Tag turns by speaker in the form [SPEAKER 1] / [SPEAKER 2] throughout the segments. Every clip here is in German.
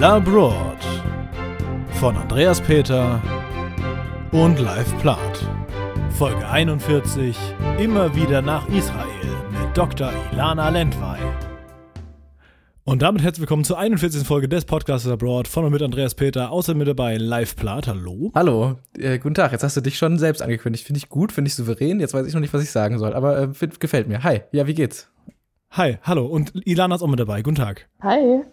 [SPEAKER 1] Labroad von Andreas Peter und Live Plath. Folge 41 Immer wieder nach Israel mit Dr. Ilana Lendwey. Und damit herzlich willkommen zur 41. Folge des Podcasts Abroad von und mit Andreas Peter, außer mit dabei Live Plath. Hallo.
[SPEAKER 2] Hallo, äh, guten Tag. Jetzt hast du dich schon selbst angekündigt. Finde ich gut, finde ich souverän. Jetzt weiß ich noch nicht, was ich sagen soll, aber äh, gefällt mir. Hi, ja, wie geht's?
[SPEAKER 1] Hi, hallo. Und Ilana ist auch mit dabei. Guten Tag.
[SPEAKER 3] Hi.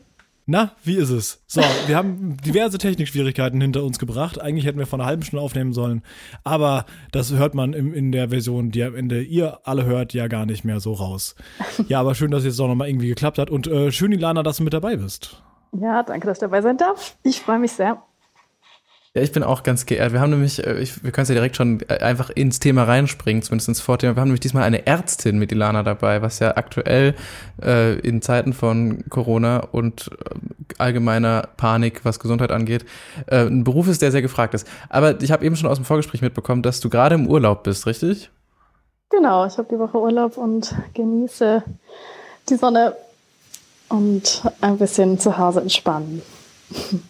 [SPEAKER 1] Na, wie ist es? So, wir haben diverse Technikschwierigkeiten hinter uns gebracht. Eigentlich hätten wir vor einer halben Stunde aufnehmen sollen. Aber das hört man im, in der Version, die am Ende ihr alle hört, ja gar nicht mehr so raus. Ja, aber schön, dass es jetzt doch nochmal irgendwie geklappt hat. Und äh, schön, Ilana, dass du mit dabei bist.
[SPEAKER 3] Ja, danke, dass ich dabei sein darf. Ich freue mich sehr.
[SPEAKER 2] Ja, ich bin auch ganz geehrt. Wir haben nämlich, äh, ich, wir können es ja direkt schon äh, einfach ins Thema reinspringen, zumindest ins Vorthema. Wir haben nämlich diesmal eine Ärztin mit Ilana dabei, was ja aktuell äh, in Zeiten von Corona und äh, allgemeiner Panik, was Gesundheit angeht, äh, ein Beruf ist, der sehr gefragt ist. Aber ich habe eben schon aus dem Vorgespräch mitbekommen, dass du gerade im Urlaub bist, richtig?
[SPEAKER 3] Genau, ich habe die Woche Urlaub und genieße die Sonne und ein bisschen zu Hause entspannen.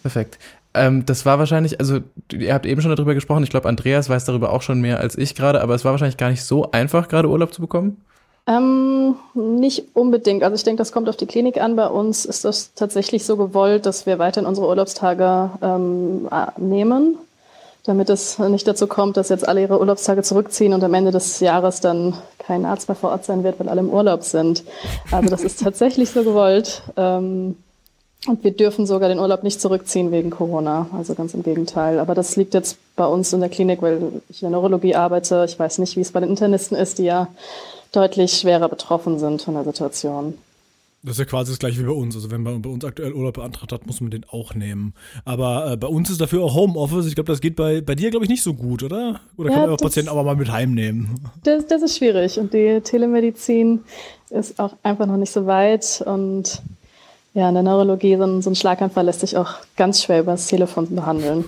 [SPEAKER 2] Perfekt. Ähm, das war wahrscheinlich, also ihr habt eben schon darüber gesprochen, ich glaube, Andreas weiß darüber auch schon mehr als ich gerade, aber es war wahrscheinlich gar nicht so einfach, gerade Urlaub zu bekommen.
[SPEAKER 3] Ähm, nicht unbedingt. Also ich denke, das kommt auf die Klinik an. Bei uns ist das tatsächlich so gewollt, dass wir weiterhin unsere Urlaubstage ähm, nehmen, damit es nicht dazu kommt, dass jetzt alle ihre Urlaubstage zurückziehen und am Ende des Jahres dann kein Arzt mehr vor Ort sein wird, weil alle im Urlaub sind. Also das ist tatsächlich so gewollt. Ähm, und wir dürfen sogar den Urlaub nicht zurückziehen wegen Corona. Also ganz im Gegenteil. Aber das liegt jetzt bei uns in der Klinik, weil ich in der Neurologie arbeite. Ich weiß nicht, wie es bei den Internisten ist, die ja deutlich schwerer betroffen sind von der Situation.
[SPEAKER 1] Das ist ja quasi das gleiche wie bei uns. Also wenn man bei uns aktuell Urlaub beantragt hat, muss man den auch nehmen. Aber äh, bei uns ist dafür auch Homeoffice. Ich glaube, das geht bei, bei dir, glaube ich, nicht so gut, oder? Oder ja, kann man auch Patienten aber mal mit heimnehmen?
[SPEAKER 3] Das, das ist schwierig. Und die Telemedizin ist auch einfach noch nicht so weit. Und ja, in der Neurologie, so ein, so ein Schlaganfall lässt sich auch ganz schwer über das Telefon behandeln.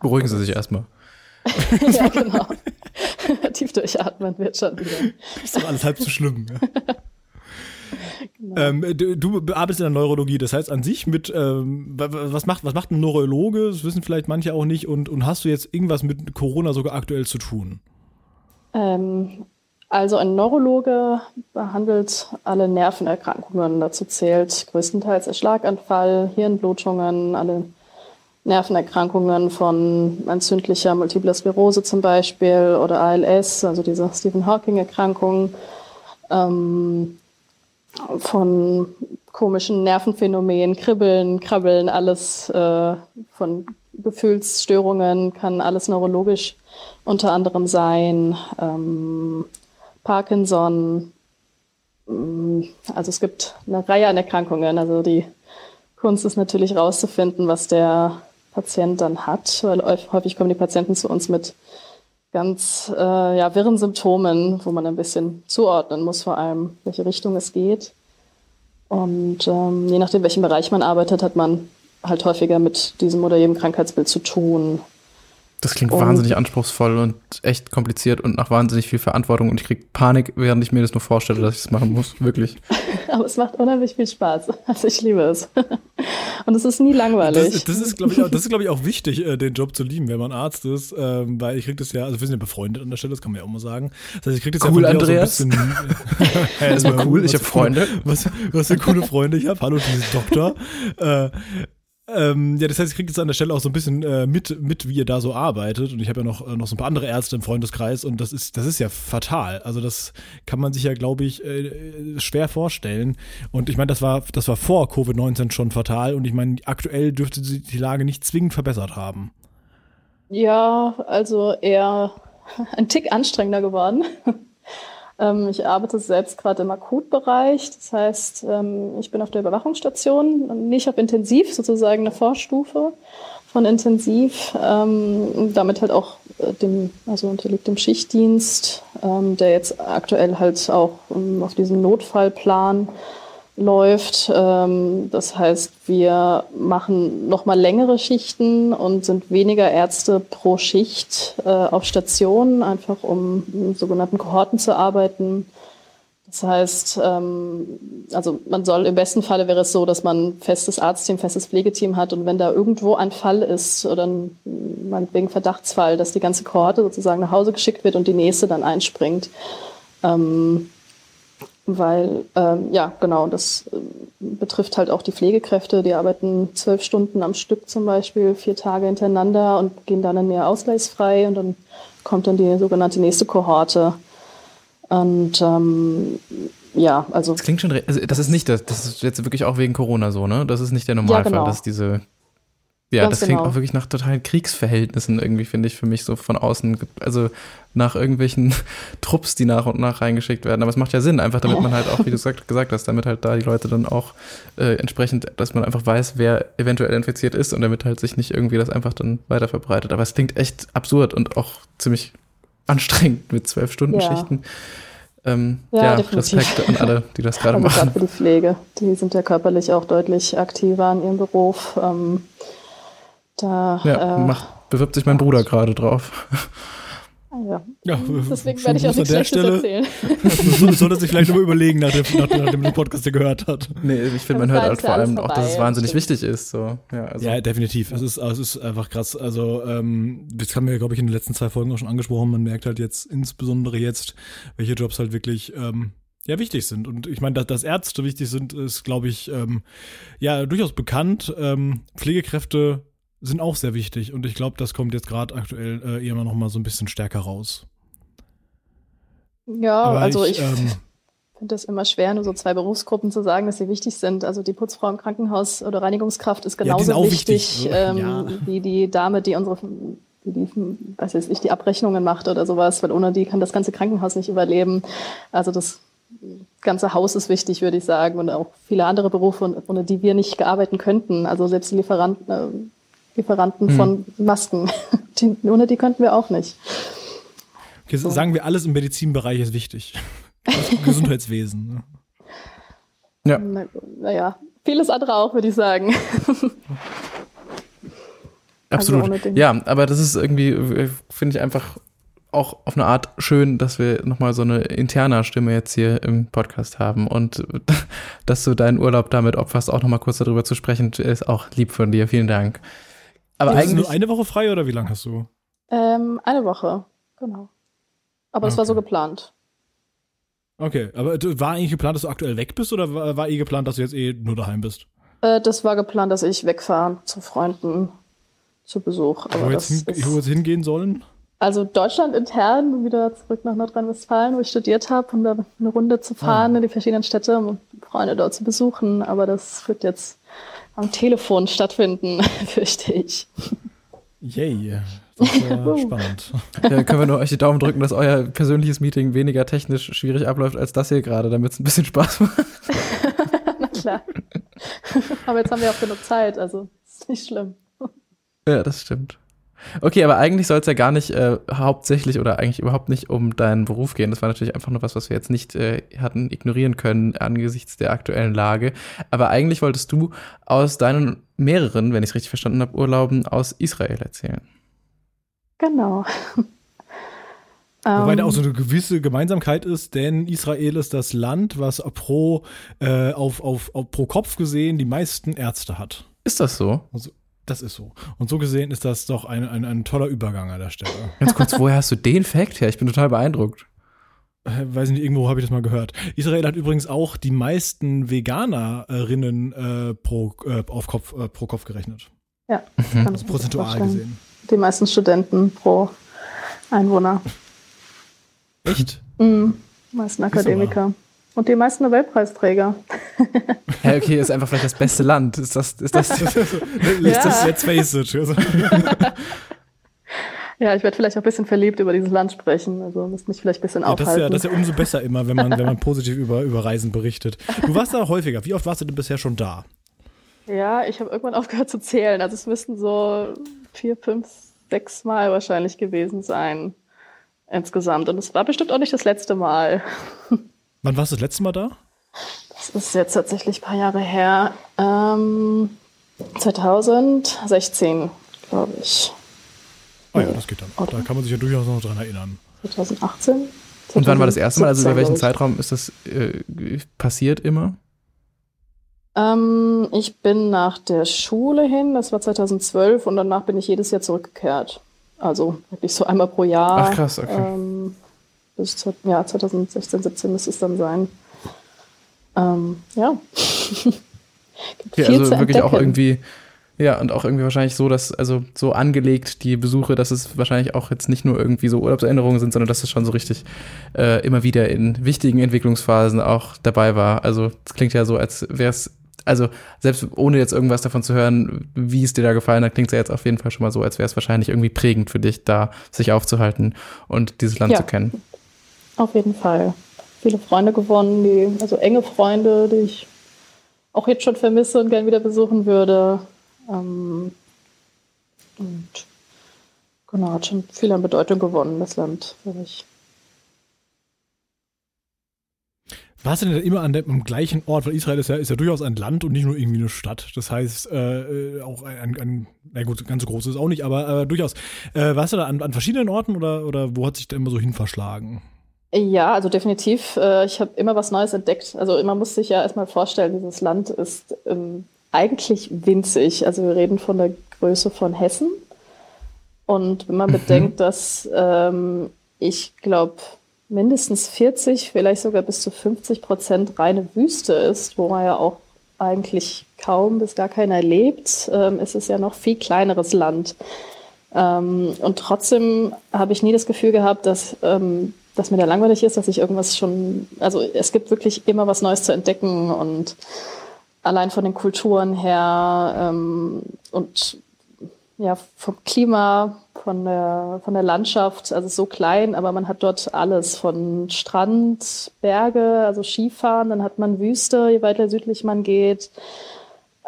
[SPEAKER 2] Beruhigen Sie sich erstmal.
[SPEAKER 3] ja, genau. Tief durchatmen wird schon wieder.
[SPEAKER 1] Ist doch alles halb so schlimm. Ja. Genau. Ähm, du, du arbeitest in der Neurologie, das heißt an sich mit, ähm, was, macht, was macht ein Neurologe? Das wissen vielleicht manche auch nicht. Und, und hast du jetzt irgendwas mit Corona sogar aktuell zu tun?
[SPEAKER 3] Ähm, also ein Neurologe behandelt alle Nervenerkrankungen. Dazu zählt größtenteils der Schlaganfall, Hirnblutungen, alle Nervenerkrankungen von entzündlicher Multipler Sklerose zum Beispiel oder ALS, also diese Stephen Hawking-Erkrankung, ähm, von komischen Nervenphänomenen, Kribbeln, Krabbeln, alles äh, von Gefühlsstörungen kann alles neurologisch unter anderem sein. Ähm, Parkinson. Mm, also es gibt eine Reihe an Erkrankungen. Also die Kunst ist natürlich rauszufinden, was der Patient dann hat, weil häufig kommen die Patienten zu uns mit ganz äh, ja, wirren Symptomen, wo man ein bisschen zuordnen muss, vor allem, welche Richtung es geht. Und ähm, je nachdem, welchen Bereich man arbeitet, hat man halt häufiger mit diesem oder jedem Krankheitsbild zu tun.
[SPEAKER 2] Das klingt und wahnsinnig anspruchsvoll und echt kompliziert und nach wahnsinnig viel Verantwortung und ich kriege Panik, während ich mir das nur vorstelle, dass ich es machen muss, wirklich.
[SPEAKER 3] Aber es macht unheimlich viel Spaß. Also ich liebe es. Und es ist nie langweilig.
[SPEAKER 1] Das, das ist, glaube ich, auch, glaub ich, auch wichtig, äh, den Job zu lieben, wenn man Arzt ist, ähm, weil ich kriege das ja, also wir sind ja befreundet an der Stelle, das kann man ja auch mal sagen. Das heißt, ich kriege das
[SPEAKER 2] cool,
[SPEAKER 1] ja
[SPEAKER 2] von Andreas.
[SPEAKER 1] So ein bisschen,
[SPEAKER 2] ja, das ist cool, ich habe Freunde.
[SPEAKER 1] Was, was für coole Freunde ich habe. Hallo, dieses Doktor. Äh, ähm, ja, das heißt, ich kriege jetzt an der Stelle auch so ein bisschen äh, mit, mit, wie ihr da so arbeitet. Und ich habe ja noch, äh, noch so ein paar andere Ärzte im Freundeskreis und das ist, das ist ja fatal. Also das kann man sich ja, glaube ich, äh, schwer vorstellen. Und ich meine, das war, das war vor Covid-19 schon fatal und ich meine, aktuell dürfte sich die Lage nicht zwingend verbessert haben.
[SPEAKER 3] Ja, also eher ein Tick anstrengender geworden. Ähm, ich arbeite selbst gerade im Akutbereich. Das heißt, ähm, ich bin auf der Überwachungsstation, nicht auf Intensiv, sozusagen eine Vorstufe von Intensiv, ähm, damit halt auch äh, dem, also unterliegt dem Schichtdienst, der jetzt aktuell halt auch auf diesem Notfallplan läuft. Ähm, das heißt, wir machen nochmal längere Schichten und sind weniger Ärzte pro Schicht äh, auf Station, einfach um in sogenannten Kohorten zu arbeiten. Das heißt, ähm, also man soll im besten Falle wäre es so, dass man ein festes Arztteam, festes Pflegeteam hat und wenn da irgendwo ein Fall ist oder ein meinetwegen Verdachtsfall, dass die ganze Kohorte sozusagen nach Hause geschickt wird und die nächste dann einspringt. Ähm, weil, ähm, ja, genau, das äh, betrifft halt auch die Pflegekräfte, die arbeiten zwölf Stunden am Stück zum Beispiel, vier Tage hintereinander und gehen dann in mehr ausgleichsfrei und dann kommt dann die sogenannte nächste Kohorte. Und ähm, ja, also.
[SPEAKER 2] Das klingt schon, also das ist nicht das, das ist jetzt wirklich auch wegen Corona so, ne? Das ist nicht der Normalfall, ja, genau. dass diese. Ja, Ganz das klingt genau. auch wirklich nach totalen Kriegsverhältnissen irgendwie, finde ich, für mich so von außen. Also nach irgendwelchen Trupps, die nach und nach reingeschickt werden. Aber es macht ja Sinn, einfach damit man halt auch, wie du gesagt, gesagt hast, damit halt da die Leute dann auch äh, entsprechend, dass man einfach weiß, wer eventuell infiziert ist und damit halt sich nicht irgendwie das einfach dann weiter verbreitet. Aber es klingt echt absurd und auch ziemlich anstrengend mit zwölf Stunden ja. Schichten. Ähm, ja, ja Respekt an alle, die das gerade also machen. Gerade
[SPEAKER 3] für die Pflege. Die sind ja körperlich auch deutlich aktiver in ihrem Beruf. Ähm,
[SPEAKER 2] da, ja, äh, macht, bewirbt sich mein Bruder gerade drauf.
[SPEAKER 3] Ja. ja Deswegen werde ich auch nichts Schlechtes Stelle, erzählen.
[SPEAKER 1] Das sollte sich vielleicht nochmal überlegen, nachdem, nachdem der Podcast der gehört hat.
[SPEAKER 2] Nee, ich finde, man hört halt vor allem auch, dass es wahnsinnig stimmt. wichtig ist. So.
[SPEAKER 1] Ja, also. ja, definitiv. Es ist, es ist einfach krass. Also, ähm, das haben wir, glaube ich, in den letzten zwei Folgen auch schon angesprochen. Man merkt halt jetzt, insbesondere jetzt, welche Jobs halt wirklich ähm, ja, wichtig sind. Und ich meine, dass, dass Ärzte wichtig sind, ist, glaube ich, ähm, ja, durchaus bekannt. Ähm, Pflegekräfte sind auch sehr wichtig und ich glaube, das kommt jetzt gerade aktuell äh, immer noch mal so ein bisschen stärker raus.
[SPEAKER 3] Ja, Aber also ich, ich ähm, finde es immer schwer, nur so zwei Berufsgruppen zu sagen, dass sie wichtig sind. Also die Putzfrau im Krankenhaus oder Reinigungskraft ist genauso ja, wichtig, wichtig. Ähm, ja. wie die Dame, die unsere wie die, was weiß ich, die Abrechnungen macht oder sowas, weil ohne die kann das ganze Krankenhaus nicht überleben. Also das ganze Haus ist wichtig, würde ich sagen, und auch viele andere Berufe, ohne die wir nicht gearbeitet könnten. Also selbst die Lieferanten, äh, Lieferanten hm. von Masken. Die, ohne die könnten wir auch nicht.
[SPEAKER 1] Okay, so. Sagen wir, alles im Medizinbereich ist wichtig. Gesundheitswesen.
[SPEAKER 3] Ne? Ja. Naja, vieles andere auch, würde ich sagen.
[SPEAKER 2] Absolut. Also ja, aber das ist irgendwie, finde ich einfach auch auf eine Art schön, dass wir nochmal so eine interne Stimme jetzt hier im Podcast haben und dass du deinen Urlaub damit opferst, auch nochmal kurz darüber zu sprechen, ist auch lieb von dir. Vielen Dank.
[SPEAKER 1] Aber ja, eigentlich nur eine Woche frei oder wie lange hast du?
[SPEAKER 3] Ähm, eine Woche, genau. Aber es okay. war so geplant.
[SPEAKER 1] Okay, aber war eigentlich geplant, dass du aktuell weg bist oder war, war eh geplant, dass du jetzt eh nur daheim bist?
[SPEAKER 3] Äh, das war geplant, dass ich wegfahre zu Freunden zu Besuch.
[SPEAKER 1] Aber wo jetzt, hin, wo jetzt hingehen sollen?
[SPEAKER 3] Also Deutschland intern, wieder zurück nach Nordrhein-Westfalen, wo ich studiert habe, um da eine Runde zu fahren ah. in die verschiedenen Städte, um Freunde dort zu besuchen. Aber das wird jetzt am Telefon stattfinden, fürchte ich.
[SPEAKER 1] Yay. Das ist äh, spannend.
[SPEAKER 2] Ja, können wir nur euch die Daumen drücken, dass euer persönliches Meeting weniger technisch schwierig abläuft als das hier gerade, damit es ein bisschen Spaß macht.
[SPEAKER 3] Na klar. Aber jetzt haben wir auch genug Zeit, also ist nicht schlimm.
[SPEAKER 2] Ja, das stimmt. Okay, aber eigentlich soll es ja gar nicht äh, hauptsächlich oder eigentlich überhaupt nicht um deinen Beruf gehen. Das war natürlich einfach nur was, was wir jetzt nicht äh, hatten ignorieren können angesichts der aktuellen Lage. Aber eigentlich wolltest du aus deinen mehreren, wenn ich es richtig verstanden habe, Urlauben aus Israel erzählen.
[SPEAKER 3] Genau.
[SPEAKER 1] Wobei da auch so eine gewisse Gemeinsamkeit ist, denn Israel ist das Land, was pro, äh, auf, auf, auf, pro Kopf gesehen die meisten Ärzte hat.
[SPEAKER 2] Ist das so?
[SPEAKER 1] Also, das ist so. Und so gesehen ist das doch ein, ein, ein toller Übergang an der Stelle.
[SPEAKER 2] Ganz kurz, woher hast du den Fact her? Ich bin total beeindruckt.
[SPEAKER 1] Äh, weiß nicht, irgendwo habe ich das mal gehört. Israel hat übrigens auch die meisten Veganerinnen äh, pro, äh, auf Kopf, äh, pro Kopf gerechnet.
[SPEAKER 3] Ja,
[SPEAKER 1] mhm. also prozentual gesehen.
[SPEAKER 3] Die meisten Studenten pro Einwohner.
[SPEAKER 1] Echt?
[SPEAKER 3] Mhm. Die meisten Akademiker. Und die meisten Nobelpreisträger.
[SPEAKER 2] Ja, okay, ist einfach vielleicht das beste Land. Ist das, ist das, ist
[SPEAKER 1] das jetzt face it.
[SPEAKER 3] Ja, ich werde vielleicht auch ein bisschen verliebt über dieses Land sprechen. Also müsst mich vielleicht ein bisschen ja, aufhalten.
[SPEAKER 1] Das ist, ja, das ist ja umso besser immer, wenn man, wenn man positiv über, über Reisen berichtet. Du warst da häufiger. Wie oft warst du denn bisher schon da?
[SPEAKER 3] Ja, ich habe irgendwann aufgehört zu zählen. Also es müssten so vier, fünf, sechs Mal wahrscheinlich gewesen sein insgesamt. Und es war bestimmt auch nicht das letzte Mal.
[SPEAKER 1] Wann warst du das letzte Mal da?
[SPEAKER 3] Das ist jetzt tatsächlich ein paar Jahre her. Ähm, 2016, glaube ich.
[SPEAKER 1] Ah ja, das geht dann. Oder? Da kann man sich ja durchaus noch dran erinnern.
[SPEAKER 3] 2018?
[SPEAKER 2] Und wann war das erste Mal? Also über welchen Zeitraum ist das äh, passiert immer?
[SPEAKER 3] Ähm, ich bin nach der Schule hin, das war 2012, und danach bin ich jedes Jahr zurückgekehrt. Also wirklich so einmal pro Jahr.
[SPEAKER 2] Ach krass, okay.
[SPEAKER 3] Ähm, bis ja, 2016, 17 müsste es dann sein. Ähm, ja.
[SPEAKER 2] okay, also wirklich auch irgendwie ja, und auch irgendwie wahrscheinlich so, dass, also so angelegt die Besuche, dass es wahrscheinlich auch jetzt nicht nur irgendwie so Urlaubserinnerungen sind, sondern dass es schon so richtig äh, immer wieder in wichtigen Entwicklungsphasen auch dabei war. Also es klingt ja so, als wäre es, also selbst ohne jetzt irgendwas davon zu hören, wie es dir da gefallen hat, klingt es ja jetzt auf jeden Fall schon mal so, als wäre es wahrscheinlich irgendwie prägend für dich, da sich aufzuhalten und dieses Land
[SPEAKER 3] ja,
[SPEAKER 2] zu kennen.
[SPEAKER 3] Auf jeden Fall. Viele Freunde gewonnen, die, also enge Freunde, die ich auch jetzt schon vermisse und gern wieder besuchen würde. Ähm, und genau, hat schon viel an Bedeutung gewonnen, das Land für mich.
[SPEAKER 1] Warst du denn immer an dem gleichen Ort? Weil Israel ist ja, ist ja durchaus ein Land und nicht nur irgendwie eine Stadt. Das heißt, äh, auch ein, ein, ein, na gut, ganz so groß ist auch nicht, aber äh, durchaus. Äh, warst du da an, an verschiedenen Orten oder, oder wo hat sich da immer so hin verschlagen?
[SPEAKER 3] Ja, also definitiv. Äh, ich habe immer was Neues entdeckt. Also man muss sich ja erstmal vorstellen, dieses Land ist ähm, eigentlich winzig. Also wir reden von der Größe von Hessen. Und wenn man mhm. bedenkt, dass ähm, ich glaube, mindestens 40, vielleicht sogar bis zu 50 Prozent reine Wüste ist, wo man ja auch eigentlich kaum bis gar keiner lebt, ähm, ist es ja noch viel kleineres Land. Ähm, und trotzdem habe ich nie das Gefühl gehabt, dass, ähm, dass mir da langweilig ist, dass ich irgendwas schon, also es gibt wirklich immer was Neues zu entdecken und allein von den Kulturen her ähm, und ja, vom Klima, von der, von der Landschaft, also so klein, aber man hat dort alles von Strand, Berge, also Skifahren, dann hat man Wüste, je weiter südlich man geht.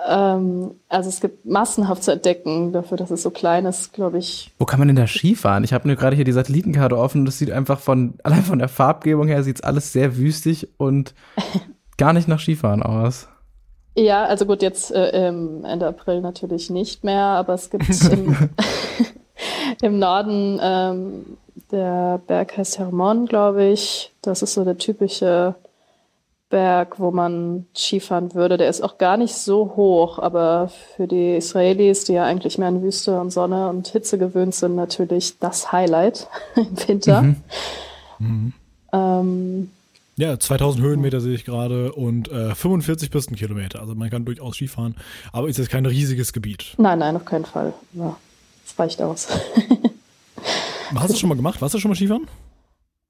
[SPEAKER 3] Ähm, also es gibt massenhaft zu entdecken, dafür, dass es so klein ist, glaube ich.
[SPEAKER 2] Wo kann man denn da Skifahren? Ich habe nur gerade hier die Satellitenkarte offen und das sieht einfach von, allein von der Farbgebung her, sieht alles sehr wüstig und gar nicht nach Skifahren aus.
[SPEAKER 3] Ja, also gut, jetzt äh, Ende April natürlich nicht mehr, aber es gibt im, im Norden, ähm, der Berg heißt Hermon, glaube ich. Das ist so der typische Berg, wo man Skifahren würde. Der ist auch gar nicht so hoch, aber für die Israelis, die ja eigentlich mehr an Wüste und Sonne und Hitze gewöhnt sind, natürlich das Highlight im Winter. Mhm. Mhm.
[SPEAKER 1] Ähm, ja, 2000 Höhenmeter sehe ich gerade und äh, 45 Pistenkilometer. Also man kann durchaus Skifahren, aber ist jetzt kein riesiges Gebiet.
[SPEAKER 3] Nein, nein, auf keinen Fall. Ja, das reicht aus.
[SPEAKER 1] Hast du schon mal gemacht? Warst du schon mal Skifahren?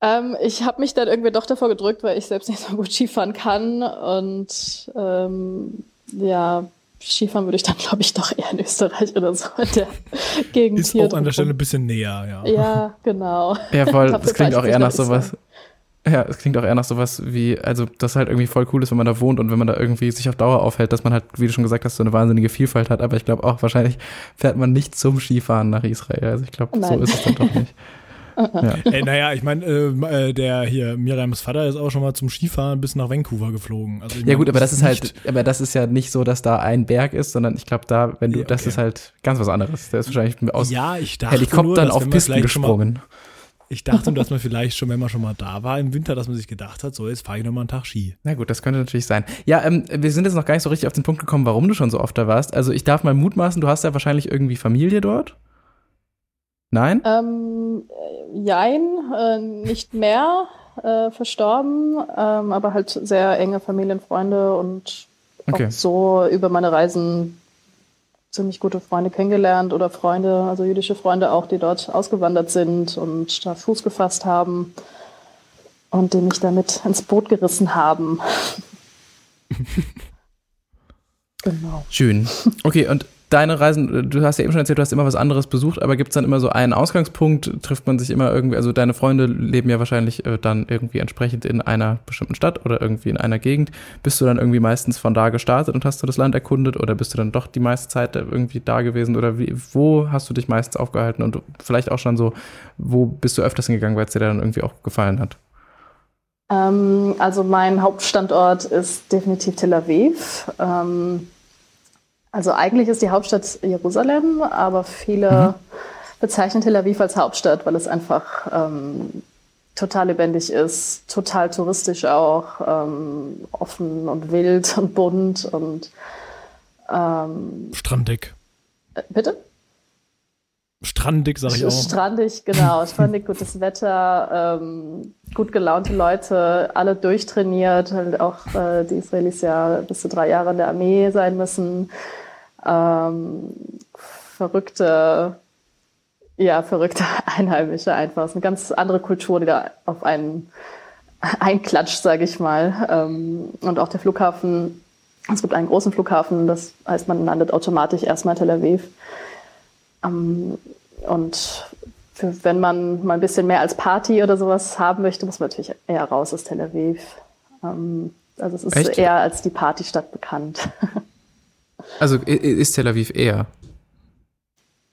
[SPEAKER 3] Ähm, ich habe mich dann irgendwie doch davor gedrückt, weil ich selbst nicht so gut Skifahren kann. Und ähm, ja, Skifahren würde ich dann, glaube ich, doch eher in Österreich oder so in der Gegend
[SPEAKER 1] Ist hier auch an der Stelle ein bisschen näher, ja.
[SPEAKER 3] Ja, genau.
[SPEAKER 2] Ja, voll. Das klingt auch eher nach sowas. Ja, es klingt auch eher nach sowas wie, also das halt irgendwie voll cool ist, wenn man da wohnt und wenn man da irgendwie sich auf Dauer aufhält, dass man halt, wie du schon gesagt hast, so eine wahnsinnige Vielfalt hat. Aber ich glaube auch, wahrscheinlich fährt man nicht zum Skifahren nach Israel. Also ich glaube, so ist es dann doch nicht.
[SPEAKER 1] Ja. Ey, naja, ich meine, äh, äh, der hier, Miriams Vater ist auch schon mal zum Skifahren bis nach Vancouver geflogen. Also
[SPEAKER 2] ja mein, gut, aber das ist halt, aber das ist ja nicht so, dass da ein Berg ist, sondern ich glaube da, wenn du, ja, okay. das ist halt ganz was anderes. Der ist wahrscheinlich aus
[SPEAKER 1] ja,
[SPEAKER 2] Helikoptern nur, auf Pisten gesprungen.
[SPEAKER 1] Ich dachte, dass man vielleicht schon, wenn man schon mal da war im Winter, dass man sich gedacht hat, so jetzt fahre ich nochmal einen Tag Ski.
[SPEAKER 2] Na gut, das könnte natürlich sein. Ja, ähm, wir sind jetzt noch gar nicht so richtig auf den Punkt gekommen, warum du schon so oft da warst. Also ich darf mal mutmaßen, du hast ja wahrscheinlich irgendwie Familie dort? Nein?
[SPEAKER 3] Ähm, jein, äh, nicht mehr äh, verstorben, ähm, aber halt sehr enge Familienfreunde und okay. auch so über meine Reisen ziemlich gute Freunde kennengelernt oder Freunde, also jüdische Freunde auch, die dort ausgewandert sind und da Fuß gefasst haben und die mich damit ins Boot gerissen haben.
[SPEAKER 2] genau. Schön. Okay, und deine Reisen, du hast ja eben schon erzählt, du hast immer was anderes besucht, aber gibt es dann immer so einen Ausgangspunkt? Trifft man sich immer irgendwie, also deine Freunde leben ja wahrscheinlich äh, dann irgendwie entsprechend in einer bestimmten Stadt oder irgendwie in einer Gegend. Bist du dann irgendwie meistens von da gestartet und hast du das Land erkundet oder bist du dann doch die meiste Zeit irgendwie da gewesen oder wie, wo hast du dich meistens aufgehalten und vielleicht auch schon so, wo bist du öfters hingegangen, weil es dir dann irgendwie auch gefallen hat?
[SPEAKER 3] Ähm, also mein Hauptstandort ist definitiv Tel Aviv. Ähm, also eigentlich ist die Hauptstadt Jerusalem, aber viele mhm. bezeichnen Tel Aviv als Hauptstadt, weil es einfach ähm, total lebendig ist, total touristisch auch, ähm, offen und wild und bunt und
[SPEAKER 1] ähm, strandig.
[SPEAKER 3] Äh, bitte?
[SPEAKER 1] Strandig, sag ich auch.
[SPEAKER 3] Strandig, genau. Strandig, gutes Wetter, ähm, gut gelaunte Leute, alle durchtrainiert, halt auch äh, die Israelis ja bis zu drei Jahre in der Armee sein müssen. Ähm, verrückte, ja, verrückte Einheimische einfach. Es ist eine ganz andere Kultur, die da auf einen einklatscht, sage ich mal. Ähm, und auch der Flughafen, es gibt einen großen Flughafen, das heißt, man landet automatisch erstmal in Tel Aviv. Ähm, und für, wenn man mal ein bisschen mehr als Party oder sowas haben möchte, muss man natürlich eher raus aus Tel Aviv. Ähm, also es ist Echt? eher als die Partystadt bekannt.
[SPEAKER 2] Also ist Tel Aviv eher?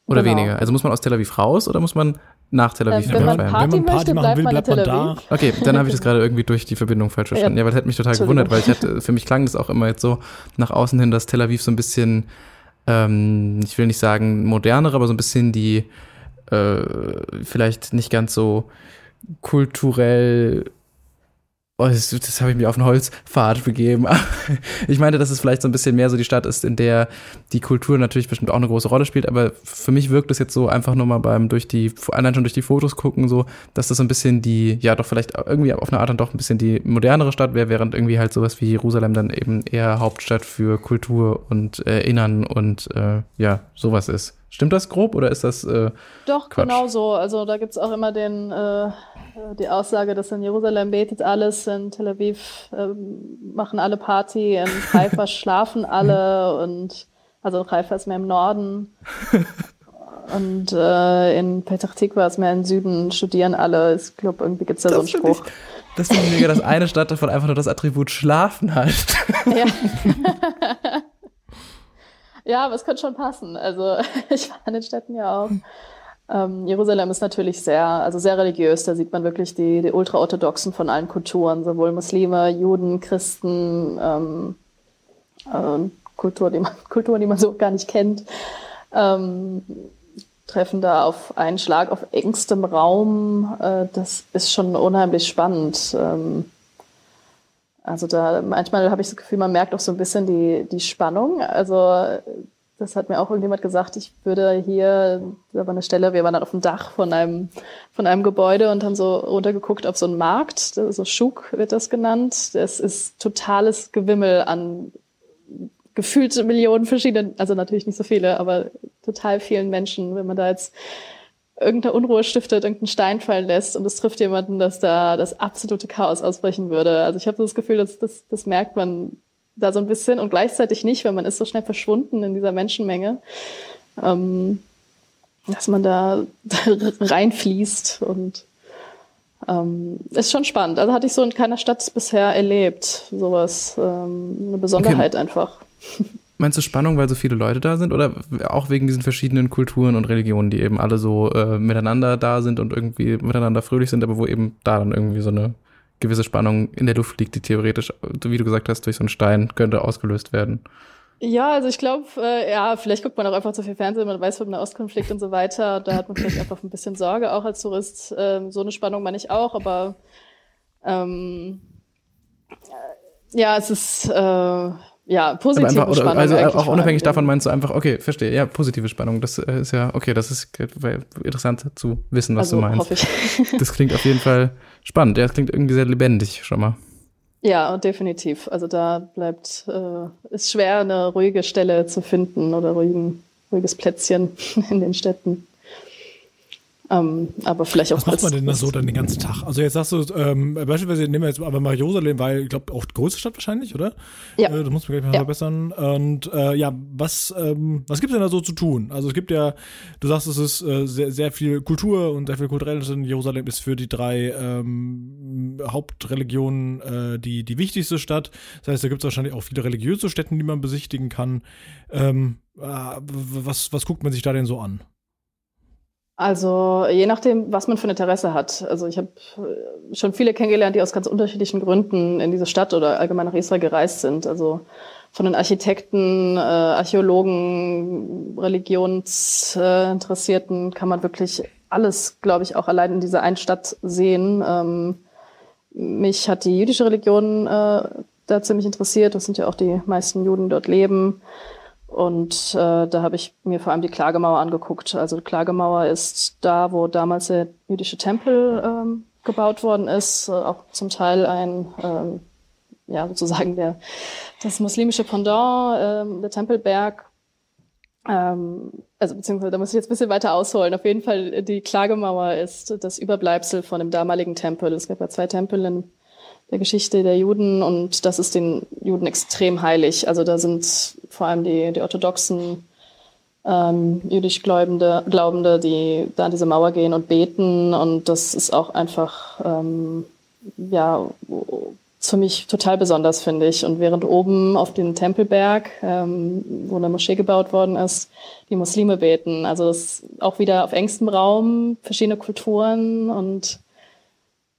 [SPEAKER 2] Oder genau. weniger? Also muss man aus Tel Aviv raus oder muss man nach Tel Aviv
[SPEAKER 3] äh, wenn, man Party wenn man Party möchte, machen will, bleibt man, da.
[SPEAKER 2] Okay, dann habe ich das gerade irgendwie durch die Verbindung falsch verstanden. Ja, ja weil das hat mich total gewundert, weil ich hatte, für mich klang das auch immer jetzt so nach außen hin, dass Tel Aviv so ein bisschen ähm, ich will nicht sagen modernere, aber so ein bisschen die äh, vielleicht nicht ganz so kulturell Oh, das, das habe ich mir auf einen Holzpfad begeben. ich meinte, dass es vielleicht so ein bisschen mehr so die Stadt ist, in der die Kultur natürlich bestimmt auch eine große Rolle spielt, aber für mich wirkt es jetzt so einfach nur mal beim durch die, allein schon durch die Fotos gucken, so, dass das so ein bisschen die, ja doch vielleicht irgendwie auf eine Art dann doch ein bisschen die modernere Stadt wäre, während irgendwie halt sowas wie Jerusalem dann eben eher Hauptstadt für Kultur und Erinnern und äh, ja, sowas ist. Stimmt das grob oder ist das äh,
[SPEAKER 3] Doch, Quatsch? genau so. Also da gibt es auch immer den, äh, die Aussage, dass in Jerusalem betet alles, in Tel Aviv äh, machen alle Party, in Haifa schlafen alle und also Haifa ist mehr im Norden und äh, in Petach Tikva ist mehr im Süden, studieren alle. Ich glaube, irgendwie gibt es da das so einen Spruch. Ich,
[SPEAKER 2] das finde ich mega, dass eine Stadt davon einfach nur das Attribut Schlafen hat. Ja.
[SPEAKER 3] Ja, aber es könnte schon passen. Also ich war in den Städten ja auch. Ähm, Jerusalem ist natürlich sehr, also sehr religiös. Da sieht man wirklich die, die Ultraorthodoxen von allen Kulturen, sowohl Muslime, Juden, Christen, ähm, äh, Kultur, die man, Kulturen, die man so gar nicht kennt, ähm, treffen da auf einen Schlag auf engstem Raum. Äh, das ist schon unheimlich spannend. Ähm, also da manchmal habe ich das Gefühl, man merkt auch so ein bisschen die, die Spannung. Also das hat mir auch irgendjemand gesagt, ich würde hier, da war eine Stelle, wir waren dann auf dem Dach von einem, von einem Gebäude und haben so runtergeguckt auf so einen Markt, so Schuk wird das genannt. Es ist totales Gewimmel an gefühlte Millionen verschiedenen, also natürlich nicht so viele, aber total vielen Menschen. Wenn man da jetzt irgendeine Unruhe stiftet, irgendeinen Stein fallen lässt und es trifft jemanden, dass da das absolute Chaos ausbrechen würde. Also ich habe das Gefühl, dass das, das merkt man da so ein bisschen und gleichzeitig nicht, weil man ist so schnell verschwunden in dieser Menschenmenge, ähm, dass man da reinfließt und ähm, ist schon spannend. Also hatte ich so in keiner Stadt bisher erlebt, sowas, ähm, eine Besonderheit okay. einfach.
[SPEAKER 2] Meinst du Spannung, weil so viele Leute da sind oder auch wegen diesen verschiedenen Kulturen und Religionen, die eben alle so äh, miteinander da sind und irgendwie miteinander fröhlich sind, aber wo eben da dann irgendwie so eine gewisse Spannung in der Luft liegt, die theoretisch, wie du gesagt hast, durch so einen Stein könnte ausgelöst werden?
[SPEAKER 3] Ja, also ich glaube, äh, ja, vielleicht guckt man auch einfach zu viel Fernsehen, man weiß vom Nahostkonflikt und so weiter. Da hat man vielleicht einfach ein bisschen Sorge auch als Tourist. Ähm, so eine Spannung meine ich auch, aber ähm, ja, es ist äh, ja, positive einfach, oder, Spannung.
[SPEAKER 2] Also auch unabhängig davon meinst du einfach, okay, verstehe, ja, positive Spannung. Das äh, ist ja, okay, das ist interessant zu wissen, was also, du meinst. Hoffe ich. das klingt auf jeden Fall spannend. Ja, das klingt irgendwie sehr lebendig schon mal.
[SPEAKER 3] Ja, definitiv. Also da bleibt, äh, ist schwer, eine ruhige Stelle zu finden oder ruhigen, ruhiges Plätzchen in den Städten. Ähm, aber vielleicht auch.
[SPEAKER 1] Was macht man denn da so dann den ganzen Tag? Also jetzt sagst du, ähm, beispielsweise nehmen wir jetzt aber mal Jerusalem, weil ich glaube auch die größte Stadt wahrscheinlich, oder?
[SPEAKER 3] Ja.
[SPEAKER 1] Äh, das muss man gleich mal ja. verbessern. Und äh, ja, was, ähm, was gibt es denn da so zu tun? Also es gibt ja, du sagst, es ist äh, sehr, sehr viel Kultur und sehr viel kulturelles in Jerusalem ist für die drei ähm, Hauptreligionen äh, die, die wichtigste Stadt. Das heißt, da gibt es wahrscheinlich auch viele religiöse Städte, die man besichtigen kann. Ähm, äh, was, was guckt man sich da denn so an?
[SPEAKER 3] Also je nachdem, was man für ein Interesse hat. Also ich habe äh, schon viele kennengelernt, die aus ganz unterschiedlichen Gründen in diese Stadt oder allgemein nach Israel gereist sind. Also von den Architekten, äh, Archäologen, Religionsinteressierten kann man wirklich alles, glaube ich, auch allein in dieser einen Stadt sehen. Ähm, mich hat die jüdische Religion äh, da ziemlich interessiert. Das sind ja auch die meisten Juden, die dort leben. Und äh, da habe ich mir vor allem die Klagemauer angeguckt. Also die Klagemauer ist da, wo damals der jüdische Tempel ähm, gebaut worden ist, äh, auch zum Teil ein, ähm, ja, sozusagen der, das muslimische Pendant, ähm, der Tempelberg. Ähm, also beziehungsweise da muss ich jetzt ein bisschen weiter ausholen. Auf jeden Fall, die Klagemauer ist das Überbleibsel von dem damaligen Tempel. Es gab ja zwei Tempel in der Geschichte der Juden und das ist den Juden extrem heilig. Also da sind vor allem die, die orthodoxen ähm, jüdisch Glaubende, Glaubende, die da an diese Mauer gehen und beten und das ist auch einfach ähm, ja für mich total besonders, finde ich. Und während oben auf dem Tempelberg, ähm, wo eine Moschee gebaut worden ist, die Muslime beten. Also das ist auch wieder auf engstem Raum, verschiedene Kulturen und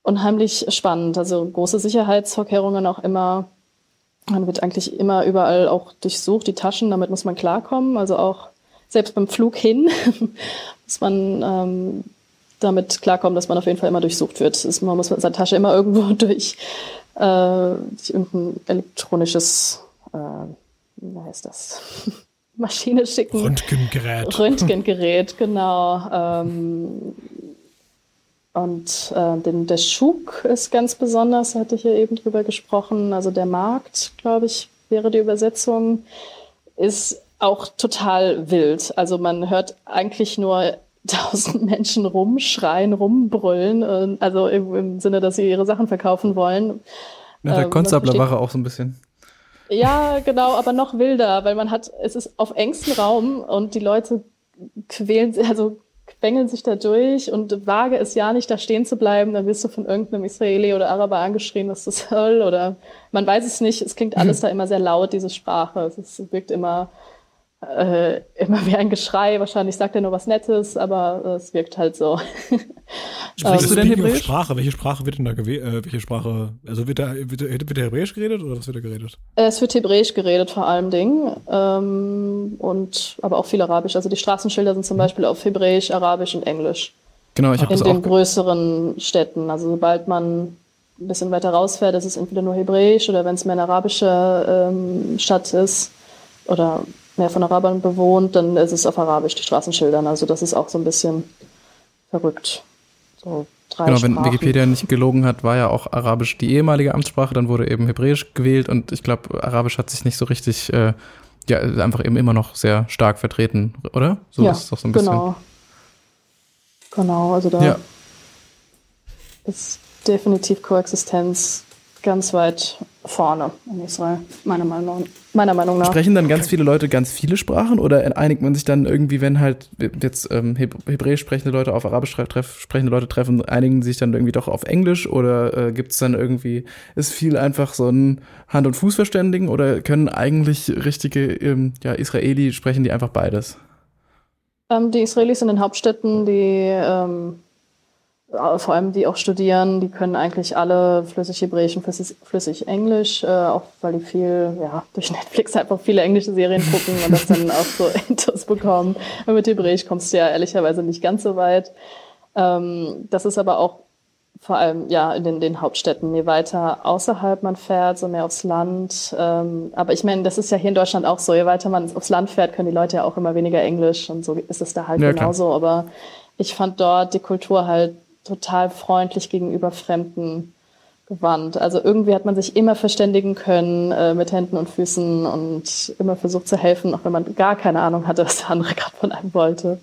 [SPEAKER 3] unheimlich spannend. Also große Sicherheitsvorkehrungen auch immer. Man wird eigentlich immer überall auch durchsucht, die Taschen, damit muss man klarkommen. Also auch selbst beim Flug hin muss man ähm, damit klarkommen, dass man auf jeden Fall immer durchsucht wird. Ist, man muss mit seiner Tasche immer irgendwo durch, äh, durch irgendein elektronisches, äh, wie heißt das? Maschine schicken.
[SPEAKER 1] Röntgengerät.
[SPEAKER 3] Röntgengerät, genau. Ähm, und äh, den, der Schuk ist ganz besonders, hatte ich ja eben drüber gesprochen. Also der Markt, glaube ich, wäre die Übersetzung, ist auch total wild. Also man hört eigentlich nur tausend Menschen rumschreien, rumbrüllen, also im, im, Sinne, dass sie ihre Sachen verkaufen wollen.
[SPEAKER 2] Ja, der ähm, Konstablerwache auch so ein bisschen.
[SPEAKER 3] Ja, genau, aber noch wilder, weil man hat, es ist auf engstem Raum und die Leute quälen, also quengeln sich da durch und wage es ja nicht, da stehen zu bleiben, dann wirst du von irgendeinem Israeli oder Araber angeschrien, was das soll oder man weiß es nicht. Es klingt alles da immer sehr laut, diese Sprache. Es wirkt immer, äh, immer wie ein Geschrei. Wahrscheinlich sagt er nur was Nettes, aber äh, es wirkt halt so.
[SPEAKER 1] Sprichst ähm, du denn Hebräisch? Sprache? Welche Sprache wird denn da gewählt? Äh, welche Sprache? Also wird da, wird, wird Hebräisch geredet oder was wird da geredet?
[SPEAKER 3] Es wird Hebräisch geredet vor allem Dingen. Ähm, und aber auch viel Arabisch. Also die Straßenschilder sind zum mhm. Beispiel auf Hebräisch, Arabisch und Englisch.
[SPEAKER 2] Genau, ich habe
[SPEAKER 3] In den größeren Städten. Also sobald man ein bisschen weiter rausfährt, ist es entweder nur Hebräisch oder wenn es mehr eine arabische ähm, Stadt ist oder mehr von Arabern bewohnt, dann ist es auf Arabisch, die Straßenschildern. Also das ist auch so ein bisschen verrückt. So drei
[SPEAKER 2] genau,
[SPEAKER 3] Sprachen.
[SPEAKER 2] wenn Wikipedia nicht gelogen hat, war ja auch Arabisch die ehemalige Amtssprache, dann wurde eben Hebräisch gewählt und ich glaube, Arabisch hat sich nicht so richtig, äh, ja, einfach eben immer noch sehr stark vertreten, oder? So
[SPEAKER 3] ja, ist es doch so ein bisschen. Genau. Genau, also da ja. ist definitiv Koexistenz ganz weit vorne in Israel, meiner Meinung, meiner Meinung nach.
[SPEAKER 2] Sprechen dann ganz viele Leute ganz viele Sprachen oder einigt man sich dann irgendwie, wenn halt jetzt ähm, Hebräisch sprechende Leute auf Arabisch treff, sprechende Leute treffen, einigen sich dann irgendwie doch auf Englisch oder äh, gibt es dann irgendwie, ist viel einfach so ein Hand- und Fußverständigen oder können eigentlich richtige ähm, ja, Israeli sprechen die einfach beides?
[SPEAKER 3] Ähm, die Israelis in den Hauptstädten, die ähm, vor allem die auch studieren, die können eigentlich alle flüssig Hebräisch und flüssig, flüssig Englisch, äh, auch weil die viel, ja, durch Netflix einfach viele englische Serien gucken und das dann auch so Intus bekommen. Und mit Hebräisch kommst du ja ehrlicherweise nicht ganz so weit. Ähm, das ist aber auch vor allem ja in den, den Hauptstädten. Je weiter außerhalb man fährt, so mehr aufs Land. Ähm, aber ich meine, das ist ja hier in Deutschland auch so. Je weiter man aufs Land fährt, können die Leute ja auch immer weniger Englisch und so ist es da halt ja, genauso. Klar. Aber ich fand dort die Kultur halt total freundlich gegenüber Fremden gewandt. Also irgendwie hat man sich immer verständigen können äh, mit Händen und Füßen und immer versucht zu helfen, auch wenn man gar keine Ahnung hatte, was der andere gerade von einem wollte.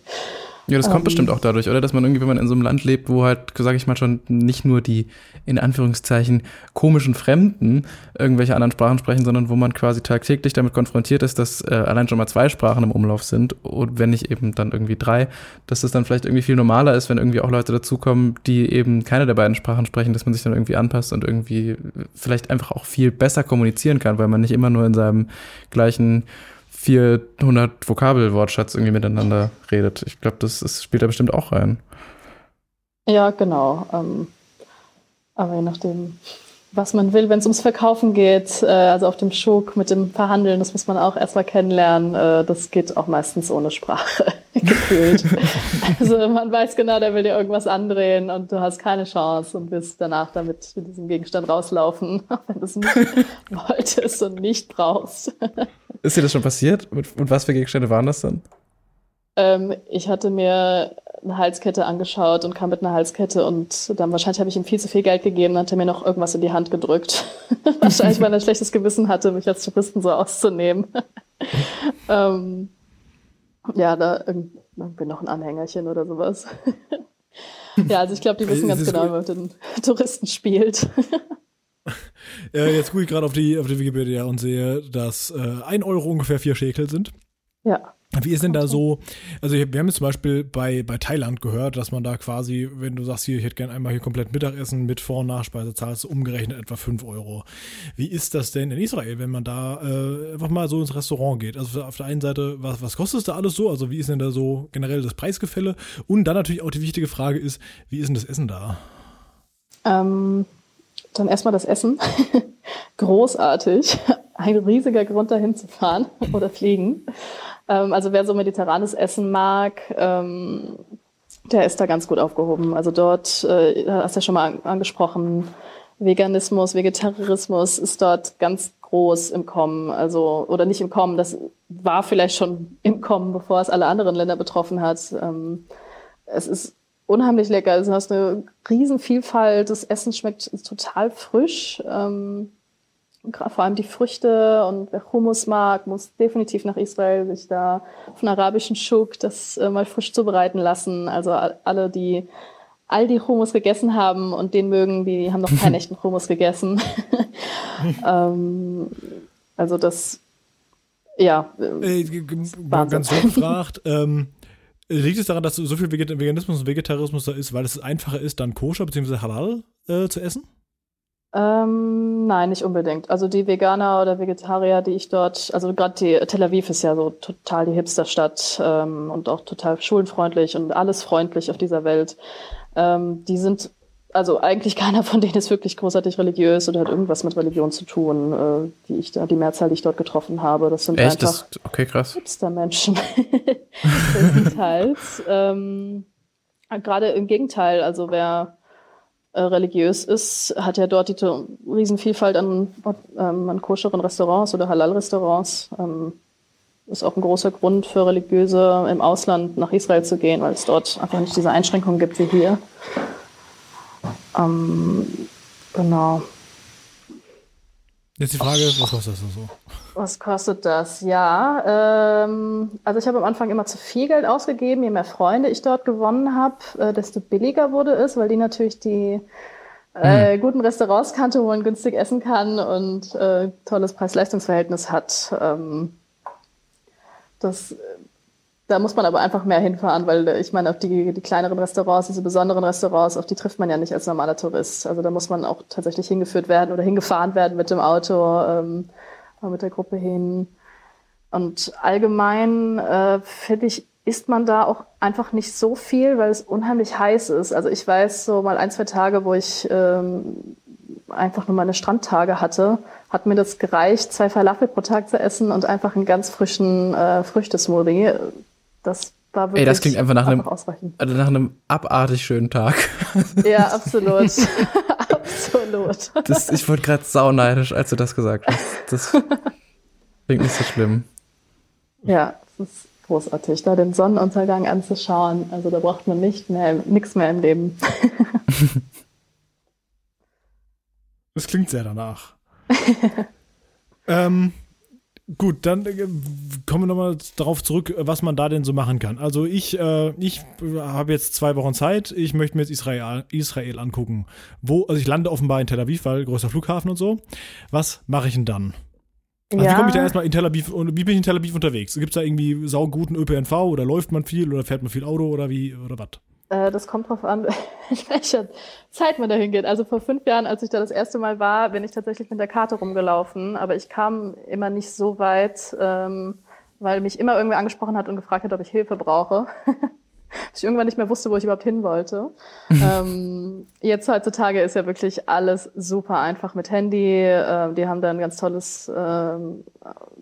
[SPEAKER 2] Ja, das kommt ähm, bestimmt auch dadurch, oder? Dass man irgendwie, wenn man in so einem Land lebt, wo halt, sage ich mal schon, nicht nur die in Anführungszeichen komischen Fremden irgendwelche anderen Sprachen sprechen, sondern wo man quasi tagtäglich damit konfrontiert ist, dass äh, allein schon mal zwei Sprachen im Umlauf sind und wenn nicht eben dann irgendwie drei, dass es dann vielleicht irgendwie viel normaler ist, wenn irgendwie auch Leute dazukommen, die eben keine der beiden Sprachen sprechen, dass man sich dann irgendwie anpasst und irgendwie vielleicht einfach auch viel besser kommunizieren kann, weil man nicht immer nur in seinem gleichen 400 Vokabelwortschatz irgendwie miteinander redet. Ich glaube, das, das, spielt da bestimmt auch rein.
[SPEAKER 3] Ja, genau. Ähm, aber je nachdem, was man will, wenn es ums Verkaufen geht, äh, also auf dem Schuk mit dem Verhandeln, das muss man auch erstmal kennenlernen. Äh, das geht auch meistens ohne Sprache. gefühlt. also man weiß genau, der will dir irgendwas andrehen und du hast keine Chance und wirst danach damit mit diesem Gegenstand rauslaufen, wenn du es nicht wolltest und nicht brauchst.
[SPEAKER 2] Ist dir das schon passiert? Und was für Gegenstände waren das dann?
[SPEAKER 3] Ähm, ich hatte mir eine Halskette angeschaut und kam mit einer Halskette und dann wahrscheinlich habe ich ihm viel zu viel Geld gegeben und hat er mir noch irgendwas in die Hand gedrückt. wahrscheinlich, weil er ein schlechtes Gewissen hatte, mich als Touristen so auszunehmen. ähm, ja, da irgendwie noch ein Anhängerchen oder sowas. ja, also ich glaube, die wissen ganz genau, wie man mit den Touristen spielt.
[SPEAKER 1] Ja, jetzt gucke ich gerade auf die, auf die Wikipedia und sehe, dass äh, ein Euro ungefähr vier Schäkel sind.
[SPEAKER 3] Ja.
[SPEAKER 1] Wie ist denn da so, also wir haben jetzt zum Beispiel bei, bei Thailand gehört, dass man da quasi, wenn du sagst, hier, ich hätte gerne einmal hier komplett Mittagessen mit Vor- und Nachspeise, zahlst du umgerechnet etwa 5 Euro. Wie ist das denn in Israel, wenn man da äh, einfach mal so ins Restaurant geht? Also auf der einen Seite, was, was kostet es da alles so? Also wie ist denn da so generell das Preisgefälle? Und dann natürlich auch die wichtige Frage ist, wie ist denn das Essen da?
[SPEAKER 3] Ähm, dann erstmal das Essen. Großartig. Ein riesiger Grund dahin zu fahren oder fliegen. Ähm, also wer so mediterranes Essen mag, ähm, der ist da ganz gut aufgehoben. Also dort, äh, hast du ja schon mal an angesprochen, Veganismus, Vegetarismus ist dort ganz groß im Kommen. Also, oder nicht im Kommen, das war vielleicht schon im Kommen, bevor es alle anderen Länder betroffen hat. Ähm, es ist unheimlich lecker. Also du hast eine Riesenvielfalt. Das Essen schmeckt total frisch. Ähm, vor allem die Früchte und wer Hummus mag, muss definitiv nach Israel sich da von arabischen Schuk das äh, mal frisch zubereiten lassen. Also alle, die all die Hummus gegessen haben und den mögen, die haben noch keinen echten Hummus gegessen. ähm, also das, ja.
[SPEAKER 1] Äh, ganz so gefragt, ähm, liegt es daran, dass so viel Veganismus und Vegetarismus da ist, weil es einfacher ist, dann koscher bzw. halal äh, zu essen?
[SPEAKER 3] Ähm, nein, nicht unbedingt. Also die Veganer oder Vegetarier, die ich dort, also gerade Tel Aviv ist ja so total die Hipsterstadt ähm, und auch total schulenfreundlich und alles freundlich auf dieser Welt. Ähm, die sind, also eigentlich keiner von denen ist wirklich großartig religiös oder hat irgendwas mit Religion zu tun, äh, die ich da, die Mehrzahl, die ich dort getroffen habe. Das sind
[SPEAKER 2] Echt?
[SPEAKER 3] einfach
[SPEAKER 2] das, okay, krass.
[SPEAKER 3] Hipster-Menschen. größtenteils. ähm, gerade im Gegenteil, also wer äh, religiös ist, hat ja dort die Riesenvielfalt an, ähm, an koscheren Restaurants oder Halal-Restaurants. Ähm, ist auch ein großer Grund für Religiöse im Ausland nach Israel zu gehen, weil es dort einfach nicht diese Einschränkungen gibt wie hier. Ähm, genau.
[SPEAKER 1] Jetzt die Frage, was kostet das so?
[SPEAKER 3] Was kostet das? Ja, ähm, also ich habe am Anfang immer zu viel Geld ausgegeben. Je mehr Freunde ich dort gewonnen habe, äh, desto billiger wurde es, weil die natürlich die äh, hm. guten Restaurants kannte, wo man günstig essen kann und äh, tolles Preis-Leistungs-Verhältnis hat. Ähm, das da muss man aber einfach mehr hinfahren, weil ich meine, auf die, die kleineren Restaurants, diese besonderen Restaurants, auf die trifft man ja nicht als normaler Tourist. Also da muss man auch tatsächlich hingeführt werden oder hingefahren werden mit dem Auto, ähm, mit der Gruppe hin. Und allgemein äh, finde ich, isst man da auch einfach nicht so viel, weil es unheimlich heiß ist. Also ich weiß so mal ein, zwei Tage, wo ich ähm, einfach nur meine Strandtage hatte, hat mir das gereicht, zwei Falafel pro Tag zu essen und einfach einen ganz frischen äh, Früchtesmoothie. Das war wirklich
[SPEAKER 2] Ey, das klingt einfach nach einem, also nach einem abartig schönen Tag.
[SPEAKER 3] Ja, absolut. absolut.
[SPEAKER 2] Das, ich wurde gerade sauneidisch, als du das gesagt hast. Das klingt nicht so schlimm.
[SPEAKER 3] Ja, es ist großartig, da den Sonnenuntergang anzuschauen. Also da braucht man nicht mehr, nichts mehr im Leben.
[SPEAKER 1] Das klingt sehr danach. ähm, Gut, dann äh, kommen wir nochmal darauf zurück, was man da denn so machen kann. Also ich, äh, ich habe jetzt zwei Wochen Zeit. Ich möchte mir jetzt Israel, Israel angucken. Wo, also ich lande offenbar in Tel Aviv, weil größter Flughafen und so. Was mache ich denn dann? Also ja. Wie komme ich da erstmal in Tel Aviv und wie bin ich in Tel Aviv unterwegs? Gibt es da irgendwie sauguten ÖPNV oder läuft man viel oder fährt man viel Auto oder wie oder was?
[SPEAKER 3] Äh, das kommt drauf an, in welcher Zeit man da hingeht. Also vor fünf Jahren, als ich da das erste Mal war, bin ich tatsächlich mit der Karte rumgelaufen, aber ich kam immer nicht so weit, ähm, weil mich immer irgendwer angesprochen hat und gefragt hat, ob ich Hilfe brauche. ich irgendwann nicht mehr wusste, wo ich überhaupt hin wollte. ähm, jetzt heutzutage ist ja wirklich alles super einfach mit Handy. Äh, die haben da ein ganz tolles äh,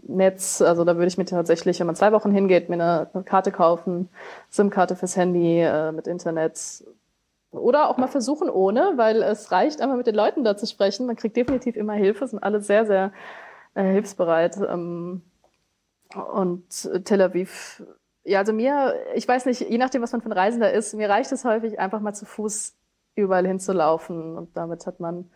[SPEAKER 3] Netz. Also da würde ich mir tatsächlich, wenn man zwei Wochen hingeht, mir eine, Karte kaufen, SIM-Karte fürs Handy äh, mit Internet. Oder auch mal versuchen ohne, weil es reicht einfach mit den Leuten da zu sprechen. Man kriegt definitiv immer Hilfe, sind alle sehr, sehr äh, hilfsbereit. Ähm, und Tel Aviv, ja, also mir, ich weiß nicht, je nachdem, was man ein Reisender ist, mir reicht es häufig, einfach mal zu Fuß überall hinzulaufen. Und damit hat man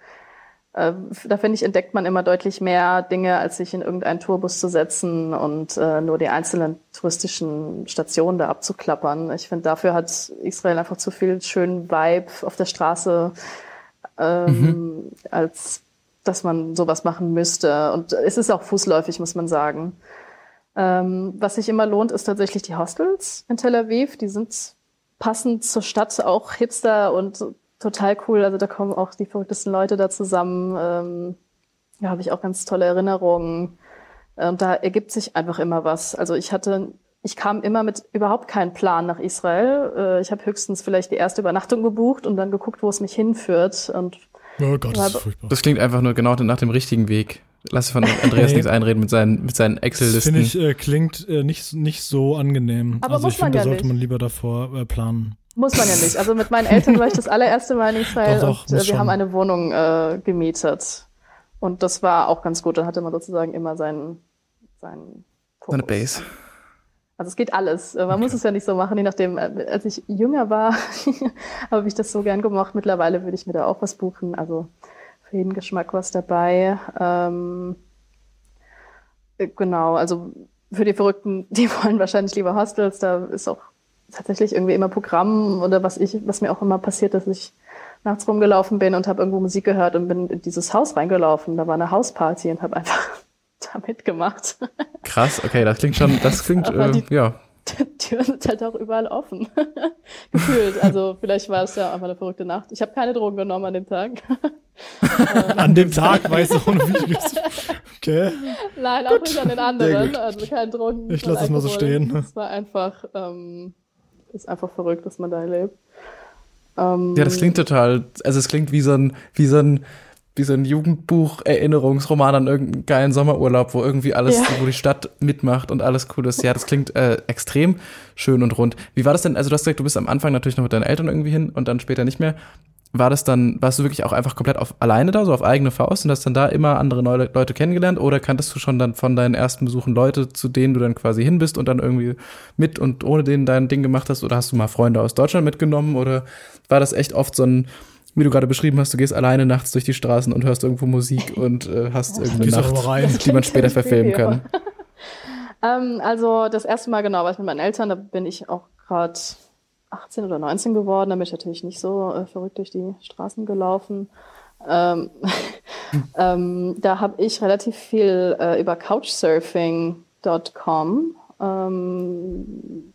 [SPEAKER 3] äh, da finde ich, entdeckt man immer deutlich mehr Dinge, als sich in irgendeinen Tourbus zu setzen und äh, nur die einzelnen touristischen Stationen da abzuklappern. Ich finde, dafür hat Israel einfach zu viel schönen Vibe auf der Straße, ähm, mhm. als dass man sowas machen müsste. Und es ist auch fußläufig, muss man sagen. Ähm, was sich immer lohnt, ist tatsächlich die Hostels in Tel Aviv. Die sind passend zur Stadt auch hipster und total cool. Also da kommen auch die verrücktesten Leute da zusammen. Ähm, da habe ich auch ganz tolle Erinnerungen. Und da ergibt sich einfach immer was. Also ich hatte, ich kam immer mit überhaupt keinen Plan nach Israel. Äh, ich habe höchstens vielleicht die erste Übernachtung gebucht und dann geguckt, wo es mich hinführt. Und
[SPEAKER 2] oh Gott, das ist furchtbar. Das klingt einfach nur genau nach dem richtigen Weg. Lass von Andreas nichts einreden mit seinen, mit seinen Excel-Listen.
[SPEAKER 1] Finde ich, äh, klingt äh, nicht, nicht so angenehm.
[SPEAKER 3] Aber
[SPEAKER 1] also
[SPEAKER 3] ich finde,
[SPEAKER 1] ja
[SPEAKER 3] da
[SPEAKER 1] sollte man lieber davor äh, planen.
[SPEAKER 3] Muss man ja nicht. Also mit meinen Eltern war ich das allererste Mal in Israel
[SPEAKER 1] doch, doch,
[SPEAKER 3] und äh, wir
[SPEAKER 1] schon.
[SPEAKER 3] haben eine Wohnung äh, gemietet. Und das war auch ganz gut. Dann hatte man sozusagen immer seinen, seinen Fokus.
[SPEAKER 2] Seine Base.
[SPEAKER 3] Also es geht alles. Äh, Man okay. muss es ja nicht so machen, je nachdem. Äh, als ich jünger war, habe ich das so gern gemacht. Mittlerweile würde ich mir da auch was buchen. Also für jeden Geschmack was dabei. Ähm, äh, genau, also für die Verrückten, die wollen wahrscheinlich lieber Hostels. Da ist auch tatsächlich irgendwie immer Programm oder was ich, was mir auch immer passiert, dass ich nachts rumgelaufen bin und habe irgendwo Musik gehört und bin in dieses Haus reingelaufen. Da war eine Hausparty und habe einfach da mitgemacht.
[SPEAKER 2] Krass, okay, das klingt schon, das klingt, äh, die, ja.
[SPEAKER 3] Die Türen sind halt auch überall offen. Gefühlt. Also vielleicht war es ja einfach eine verrückte Nacht. Ich habe keine Drogen genommen an dem Tag.
[SPEAKER 1] an dem Tag weißt du auch noch, wie Okay.
[SPEAKER 3] Nein, auch Gut. nicht an den anderen. Also keine Drogen.
[SPEAKER 1] Ich lasse es mal so stehen.
[SPEAKER 3] Es war einfach, ähm, ist einfach verrückt, dass man da lebt. Ähm,
[SPEAKER 2] ja, das klingt total, also es klingt wie so ein, wie so ein, wie so ein Jugendbuch-Erinnerungsroman an irgendeinen geilen Sommerurlaub, wo irgendwie alles, ja. wo die Stadt mitmacht und alles cool ist. Ja, das klingt äh, extrem schön und rund. Wie war das denn? Also du hast gesagt, du bist am Anfang natürlich noch mit deinen Eltern irgendwie hin und dann später nicht mehr war das dann, warst du wirklich auch einfach komplett auf alleine da, so auf eigene Faust und hast dann da immer andere neue Leute kennengelernt? Oder kanntest du schon dann von deinen ersten Besuchen Leute, zu denen du dann quasi hin bist und dann irgendwie mit und ohne denen dein Ding gemacht hast? Oder hast du mal Freunde aus Deutschland mitgenommen? Oder war das echt oft so ein, wie du gerade beschrieben hast, du gehst alleine nachts durch die Straßen und hörst irgendwo Musik und äh, hast irgendeine Nacht, die man später verfilmen kann?
[SPEAKER 3] ähm, also das erste Mal genau war ich mit meinen Eltern, da bin ich auch gerade 18 oder 19 geworden, da bin ich natürlich nicht so äh, verrückt durch die Straßen gelaufen. Ähm, ähm, da habe ich relativ viel äh, über Couchsurfing.com ähm,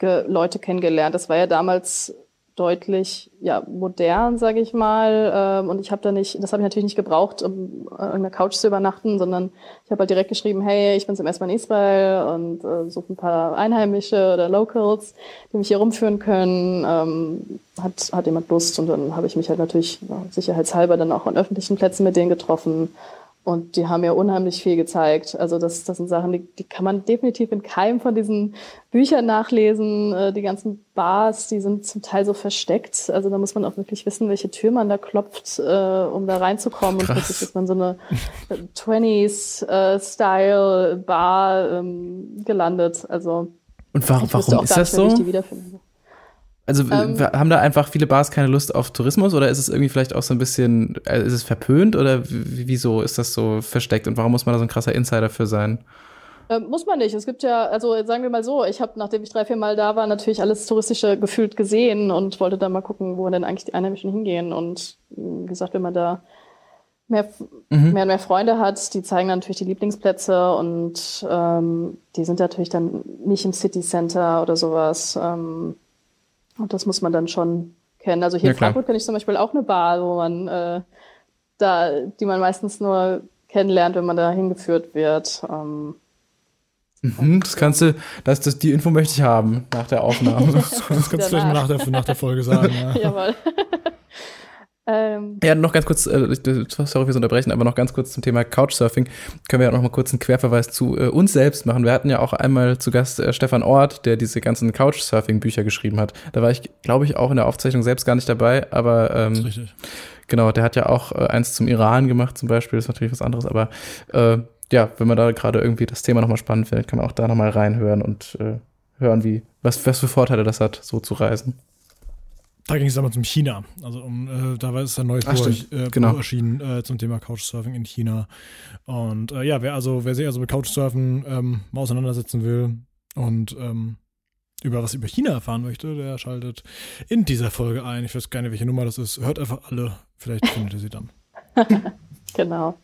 [SPEAKER 3] Leute kennengelernt. Das war ja damals deutlich ja modern, sage ich mal. Ähm, und ich habe da nicht, das habe ich natürlich nicht gebraucht, um äh, an der Couch zu übernachten, sondern ich habe halt direkt geschrieben, hey, ich bin zum ersten Mal in Israel und äh, suche ein paar Einheimische oder Locals, die mich hier rumführen können. Ähm, hat, hat jemand Lust? Und dann habe ich mich halt natürlich ja, sicherheitshalber dann auch an öffentlichen Plätzen mit denen getroffen und die haben mir unheimlich viel gezeigt. Also das, das sind Sachen, die, die kann man definitiv in keinem von diesen Büchern nachlesen. Äh, die ganzen Bars, die sind zum Teil so versteckt. Also da muss man auch wirklich wissen, welche Tür man da klopft, äh, um da reinzukommen. Krass. Und plötzlich ist man so eine 20s-Style-Bar äh, ähm, gelandet. Also
[SPEAKER 2] und warum, warum ist das so? Also ähm, haben da einfach viele Bars keine Lust auf Tourismus oder ist es irgendwie vielleicht auch so ein bisschen, äh, ist es verpönt oder wieso ist das so versteckt und warum muss man da so ein krasser Insider für sein?
[SPEAKER 3] Ähm, muss man nicht. Es gibt ja, also sagen wir mal so, ich habe, nachdem ich drei, vier Mal da war, natürlich alles Touristische gefühlt gesehen und wollte dann mal gucken, wo denn eigentlich die Einheimischen hingehen. Und wie gesagt, wenn man da mehr, mhm. mehr und mehr Freunde hat, die zeigen dann natürlich die Lieblingsplätze und ähm, die sind natürlich dann nicht im City Center oder sowas. Ähm, und das muss man dann schon kennen. Also hier ja, in Frankfurt kenne ich zum Beispiel auch eine Bar, wo man äh, da, die man meistens nur kennenlernt, wenn man da hingeführt wird. Ähm,
[SPEAKER 2] mhm, das kannst du, das, das, die Info möchte ich haben nach der Aufnahme.
[SPEAKER 1] das kannst du gleich mal nach der, nach der Folge sagen. Ja.
[SPEAKER 3] Jawohl.
[SPEAKER 2] Ähm, ja, noch ganz kurz, äh, sorry fürs Unterbrechen, aber noch ganz kurz zum Thema Couchsurfing. Können wir ja noch mal kurz einen Querverweis zu äh, uns selbst machen. Wir hatten ja auch einmal zu Gast äh, Stefan Ort, der diese ganzen Couchsurfing-Bücher geschrieben hat. Da war ich, glaube ich, auch in der Aufzeichnung selbst gar nicht dabei, aber ähm, das ist richtig. genau, der hat ja auch äh, eins zum Iran gemacht zum Beispiel, das ist natürlich was anderes, aber äh, ja, wenn man da gerade irgendwie das Thema nochmal spannend findet, kann man auch da nochmal reinhören und äh, hören, wie, was, was für Vorteile das hat, so zu reisen.
[SPEAKER 1] Da ging es damals um China. Also um, äh, da war es ein neues Buch, äh, genau. erschienen äh, zum Thema Couchsurfing in China. Und äh, ja, wer also, wer sich also mit Couchsurfen ähm, mal auseinandersetzen will und ähm, über was über China erfahren möchte, der schaltet in dieser Folge ein. Ich weiß gar nicht, welche Nummer das ist. Hört einfach alle. Vielleicht findet ihr sie dann.
[SPEAKER 3] genau.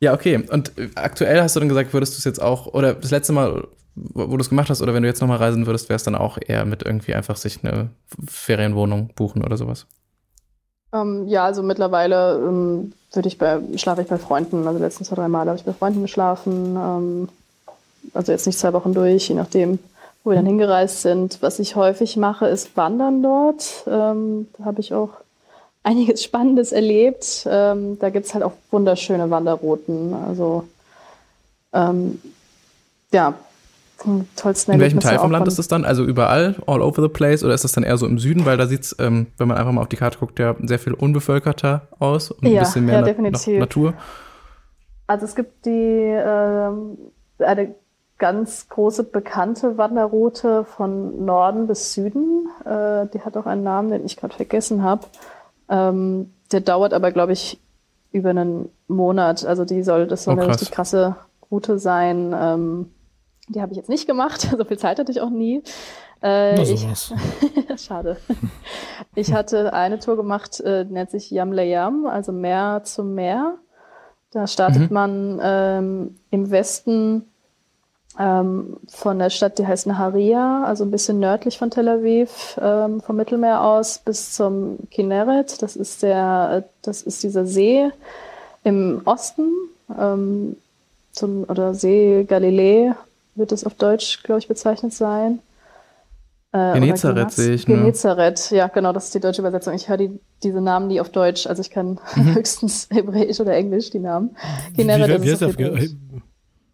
[SPEAKER 2] Ja, okay. Und äh, aktuell hast du dann gesagt, würdest du es jetzt auch, oder das letzte Mal wo du es gemacht hast, oder wenn du jetzt nochmal reisen würdest, wäre es dann auch eher mit irgendwie einfach sich eine Ferienwohnung buchen oder sowas?
[SPEAKER 3] Ähm, ja, also mittlerweile ähm, würde ich bei, schlafe ich bei Freunden. Also letzten zwei, drei Mal habe ich bei Freunden geschlafen. Ähm, also jetzt nicht zwei Wochen durch, je nachdem, wo wir dann hingereist sind. Was ich häufig mache, ist Wandern dort. Ähm, da habe ich auch einiges Spannendes erlebt. Ähm, da gibt es halt auch wunderschöne Wanderrouten. Also ähm, ja,
[SPEAKER 2] tollsten In welchem Teil vom Land ist das dann? Also überall, all over the place? Oder ist das dann eher so im Süden? Weil da sieht es, ähm, wenn man einfach mal auf die Karte guckt, ja sehr viel unbevölkerter aus und ja, ein bisschen mehr ja, definitiv. Natur.
[SPEAKER 3] Also es gibt die äh, eine ganz große bekannte Wanderroute von Norden bis Süden. Äh, die hat auch einen Namen, den ich gerade vergessen habe. Ähm, der dauert aber, glaube ich, über einen Monat. Also die soll, das soll oh, eine richtig krasse Route sein. Ähm, die habe ich jetzt nicht gemacht, so viel Zeit hatte ich auch nie. Äh, ich, schade. Ich hatte eine Tour gemacht, äh, nennt sich Yam Yam, also Meer zum Meer. Da startet mhm. man ähm, im Westen ähm, von der Stadt, die heißt Naharia, also ein bisschen nördlich von Tel Aviv, ähm, vom Mittelmeer aus bis zum Kinneret. Das ist der, das ist dieser See im Osten, ähm, zum, oder See Galilee, wird es auf Deutsch, glaube ich, bezeichnet sein.
[SPEAKER 2] Äh, Genezareth sehe ich.
[SPEAKER 3] Ne? Genezareth, ja, genau, das ist die deutsche Übersetzung. Ich höre die, diese Namen nie auf Deutsch, also ich kann mhm. höchstens Hebräisch oder Englisch, die Namen.
[SPEAKER 1] Kinneret wie, wie, wie auf
[SPEAKER 3] Hebräisch.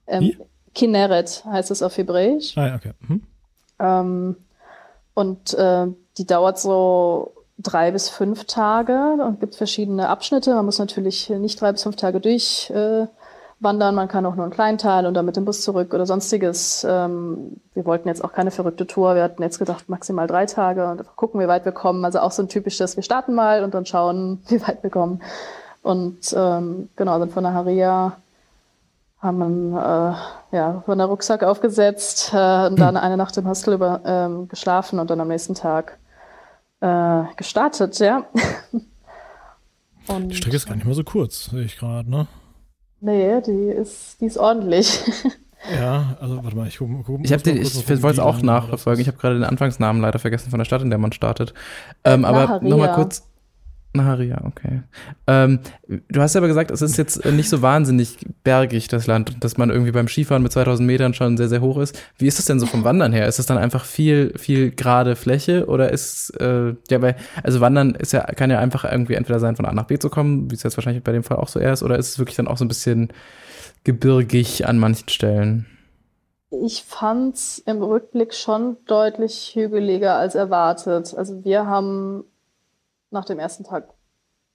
[SPEAKER 3] Ähm, Kinneret heißt es auf Hebräisch.
[SPEAKER 1] Ah, okay. Mhm.
[SPEAKER 3] Ähm, und äh, die dauert so drei bis fünf Tage und gibt verschiedene Abschnitte. Man muss natürlich nicht drei bis fünf Tage durch äh, wandern, man kann auch nur einen kleinen Teil und dann mit dem Bus zurück oder sonstiges. Ähm, wir wollten jetzt auch keine verrückte Tour, wir hatten jetzt gedacht maximal drei Tage und gucken, wie weit wir kommen. Also auch so ein typisches, wir starten mal und dann schauen, wie weit wir kommen. Und ähm, genau, sind von der Haria haben äh, ja, von der Rucksack aufgesetzt äh, und dann eine Nacht im Hostel über, ähm, geschlafen und dann am nächsten Tag äh, gestartet, ja.
[SPEAKER 1] und, Die Strecke ist gar nicht mehr so kurz, sehe ich gerade, ne?
[SPEAKER 3] Nee, die ist, die ist ordentlich.
[SPEAKER 1] Ja, also warte mal, ich gucke guck,
[SPEAKER 2] Ich, ich, ich wollte es auch nachverfolgen. Ich habe gerade den Anfangsnamen leider vergessen von der Stadt, in der man startet. Ähm, aber nochmal kurz. Naharia, okay. Ähm, du hast aber gesagt, es ist jetzt nicht so wahnsinnig bergig, das Land, dass man irgendwie beim Skifahren mit 2000 Metern schon sehr, sehr hoch ist. Wie ist es denn so vom Wandern her? Ist es dann einfach viel, viel gerade Fläche oder ist, äh, ja, bei, also Wandern ist ja, kann ja einfach irgendwie entweder sein, von A nach B zu kommen, wie es jetzt wahrscheinlich bei dem Fall auch so eher ist, oder ist es wirklich dann auch so ein bisschen gebirgig an manchen Stellen?
[SPEAKER 3] Ich fand's im Rückblick schon deutlich hügeliger als erwartet. Also wir haben nach dem ersten Tag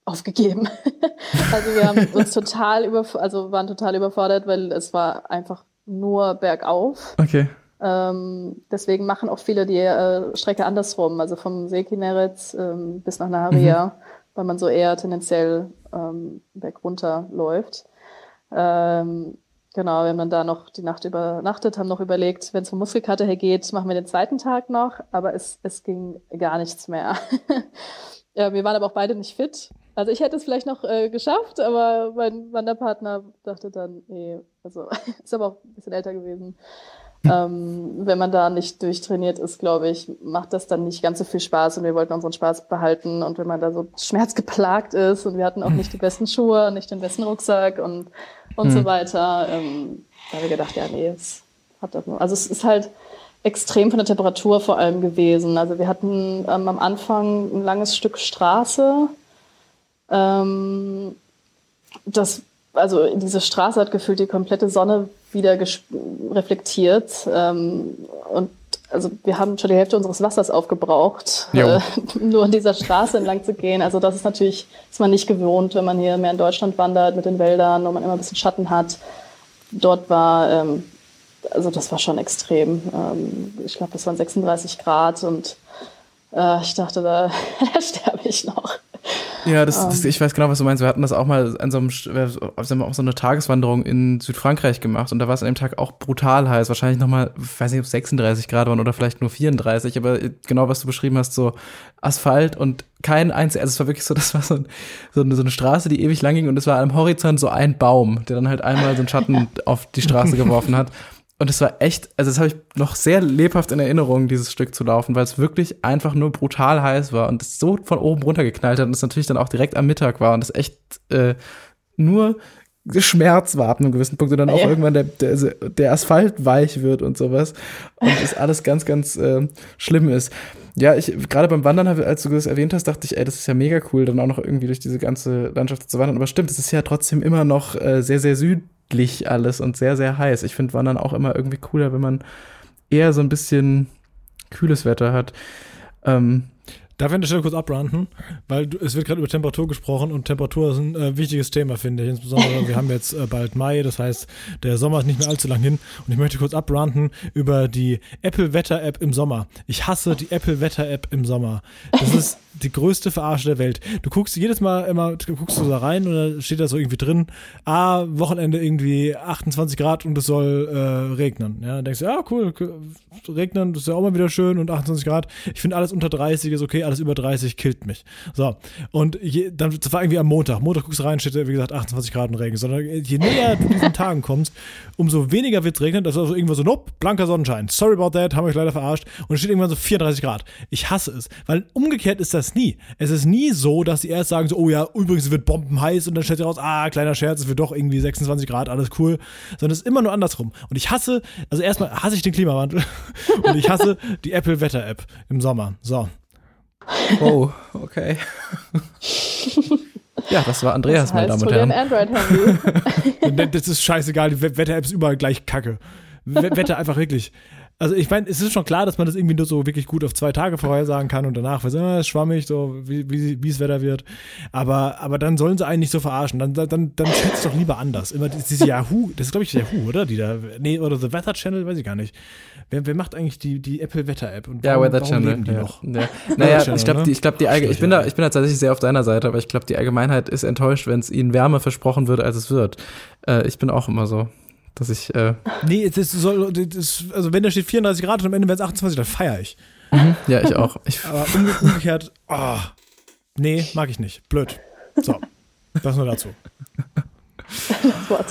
[SPEAKER 3] aufgegeben. also wir haben uns total über, also waren total überfordert, weil es war einfach nur bergauf.
[SPEAKER 2] Okay.
[SPEAKER 3] Ähm, deswegen machen auch viele die äh, Strecke andersrum, also vom See Kinneret ähm, bis nach Naharia, mhm. weil man so eher tendenziell ähm, bergunter läuft. Ähm, genau, wir haben dann da noch die Nacht übernachtet, haben noch überlegt, wenn es vom Muskelkater her geht, machen wir den zweiten Tag noch, aber es, es ging gar nichts mehr. Ja, wir waren aber auch beide nicht fit. Also ich hätte es vielleicht noch äh, geschafft, aber mein Wanderpartner dachte dann, nee, also ist aber auch ein bisschen älter gewesen. Ähm, wenn man da nicht durchtrainiert ist, glaube ich, macht das dann nicht ganz so viel Spaß und wir wollten unseren Spaß behalten und wenn man da so schmerzgeplagt ist und wir hatten auch nicht die besten Schuhe und nicht den besten Rucksack und, und mhm. so weiter, ähm, da haben wir gedacht, ja, nee, es hat das nur. Also es ist halt, extrem von der Temperatur vor allem gewesen. Also wir hatten ähm, am Anfang ein langes Stück Straße. Ähm, das, also diese Straße hat gefühlt die komplette Sonne wieder reflektiert. Ähm, und also wir haben schon die Hälfte unseres Wassers aufgebraucht, äh, nur an dieser Straße entlang zu gehen. Also das ist natürlich, ist man nicht gewohnt, wenn man hier mehr in Deutschland wandert mit den Wäldern, wo man immer ein bisschen Schatten hat. Dort war ähm, also das war schon extrem. Ähm, ich glaube, das waren 36 Grad und äh, ich dachte, da, da sterbe ich noch.
[SPEAKER 2] Ja, das, das, ähm. ich weiß genau, was du meinst. Wir hatten das auch mal an so, einem, auch so eine Tageswanderung in Südfrankreich gemacht und da war es an dem Tag auch brutal heiß. Wahrscheinlich nochmal, ich weiß nicht, ob es 36 Grad waren oder vielleicht nur 34, aber genau, was du beschrieben hast, so Asphalt und kein einziger, also es war wirklich so, das war so, ein, so, eine, so eine Straße, die ewig lang ging und es war am Horizont so ein Baum, der dann halt einmal so einen Schatten auf die Straße geworfen hat. Und es war echt, also das habe ich noch sehr lebhaft in Erinnerung, dieses Stück zu laufen, weil es wirklich einfach nur brutal heiß war und es so von oben runter geknallt hat und es natürlich dann auch direkt am Mittag war und es echt äh, nur Schmerz war ab einem gewissen Punkt und dann auch ja. irgendwann der, der, der Asphalt weich wird und sowas und es alles ganz, ganz äh, schlimm ist. Ja, ich gerade beim Wandern, als du das erwähnt hast, dachte ich, ey, das ist ja mega cool, dann auch noch irgendwie durch diese ganze Landschaft zu wandern. Aber stimmt, es ist ja trotzdem immer noch äh, sehr, sehr süd südlich alles und sehr, sehr heiß. Ich finde Wandern auch immer irgendwie cooler, wenn man eher so ein bisschen kühles Wetter hat. Ähm,
[SPEAKER 1] Darf ich an der Stelle kurz abranten? Weil du, es wird gerade über Temperatur gesprochen und Temperatur ist ein äh, wichtiges Thema, finde ich. Insbesondere, wir haben jetzt äh, bald Mai, das heißt, der Sommer ist nicht mehr allzu lang hin. Und ich möchte kurz abranten über die Apple Wetter App im Sommer. Ich hasse die Apple Wetter App im Sommer. Das ist die größte Verarsche der Welt. Du guckst jedes Mal immer, guckst du da rein und da steht da so irgendwie drin, ah, Wochenende irgendwie 28 Grad und es soll äh, regnen. Ja, dann denkst du, ja, cool, regnen, das ist ja auch mal wieder schön und 28 Grad. Ich finde alles unter 30 ist okay, alles über 30 killt mich. So. Und je, dann, das war irgendwie am Montag. Montag guckst du rein, steht wie gesagt, 28 Grad und Regen. Sondern je näher du diesen Tagen kommst, umso weniger wird es regnen. Das ist also irgendwo so, nope, blanker Sonnenschein. Sorry about that, haben euch leider verarscht. Und es steht irgendwann so 34 Grad. Ich hasse es. Weil umgekehrt ist das nie. Es ist nie so, dass sie erst sagen so, oh ja, übrigens wird bombenheiß und dann stellt sie raus, ah, kleiner Scherz, es wird doch irgendwie 26 Grad, alles cool. Sondern es ist immer nur andersrum. Und ich hasse, also erstmal hasse ich den Klimawandel und ich hasse die Apple Wetter App im Sommer. So.
[SPEAKER 2] Oh, okay. Ja, das war Andreas, das heißt, meine Damen und
[SPEAKER 1] Herren. das ist scheißegal, die Wetter-App ist überall gleich kacke. Wetter einfach wirklich. Also ich meine, es ist schon klar, dass man das irgendwie nur so wirklich gut auf zwei Tage vorhersagen kann und danach weiß, ah, ist schwammig, so wie, wie, wie es Wetter wird. Aber, aber dann sollen sie einen nicht so verarschen. Dann, dann, dann schätzt doch lieber anders. Immer diese Yahoo, das ist glaube ich Yahoo, oder? Die da, nee, oder The Weather Channel, weiß ich gar nicht. Wer, wer macht eigentlich die, die Apple Wetter App?
[SPEAKER 2] Und ja, Weather Channel. Die ja. Noch? Ja. Naja, ich glaube, die, ich glaube, die, ich bin da, ich bin da tatsächlich sehr auf deiner Seite, aber ich glaube, die Allgemeinheit ist enttäuscht, wenn es ihnen wärmer versprochen wird, als es wird. Äh, ich bin auch immer so dass ich. Äh
[SPEAKER 1] nee, das soll, das, also wenn da steht 34 Grad und am Ende werden es 28, dann feiere ich.
[SPEAKER 2] Mhm, ja, ich auch. Ich
[SPEAKER 1] Aber umgekehrt, oh, nee, mag ich nicht. Blöd. So, das nur dazu.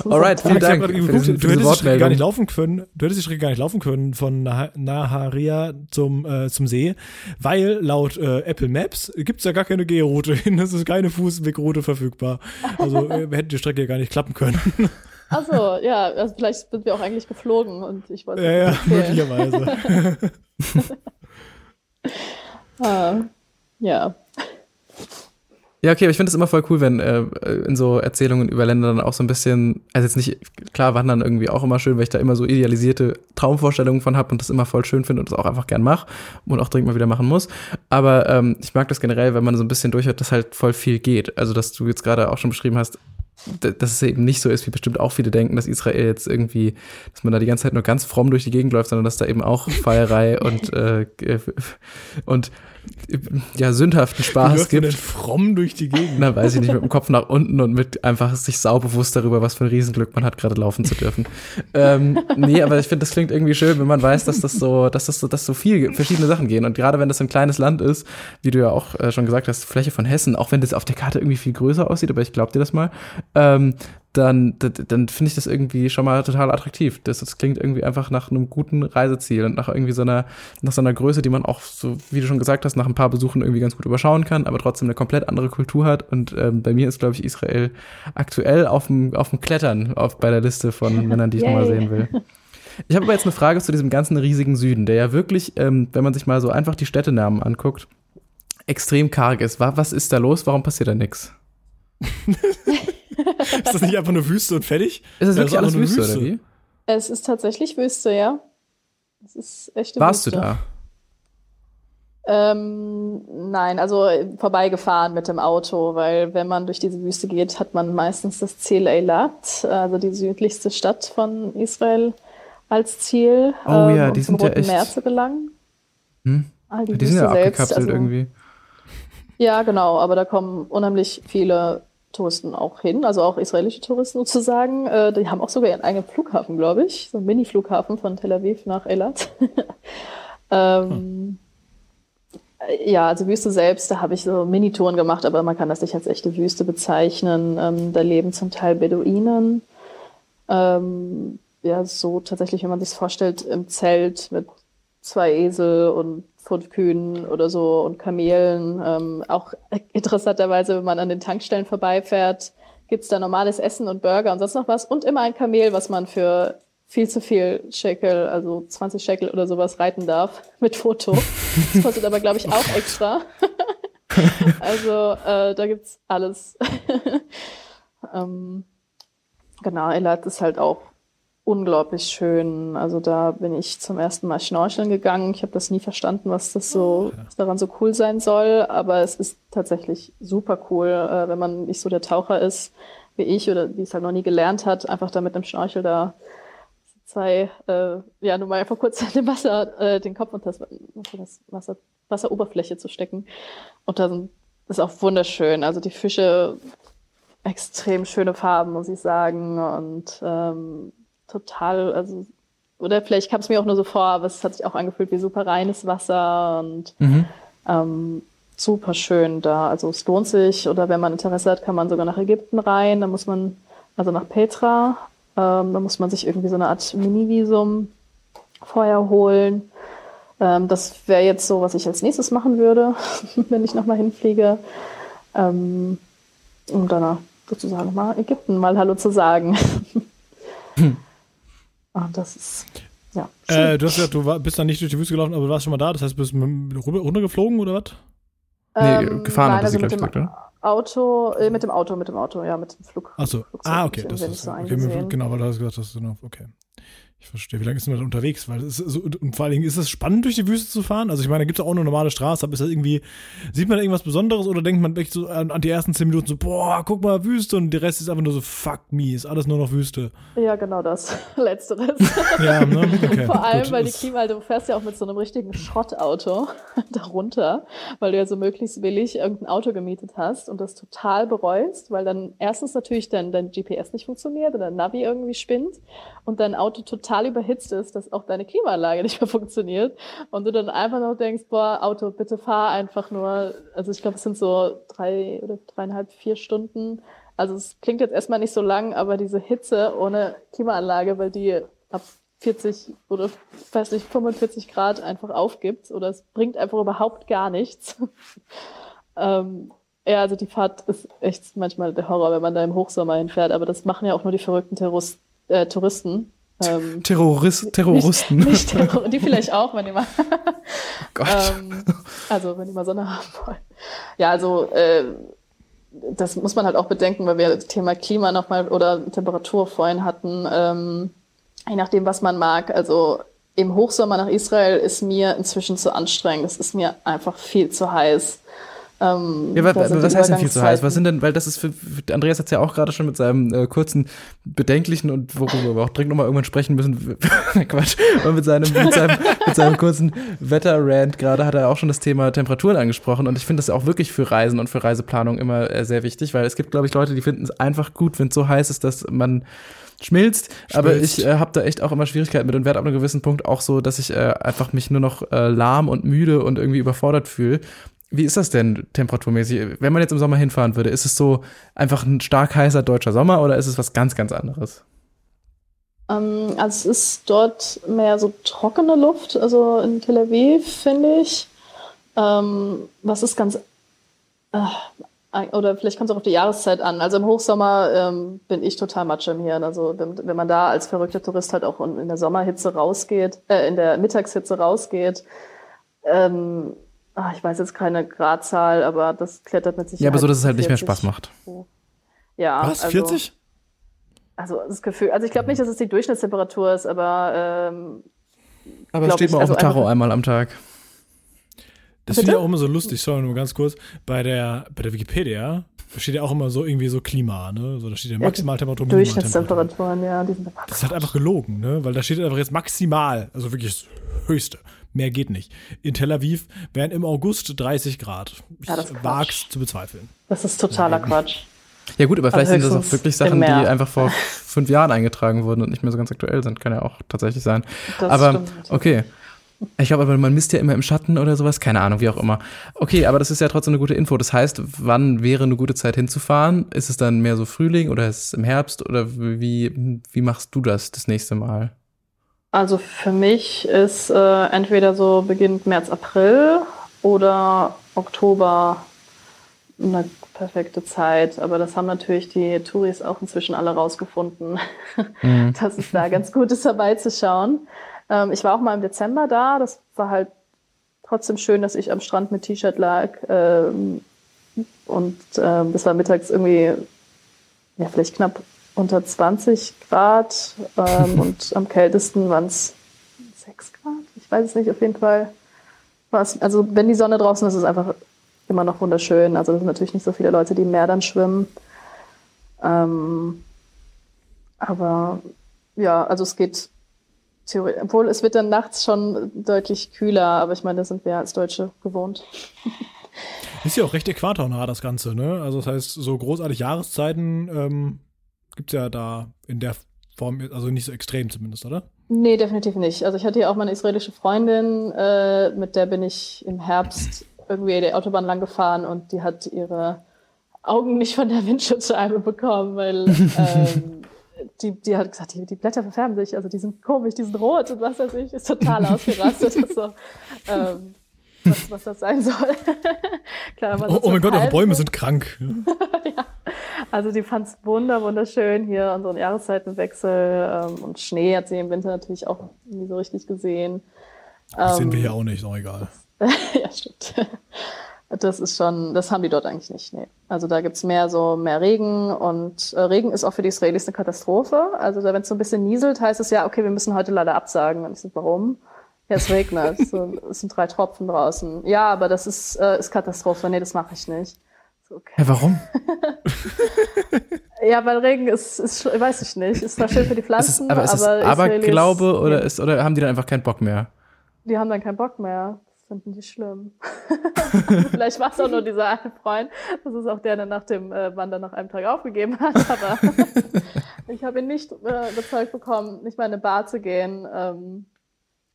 [SPEAKER 2] Alright, vielen Dank.
[SPEAKER 1] Geguckt, du hättest die Strecke gar nicht laufen können. Du hättest die Strecke gar nicht laufen können von Naharia zum äh, zum See, weil laut äh, Apple Maps gibt's ja gar keine Gehroute hin. Es ist keine Fußwegroute verfügbar. Also äh, hätte die Strecke ja gar nicht klappen können.
[SPEAKER 3] Achso, ja, also vielleicht sind wir auch eigentlich geflogen und ich wollte.
[SPEAKER 1] Ja, ja, möglicherweise.
[SPEAKER 3] ah, ja.
[SPEAKER 2] Ja, okay, aber ich finde es immer voll cool, wenn äh, in so Erzählungen über Länder dann auch so ein bisschen, also jetzt nicht, klar, wandern irgendwie auch immer schön, weil ich da immer so idealisierte Traumvorstellungen von habe und das immer voll schön finde und das auch einfach gern mache und auch dringend mal wieder machen muss. Aber ähm, ich mag das generell, wenn man so ein bisschen durchhört, dass halt voll viel geht. Also, dass du jetzt gerade auch schon beschrieben hast, dass es eben nicht so ist, wie bestimmt auch viele denken, dass Israel jetzt irgendwie, dass man da die ganze Zeit nur ganz fromm durch die Gegend läuft, sondern dass da eben auch Feierei und, äh, und ja, sündhaften Spaß
[SPEAKER 1] gibt. Denn fromm durch die Gegend.
[SPEAKER 2] Na, weiß ich nicht, mit dem Kopf nach unten und mit einfach sich saubewusst darüber, was für ein Riesenglück man hat, gerade laufen zu dürfen. ähm, nee, aber ich finde, das klingt irgendwie schön, wenn man weiß, dass das so, dass das so, dass so viel verschiedene Sachen gehen. Und gerade wenn das ein kleines Land ist, wie du ja auch äh, schon gesagt hast, Fläche von Hessen, auch wenn das auf der Karte irgendwie viel größer aussieht, aber ich glaube dir das mal, ähm, dann, dann finde ich das irgendwie schon mal total attraktiv. Das, das klingt irgendwie einfach nach einem guten Reiseziel und nach irgendwie so einer, nach so einer Größe, die man auch, so wie du schon gesagt hast, nach ein paar Besuchen irgendwie ganz gut überschauen kann, aber trotzdem eine komplett andere Kultur hat. Und ähm, bei mir ist, glaube ich, Israel aktuell auf dem, auf dem Klettern auf, bei der Liste von Männern, die ich nochmal sehen will. Ich habe aber jetzt eine Frage zu diesem ganzen riesigen Süden, der ja wirklich, ähm, wenn man sich mal so einfach die Städtenamen anguckt, extrem karg ist. Was ist da los? Warum passiert da nichts?
[SPEAKER 1] ist das nicht einfach nur Wüste und fertig?
[SPEAKER 2] Ist das wirklich alles Wüste, Wüste, oder wie?
[SPEAKER 3] Es ist tatsächlich Wüste, ja. Es ist echte
[SPEAKER 2] Warst
[SPEAKER 3] Wüste.
[SPEAKER 2] du da?
[SPEAKER 3] Ähm, nein, also vorbeigefahren mit dem Auto, weil wenn man durch diese Wüste geht, hat man meistens das Ziel Eilat, also die südlichste Stadt von Israel, als Ziel.
[SPEAKER 2] Oh ähm, ja, die um sind ja echt.
[SPEAKER 3] Meer zu gelangen.
[SPEAKER 2] Hm? Ah, die, die sind ja abgekapselt also, irgendwie.
[SPEAKER 3] Ja, genau, aber da kommen unheimlich viele Touristen auch hin, also auch israelische Touristen sozusagen. Äh, die haben auch sogar ihren eigenen Flughafen, glaube ich, so ein Mini-Flughafen von Tel Aviv nach Eilat. ähm, hm. Ja, also Wüste selbst, da habe ich so Minitouren gemacht, aber man kann das nicht als echte Wüste bezeichnen. Ähm, da leben zum Teil Beduinen. Ähm, ja, so tatsächlich, wenn man sich vorstellt, im Zelt mit zwei Esel und fünf Kühen oder so und Kamelen. Ähm, auch interessanterweise, wenn man an den Tankstellen vorbeifährt, gibt's da normales Essen und Burger und sonst noch was und immer ein Kamel, was man für viel zu viel Shekel, also 20 Shekel oder sowas reiten darf mit Foto. Das kostet aber, glaube ich, auch extra. also äh, da gibt's alles. ähm, genau, Elat ist halt auch unglaublich schön. Also da bin ich zum ersten Mal schnorcheln gegangen. Ich habe das nie verstanden, was das so, was daran so cool sein soll. Aber es ist tatsächlich super cool, äh, wenn man nicht so der Taucher ist wie ich oder die es halt noch nie gelernt hat, einfach da mit einem Schnorchel da zwei, äh, ja, nur mal einfach kurz in dem Wasser, äh, den Kopf unter das, das Wasser, Wasseroberfläche zu stecken. Und da sind, ist auch wunderschön. Also die Fische, extrem schöne Farben, muss ich sagen. Und ähm, total, also, oder vielleicht kam es mir auch nur so vor, aber es hat sich auch angefühlt wie super reines Wasser und mhm. ähm, super schön da. Also es lohnt sich, oder wenn man Interesse hat, kann man sogar nach Ägypten rein. Da muss man, also nach Petra, ähm, da muss man sich irgendwie so eine Art Mini-Visum vorher holen. Ähm, das wäre jetzt so, was ich als nächstes machen würde, wenn ich nochmal hinfliege. Ähm, um danach sozusagen mal Ägypten mal Hallo zu sagen. hm. Und das ist, ja.
[SPEAKER 1] Äh, du hast gesagt, du war, bist dann nicht durch die Wüste gelaufen, aber du warst schon mal da. Das heißt, du bist runtergeflogen oder was?
[SPEAKER 2] Nee, ähm, gefahren, nein, also mit dem gesagt, oder?
[SPEAKER 3] Auto, äh, mit dem Auto, mit dem Auto, ja, mit dem Flug.
[SPEAKER 1] Achso, ah, okay, das ist so okay, genau, weil du hast gesagt, das ist noch, okay. Ich verstehe. Wie lange ist man da unterwegs? Weil es so, und vor allen Dingen ist es spannend, durch die Wüste zu fahren. Also ich meine, da gibt es auch eine normale Straße, aber ist das irgendwie, sieht man da irgendwas Besonderes oder denkt man echt so an, an, die ersten zehn Minuten so, boah, guck mal, Wüste und der Rest ist einfach nur so, fuck me, ist alles nur noch Wüste.
[SPEAKER 3] Ja, genau das. Letzteres.
[SPEAKER 1] ja, ne? Okay,
[SPEAKER 3] Vor allem, gut, weil die Klima, also du fährst ja auch mit so einem richtigen Schrottauto darunter, weil du ja so möglichst billig irgendein Auto gemietet hast und das total bereust, weil dann erstens natürlich dein, dein GPS nicht funktioniert oder dein Navi irgendwie spinnt und dein Auto total überhitzt ist, dass auch deine Klimaanlage nicht mehr funktioniert und du dann einfach noch denkst, boah, Auto, bitte fahr einfach nur, also ich glaube, es sind so drei oder dreieinhalb, vier Stunden. Also es klingt jetzt erstmal nicht so lang, aber diese Hitze ohne Klimaanlage, weil die ab 40 oder weiß nicht, 45 Grad einfach aufgibt oder es bringt einfach überhaupt gar nichts. ähm, ja, also die Fahrt ist echt manchmal der Horror, wenn man da im Hochsommer hinfährt, aber das machen ja auch nur die verrückten Terroristen äh, Touristen.
[SPEAKER 2] Ähm, Terrorist, Terroristen.
[SPEAKER 3] Nicht, nicht Terror die vielleicht auch, wenn die mal. Gott. Ähm, also, wenn die mal Sonne haben wollen. Ja, also, äh, das muss man halt auch bedenken, weil wir das Thema Klima nochmal oder Temperatur vorhin hatten. Ähm, je nachdem, was man mag. Also, im Hochsommer nach Israel ist mir inzwischen zu anstrengend. Es ist mir einfach viel zu heiß.
[SPEAKER 2] Ähm, ja, was, was heißt denn viel zu heiß? Was sind denn, weil das ist für, Andreas hat es ja auch gerade schon mit seinem äh, kurzen, bedenklichen und worüber wir auch dringend nochmal irgendwann sprechen müssen, Quatsch, und mit seinem, mit seinem, mit seinem kurzen Wetter-Rant gerade hat er auch schon das Thema Temperaturen angesprochen und ich finde das auch wirklich für Reisen und für Reiseplanung immer äh, sehr wichtig, weil es gibt, glaube ich, Leute, die finden es einfach gut, wenn es so heiß ist, dass man schmilzt. schmilzt. Aber ich äh, habe da echt auch immer Schwierigkeiten mit und werde ab einem gewissen Punkt auch so, dass ich äh, einfach mich nur noch äh, lahm und müde und irgendwie überfordert fühle. Wie ist das denn temperaturmäßig? Wenn man jetzt im Sommer hinfahren würde, ist es so einfach ein stark heißer deutscher Sommer oder ist es was ganz, ganz anderes?
[SPEAKER 3] Ähm, also es ist dort mehr so trockene Luft, also in Tel Aviv, finde ich. Ähm, was ist ganz äh, oder vielleicht kommt es auch auf die Jahreszeit an. Also im Hochsommer ähm, bin ich total matsch im Hirn. Also wenn, wenn man da als verrückter Tourist halt auch in der Sommerhitze rausgeht, äh, in der Mittagshitze rausgeht, ähm, ach, ich weiß jetzt keine Gradzahl, aber das klettert mit Sicherheit.
[SPEAKER 2] Ja, aber so, dass es halt nicht mehr Spaß macht.
[SPEAKER 3] Ja.
[SPEAKER 1] Was? 40?
[SPEAKER 3] Also, also das Gefühl, also ich glaube nicht, dass es die Durchschnittstemperatur ist, aber ähm,
[SPEAKER 2] aber es steht mal also auf dem Tacho einmal am Tag.
[SPEAKER 1] Das finde ich auch immer so lustig, sorry, nur ganz kurz. Bei der, bei der Wikipedia steht ja auch immer so irgendwie so Klima, ne? So, da steht ja Maximaltemperatur,
[SPEAKER 3] ja, Durchschnittstemperaturen, ja. Die sind
[SPEAKER 1] das ist halt einfach gelogen, ne? Weil da steht einfach jetzt maximal, also wirklich das Höchste. Mehr geht nicht. In Tel Aviv wären im August 30 Grad. Ich ja, wag's zu bezweifeln.
[SPEAKER 3] Das ist totaler ja, Quatsch.
[SPEAKER 2] Ja gut, aber vielleicht sind das auch wirklich Sachen, die einfach vor fünf Jahren eingetragen wurden und nicht mehr so ganz aktuell sind. Kann ja auch tatsächlich sein. Das aber stimmt. okay. Ich glaube aber, man misst ja immer im Schatten oder sowas. Keine Ahnung, wie auch immer. Okay, aber das ist ja trotzdem eine gute Info. Das heißt, wann wäre eine gute Zeit hinzufahren? Ist es dann mehr so Frühling oder ist es im Herbst? Oder wie, wie machst du das das nächste Mal?
[SPEAKER 3] Also für mich ist äh, entweder so beginnt März, April oder Oktober eine perfekte Zeit. Aber das haben natürlich die Touris auch inzwischen alle rausgefunden, mhm. dass es da ganz gut ist, dabei zu schauen. Ähm, ich war auch mal im Dezember da. Das war halt trotzdem schön, dass ich am Strand mit T-Shirt lag. Ähm, und ähm, das war mittags irgendwie, ja, vielleicht knapp unter 20 Grad. Ähm, und am kältesten waren es 6 Grad. Ich weiß es nicht, auf jeden Fall. War's, also, wenn die Sonne draußen ist, ist es einfach immer noch wunderschön. Also, es sind natürlich nicht so viele Leute, die im Meer dann schwimmen. Ähm, aber ja, also es geht Theorie, obwohl es wird dann nachts schon deutlich kühler, aber ich meine, da sind wir als Deutsche gewohnt.
[SPEAKER 1] Ist ja auch recht äquatornah, das Ganze, ne? Also das heißt, so großartig Jahreszeiten ähm, gibt es ja da in der Form, also nicht so extrem zumindest, oder?
[SPEAKER 3] Nee, definitiv nicht. Also ich hatte ja auch meine israelische Freundin, äh, mit der bin ich im Herbst irgendwie die Autobahn lang gefahren und die hat ihre Augen nicht von der Windschutzscheibe bekommen, weil ähm, die, die hat gesagt, die, die Blätter verfärben sich, also die sind komisch, die sind rot und was weiß ich, ist total ausgerastet. so, ähm, was, was das sein soll.
[SPEAKER 1] Klar, oh, oh mein Gott, eure Bäume sind krank.
[SPEAKER 3] Also die fand es wunder, wunderschön hier, unseren Jahreszeitenwechsel ähm, und Schnee hat sie im Winter natürlich auch nie so richtig gesehen.
[SPEAKER 1] Das ähm, sehen wir hier auch nicht, auch egal.
[SPEAKER 3] ja, stimmt. Das ist schon, das haben die dort eigentlich nicht. Nee. Also da gibt's mehr so mehr Regen und äh, Regen ist auch für die Israelis eine Katastrophe. Also wenn es so ein bisschen nieselt, heißt es ja, okay, wir müssen heute leider absagen. Und ich so, warum? Ja, es regnet. so, es sind drei Tropfen draußen. Ja, aber das ist, äh, ist Katastrophe. Nee, das mache ich nicht.
[SPEAKER 2] Okay. Ja, warum?
[SPEAKER 3] ja, weil Regen ist, ist, weiß ich nicht, ist zwar schön für die Pflanzen,
[SPEAKER 2] ist, aber ist aber, aber Glaube oder ist oder haben die dann einfach keinen Bock mehr?
[SPEAKER 3] Die haben dann keinen Bock mehr finden die schlimm. Vielleicht war es auch nur dieser eine Freund. Das ist auch der, der nach dem äh, Wandern nach einem Tag aufgegeben hat. Aber ich habe ihn nicht äh, überzeugt bekommen, nicht mal in eine Bar zu gehen. Ähm,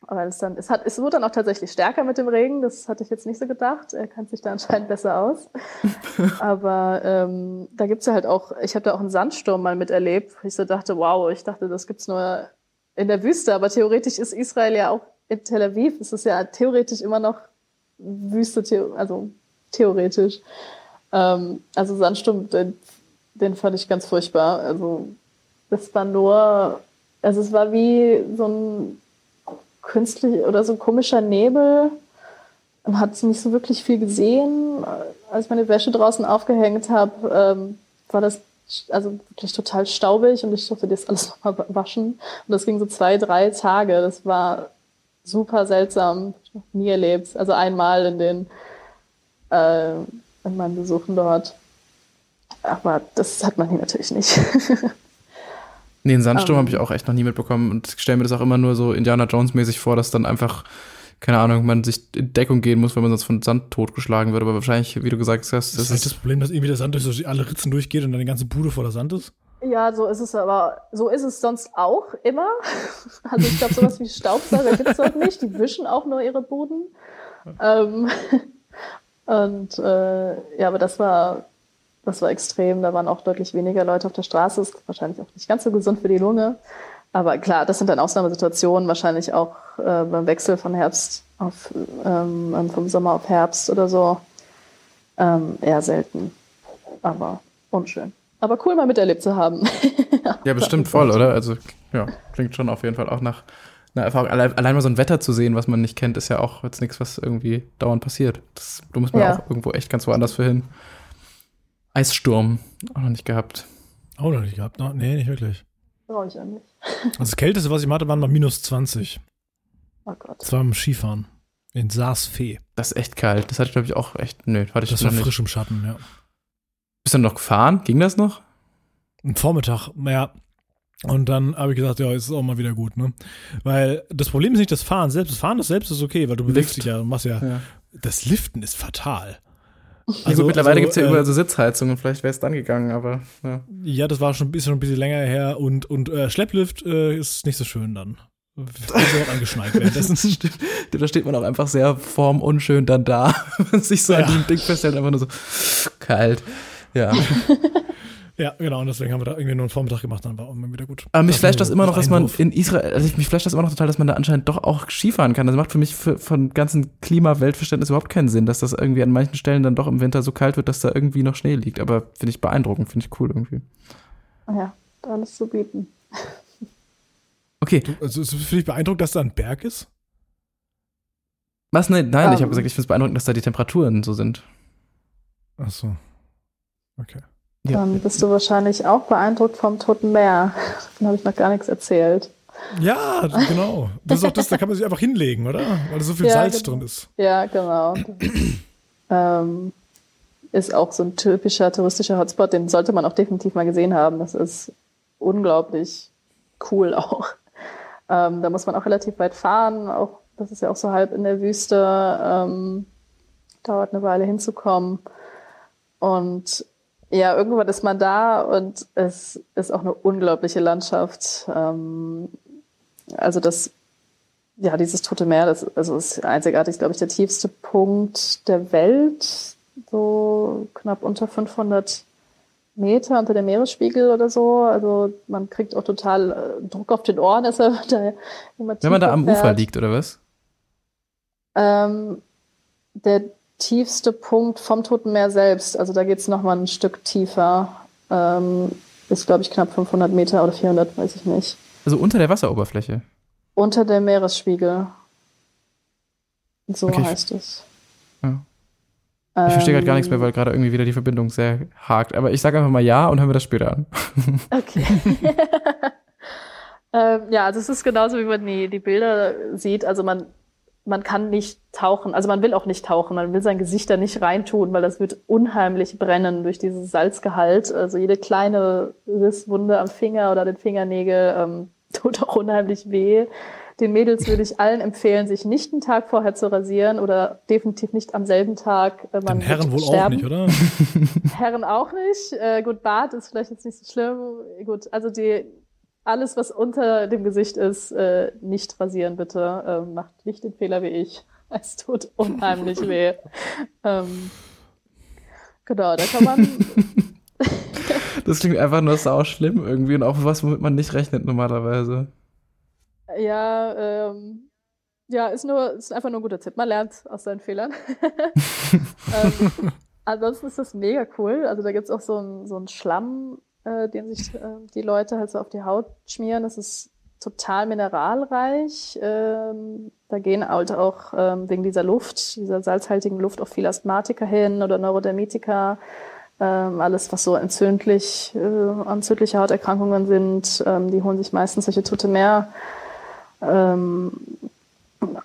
[SPEAKER 3] weil es dann, es hat, es wurde dann auch tatsächlich stärker mit dem Regen. Das hatte ich jetzt nicht so gedacht. Er kennt sich da anscheinend besser aus. Aber ähm, da gibt's ja halt auch, ich habe da auch einen Sandsturm mal miterlebt. Ich so dachte, wow, ich dachte, das gibt's nur in der Wüste. Aber theoretisch ist Israel ja auch in Tel Aviv ist es ja theoretisch immer noch Wüste, also theoretisch. Ähm, also Sandsturm, den, den fand ich ganz furchtbar. Also das war nur, also es war wie so ein künstlich oder so komischer Nebel. Man hat nicht so wirklich viel gesehen. Als ich meine Wäsche draußen aufgehängt habe, ähm, war das also wirklich total staubig und ich durfte das alles nochmal waschen. Und das ging so zwei, drei Tage. Das war super seltsam, nie erlebt. Also einmal in den äh, in meinen Besuchen dort. Aber das hat man hier natürlich nicht.
[SPEAKER 2] nee, einen Sandsturm um, ähm. habe ich auch echt noch nie mitbekommen und stelle mir das auch immer nur so Indiana Jones-mäßig vor, dass dann einfach, keine Ahnung, man sich in Deckung gehen muss, wenn man sonst von Sand totgeschlagen wird. Aber wahrscheinlich, wie du gesagt hast,
[SPEAKER 1] das, das ist das Problem, dass irgendwie der Sand durch alle Ritzen durchgeht und dann die ganze Bude voller Sand ist.
[SPEAKER 3] Ja, so ist es aber, so ist es sonst auch immer. Also ich glaube, sowas wie Staubsauger gibt es dort nicht. Die wischen auch nur ihre Buden. Ähm, und äh, ja, aber das war, das war extrem. Da waren auch deutlich weniger Leute auf der Straße. Ist wahrscheinlich auch nicht ganz so gesund für die Lunge. Aber klar, das sind dann Ausnahmesituationen, wahrscheinlich auch äh, beim Wechsel von Herbst auf, ähm, vom Sommer auf Herbst oder so. Ähm, eher selten. aber unschön. Aber cool mal miterlebt zu haben.
[SPEAKER 2] ja, bestimmt voll, oder? Also, ja, klingt schon auf jeden Fall auch nach einer Erfahrung. Allein, allein, mal so ein Wetter zu sehen, was man nicht kennt, ist ja auch jetzt nichts, was irgendwie dauernd passiert. Das, du musst man ja. auch irgendwo echt ganz woanders für hin. Eissturm, auch noch nicht gehabt.
[SPEAKER 1] Auch noch nicht gehabt, no, nee, nicht wirklich.
[SPEAKER 3] Brauche ich auch nicht.
[SPEAKER 1] Also das Kälteste, was ich hatte, waren mal minus 20.
[SPEAKER 3] Oh Gott.
[SPEAKER 1] Das war beim Skifahren. In Saas-Fee.
[SPEAKER 2] Das ist echt kalt. Das hatte ich, glaube ich, auch echt. Nö, hatte ich
[SPEAKER 1] Das war frisch im Schatten, ja.
[SPEAKER 2] Bist du noch gefahren? Ging das noch?
[SPEAKER 1] Am Vormittag, ja. Und dann habe ich gesagt, ja, ist auch mal wieder gut, ne? Weil das Problem ist nicht das Fahren selbst. Das Fahren das selbst ist okay, weil du bewegst dich ja und machst ja, ja. Das Liften ist fatal.
[SPEAKER 2] Also, ja, gut, mittlerweile also, gibt es ja äh, überall so Sitzheizungen, vielleicht wäre es dann gegangen, aber ja.
[SPEAKER 1] Ja, das war schon, ist schon ein bisschen länger her und, und äh, Schlepplift äh, ist nicht so schön dann. auch angeschneit währenddessen.
[SPEAKER 2] da steht man auch einfach sehr formunschön dann da, wenn sich so ja. an dem Ding festhält, einfach nur so kalt. Ja.
[SPEAKER 1] Ja, genau, und deswegen haben wir da irgendwie nur einen Vormittag gemacht, dann war auch immer wieder gut.
[SPEAKER 2] Aber mich flasht das immer noch, dass man in Israel, also mich flasht das immer noch total, dass man da anscheinend doch auch Skifahren kann. Das macht für mich für, von ganzen Klima-Weltverständnis überhaupt keinen Sinn, dass das irgendwie an manchen Stellen dann doch im Winter so kalt wird, dass da irgendwie noch Schnee liegt. Aber finde ich beeindruckend, finde ich cool irgendwie.
[SPEAKER 3] Ja, da alles zu bieten.
[SPEAKER 2] Okay.
[SPEAKER 1] Du, also finde ich beeindruckend, dass da ein Berg ist?
[SPEAKER 2] Was? Nein, nein, um, ich habe
[SPEAKER 3] ähm.
[SPEAKER 2] gesagt, ich finde es beeindruckend, dass da die Temperaturen so sind.
[SPEAKER 1] Ach so. Okay.
[SPEAKER 3] Ja. Dann bist du wahrscheinlich auch beeindruckt vom Toten Meer. Dann habe ich noch gar nichts erzählt.
[SPEAKER 1] Ja, genau. Das ist auch das, da kann man sich einfach hinlegen, oder? Weil da so viel ja, Salz
[SPEAKER 3] genau.
[SPEAKER 1] drin ist.
[SPEAKER 3] Ja, genau. ähm, ist auch so ein typischer touristischer Hotspot, den sollte man auch definitiv mal gesehen haben. Das ist unglaublich cool auch. Ähm, da muss man auch relativ weit fahren. Auch, das ist ja auch so halb in der Wüste. Ähm, dauert eine Weile hinzukommen. Und ja, irgendwann ist man da und es ist auch eine unglaubliche Landschaft. Ähm, also das, ja, dieses Tote Meer, das also ist einzigartig, glaube ich, der tiefste Punkt der Welt, so knapp unter 500 Meter unter dem Meeresspiegel oder so. Also man kriegt auch total äh, Druck auf den Ohren, dass er da
[SPEAKER 2] immer Wenn man da am fährt. Ufer liegt oder was?
[SPEAKER 3] Ähm, der tiefste Punkt vom Toten Meer selbst, also da geht es nochmal ein Stück tiefer, ähm, ist glaube ich knapp 500 Meter oder 400, weiß ich nicht.
[SPEAKER 2] Also unter der Wasseroberfläche?
[SPEAKER 3] Unter dem Meeresspiegel. So okay, heißt es.
[SPEAKER 2] Ja. Ich verstehe gerade gar nichts mehr, weil gerade irgendwie wieder die Verbindung sehr hakt. Aber ich sage einfach mal ja und hören wir das später an.
[SPEAKER 3] Okay. ähm, ja, also es ist genauso, wie man die, die Bilder sieht. Also man man kann nicht tauchen, also man will auch nicht tauchen, man will sein Gesicht da nicht reintun, weil das wird unheimlich brennen durch dieses Salzgehalt. Also jede kleine Risswunde am Finger oder den Fingernägel ähm, tut auch unheimlich weh. Den Mädels würde ich allen empfehlen, sich nicht einen Tag vorher zu rasieren oder definitiv nicht am selben Tag.
[SPEAKER 1] Äh, man Herren wohl sterben. auch nicht, oder?
[SPEAKER 3] Herren auch nicht. Äh, gut, Bart ist vielleicht jetzt nicht so schlimm. Gut, also die alles, was unter dem Gesicht ist, äh, nicht rasieren, bitte. Ähm, macht nicht den Fehler wie ich. Es tut unheimlich weh. Ähm, genau, da kann man.
[SPEAKER 2] das klingt einfach nur sau schlimm irgendwie und auch was, womit man nicht rechnet normalerweise.
[SPEAKER 3] Ja, ähm, ja, ist nur, ist einfach nur ein guter Tipp. Man lernt aus seinen Fehlern. ähm, ansonsten ist das mega cool. Also da gibt es auch so einen so Schlamm, äh, den sich äh, die Leute halt so auf die Haut schmieren. Das ist total mineralreich. Ähm, da gehen halt auch ähm, wegen dieser Luft, dieser salzhaltigen Luft, auch viele Asthmatiker hin oder Neurodermitiker. Ähm, alles, was so entzündlich, äh, entzündliche Hauterkrankungen sind, ähm, die holen sich meistens solche Tote Meer, ähm,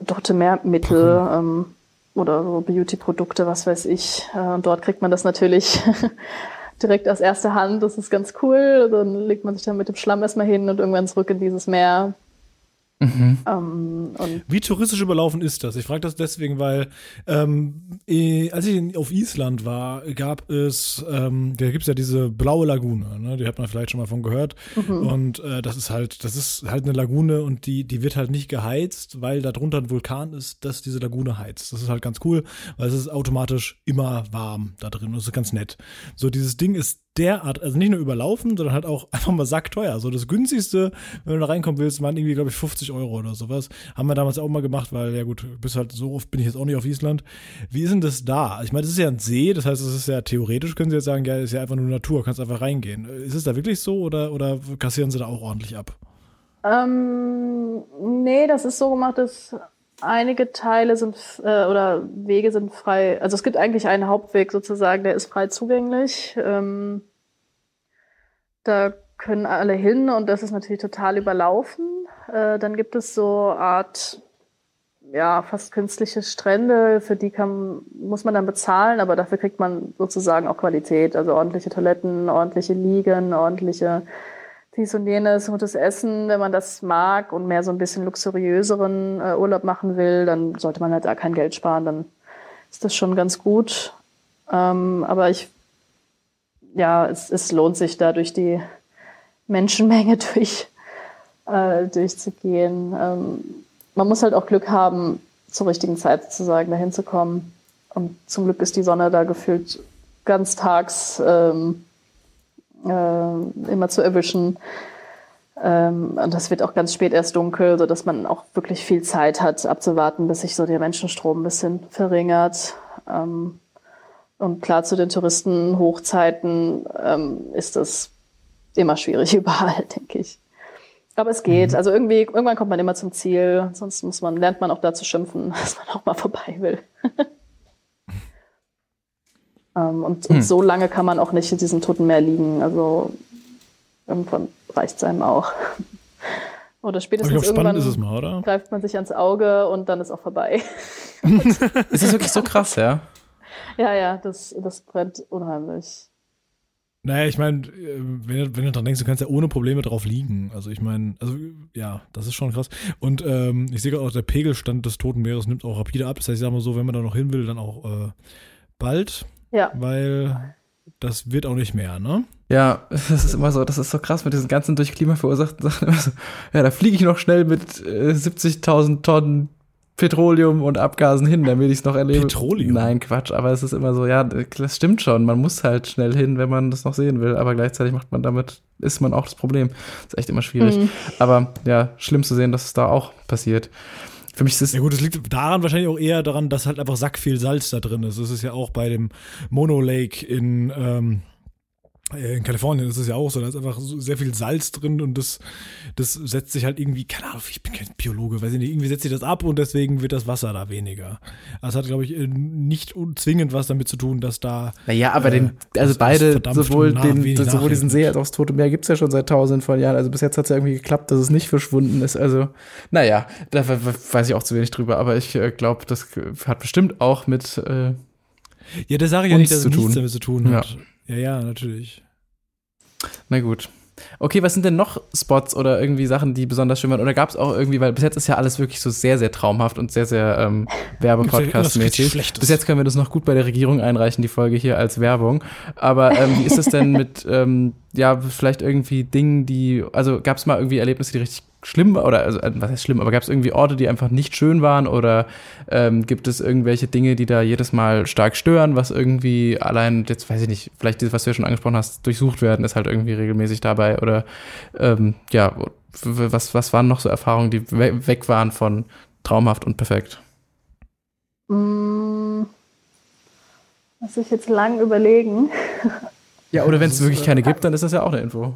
[SPEAKER 3] Tote Meermittel ähm, oder so Beauty-Produkte, was weiß ich. Äh, und dort kriegt man das natürlich direkt aus erster Hand. Das ist ganz cool. Dann legt man sich dann mit dem Schlamm erstmal hin und irgendwann zurück in dieses Meer.
[SPEAKER 1] Mhm. Ähm, Wie touristisch überlaufen ist das? Ich frage das deswegen, weil ähm, eh, als ich auf Island war, gab es, ähm, da gibt es ja diese blaue Lagune, ne? die hat man vielleicht schon mal von gehört. Mhm. Und äh, das ist halt, das ist halt eine Lagune und die, die wird halt nicht geheizt, weil da drunter ein Vulkan ist, das diese Lagune heizt. Das ist halt ganz cool, weil es ist automatisch immer warm da drin. Das ist ganz nett. So, dieses Ding ist derart, also nicht nur überlaufen, sondern halt auch einfach mal sackteuer. Also das günstigste, wenn du da reinkommen willst, waren irgendwie, glaube ich, 50 Euro oder sowas. Haben wir damals auch mal gemacht, weil, ja gut, bis halt so oft bin ich jetzt auch nicht auf Island. Wie ist denn das da? Ich meine, das ist ja ein See, das heißt, es ist ja theoretisch, können Sie jetzt sagen, ja, ist ja einfach nur Natur, kannst einfach reingehen. Ist es da wirklich so oder, oder kassieren Sie da auch ordentlich ab?
[SPEAKER 3] Ähm, nee, das ist so gemacht, dass einige Teile sind äh, oder Wege sind frei. Also es gibt eigentlich einen Hauptweg sozusagen, der ist frei zugänglich. Ähm, da können alle hin und das ist natürlich total überlaufen. Äh, dann gibt es so Art ja fast künstliche Strände, für die kann, muss man dann bezahlen, aber dafür kriegt man sozusagen auch Qualität, also ordentliche Toiletten, ordentliche Liegen, ordentliche dies und jenes, gutes Essen, wenn man das mag und mehr so ein bisschen luxuriöseren äh, Urlaub machen will, dann sollte man halt da kein Geld sparen, dann ist das schon ganz gut. Ähm, aber ich, ja, es, es lohnt sich da durch die Menschenmenge durch, äh, durchzugehen. Ähm, man muss halt auch Glück haben, zur richtigen Zeit sozusagen dahin zu kommen. Und zum Glück ist die Sonne da gefühlt ganz tags. Ähm, äh, immer zu erwischen. Ähm, und das wird auch ganz spät erst dunkel, so dass man auch wirklich viel Zeit hat, abzuwarten, bis sich so der Menschenstrom ein bisschen verringert. Ähm, und klar, zu den Touristenhochzeiten ähm, ist das immer schwierig überall, denke ich. Aber es geht. Mhm. Also irgendwie, irgendwann kommt man immer zum Ziel. Sonst muss man, lernt man auch da zu schimpfen, dass man auch mal vorbei will. Ähm, und, hm. und, so lange kann man auch nicht in diesem Toten Meer liegen. Also irgendwann reicht es einem auch. Oder spätestens glaub, irgendwann mal, greift man sich ans Auge und dann ist auch vorbei.
[SPEAKER 2] ist das wirklich so krass, ja?
[SPEAKER 3] Ja, ja, das, das brennt unheimlich.
[SPEAKER 1] Naja, ich meine, äh, wenn, wenn du dran denkst, du kannst ja ohne Probleme drauf liegen. Also ich meine, also ja, das ist schon krass. Und ähm, ich sehe gerade auch, der Pegelstand des Toten Meeres nimmt auch rapide ab. Das heißt, ich sag mal so, wenn man da noch hin will, dann auch äh, bald. Ja. Weil das wird auch nicht mehr, ne?
[SPEAKER 2] Ja, das ist immer so, das ist so krass mit diesen ganzen durch Klima verursachten Sachen. So, ja, da fliege ich noch schnell mit äh, 70.000 Tonnen Petroleum und Abgasen hin, damit ich es noch erlebe.
[SPEAKER 1] Petroleum?
[SPEAKER 2] Nein, Quatsch, aber es ist immer so, ja, das stimmt schon. Man muss halt schnell hin, wenn man das noch sehen will, aber gleichzeitig macht man damit, ist man auch das Problem. Das ist echt immer schwierig. Mhm. Aber ja, schlimm zu sehen, dass es da auch passiert. Für mich ist es.
[SPEAKER 1] Ja gut, es liegt daran wahrscheinlich auch eher daran, dass halt einfach sack viel Salz da drin ist. Das ist ja auch bei dem Mono Lake in ähm, äh, in Kalifornien ist es ja auch so, da ist einfach so sehr viel Salz drin und das, das setzt sich halt irgendwie, keine Ahnung, ich bin kein Biologe, weiß ich nicht, irgendwie setzt sich das ab und deswegen wird das Wasser da weniger. Das hat, glaube ich, äh, nicht zwingend was damit zu tun, dass da.
[SPEAKER 2] Naja, aber äh, den, also beide, sowohl, den, sowohl diesen See als auch das Tote Meer gibt es ja schon seit tausenden von Jahren. Also bis jetzt hat es ja irgendwie geklappt, dass es nicht verschwunden ist. Also, naja, da weiß ich auch zu wenig drüber, aber ich äh, glaube, das hat bestimmt auch mit. Äh,
[SPEAKER 1] ja, das sage ich ja nicht, dass es nichts damit zu tun hat. Ja. Ja, ja, natürlich.
[SPEAKER 2] Na gut. Okay, was sind denn noch Spots oder irgendwie Sachen, die besonders schön waren? Oder gab es auch irgendwie, weil bis jetzt ist ja alles wirklich so sehr, sehr traumhaft und sehr, sehr ähm, Werbepodcast-mäßig. Bis jetzt können wir das noch gut bei der Regierung einreichen, die Folge hier als Werbung. Aber ähm, wie ist es denn mit, ähm, ja, vielleicht irgendwie Dingen, die, also gab es mal irgendwie Erlebnisse, die richtig schlimm oder also, äh, was heißt schlimm, aber gab es irgendwie Orte, die einfach nicht schön waren oder ähm, gibt es irgendwelche Dinge, die da jedes Mal stark stören, was irgendwie allein, jetzt weiß ich nicht, vielleicht das, was du ja schon angesprochen hast, durchsucht werden, ist halt irgendwie regelmäßig dabei oder ähm, ja, was, was waren noch so Erfahrungen, die we weg waren von traumhaft und perfekt?
[SPEAKER 3] Mm, muss ich jetzt lang überlegen.
[SPEAKER 2] Ja, oder wenn es wirklich keine gibt, dann ist das ja auch eine Info.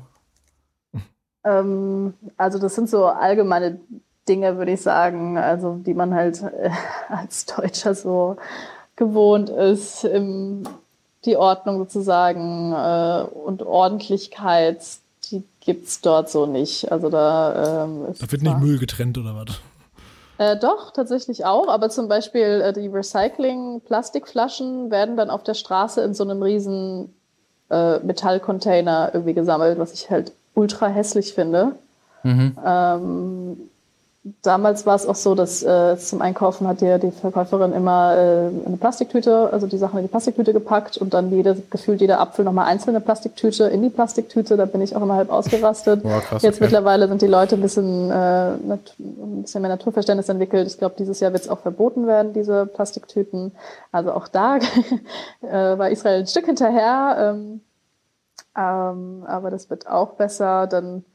[SPEAKER 3] Ähm, also das sind so allgemeine Dinge, würde ich sagen, also die man halt äh, als Deutscher so gewohnt ist, im, die Ordnung sozusagen äh, und Ordentlichkeit, die gibt es dort so nicht. Also da, ähm,
[SPEAKER 1] da wird nicht Müll getrennt oder was?
[SPEAKER 3] Äh, doch, tatsächlich auch. Aber zum Beispiel äh, die Recycling-Plastikflaschen werden dann auf der Straße in so einem riesen äh, Metallcontainer irgendwie gesammelt, was ich halt ultra hässlich finde. Mhm. Ähm, damals war es auch so, dass äh, zum Einkaufen hat dir die Verkäuferin immer äh, eine Plastiktüte, also die Sachen in die Plastiktüte gepackt und dann jede, gefühlt jeder Apfel nochmal einzelne Plastiktüte in die Plastiktüte. Da bin ich auch immer halb ausgerastet. Boah, krass, Jetzt okay. mittlerweile sind die Leute ein bisschen, äh, ein bisschen mehr Naturverständnis entwickelt. Ich glaube, dieses Jahr wird es auch verboten werden, diese Plastiktüten. Also auch da äh, war Israel ein Stück hinterher. Ähm, Ähm, aber das wird auch besser. Dann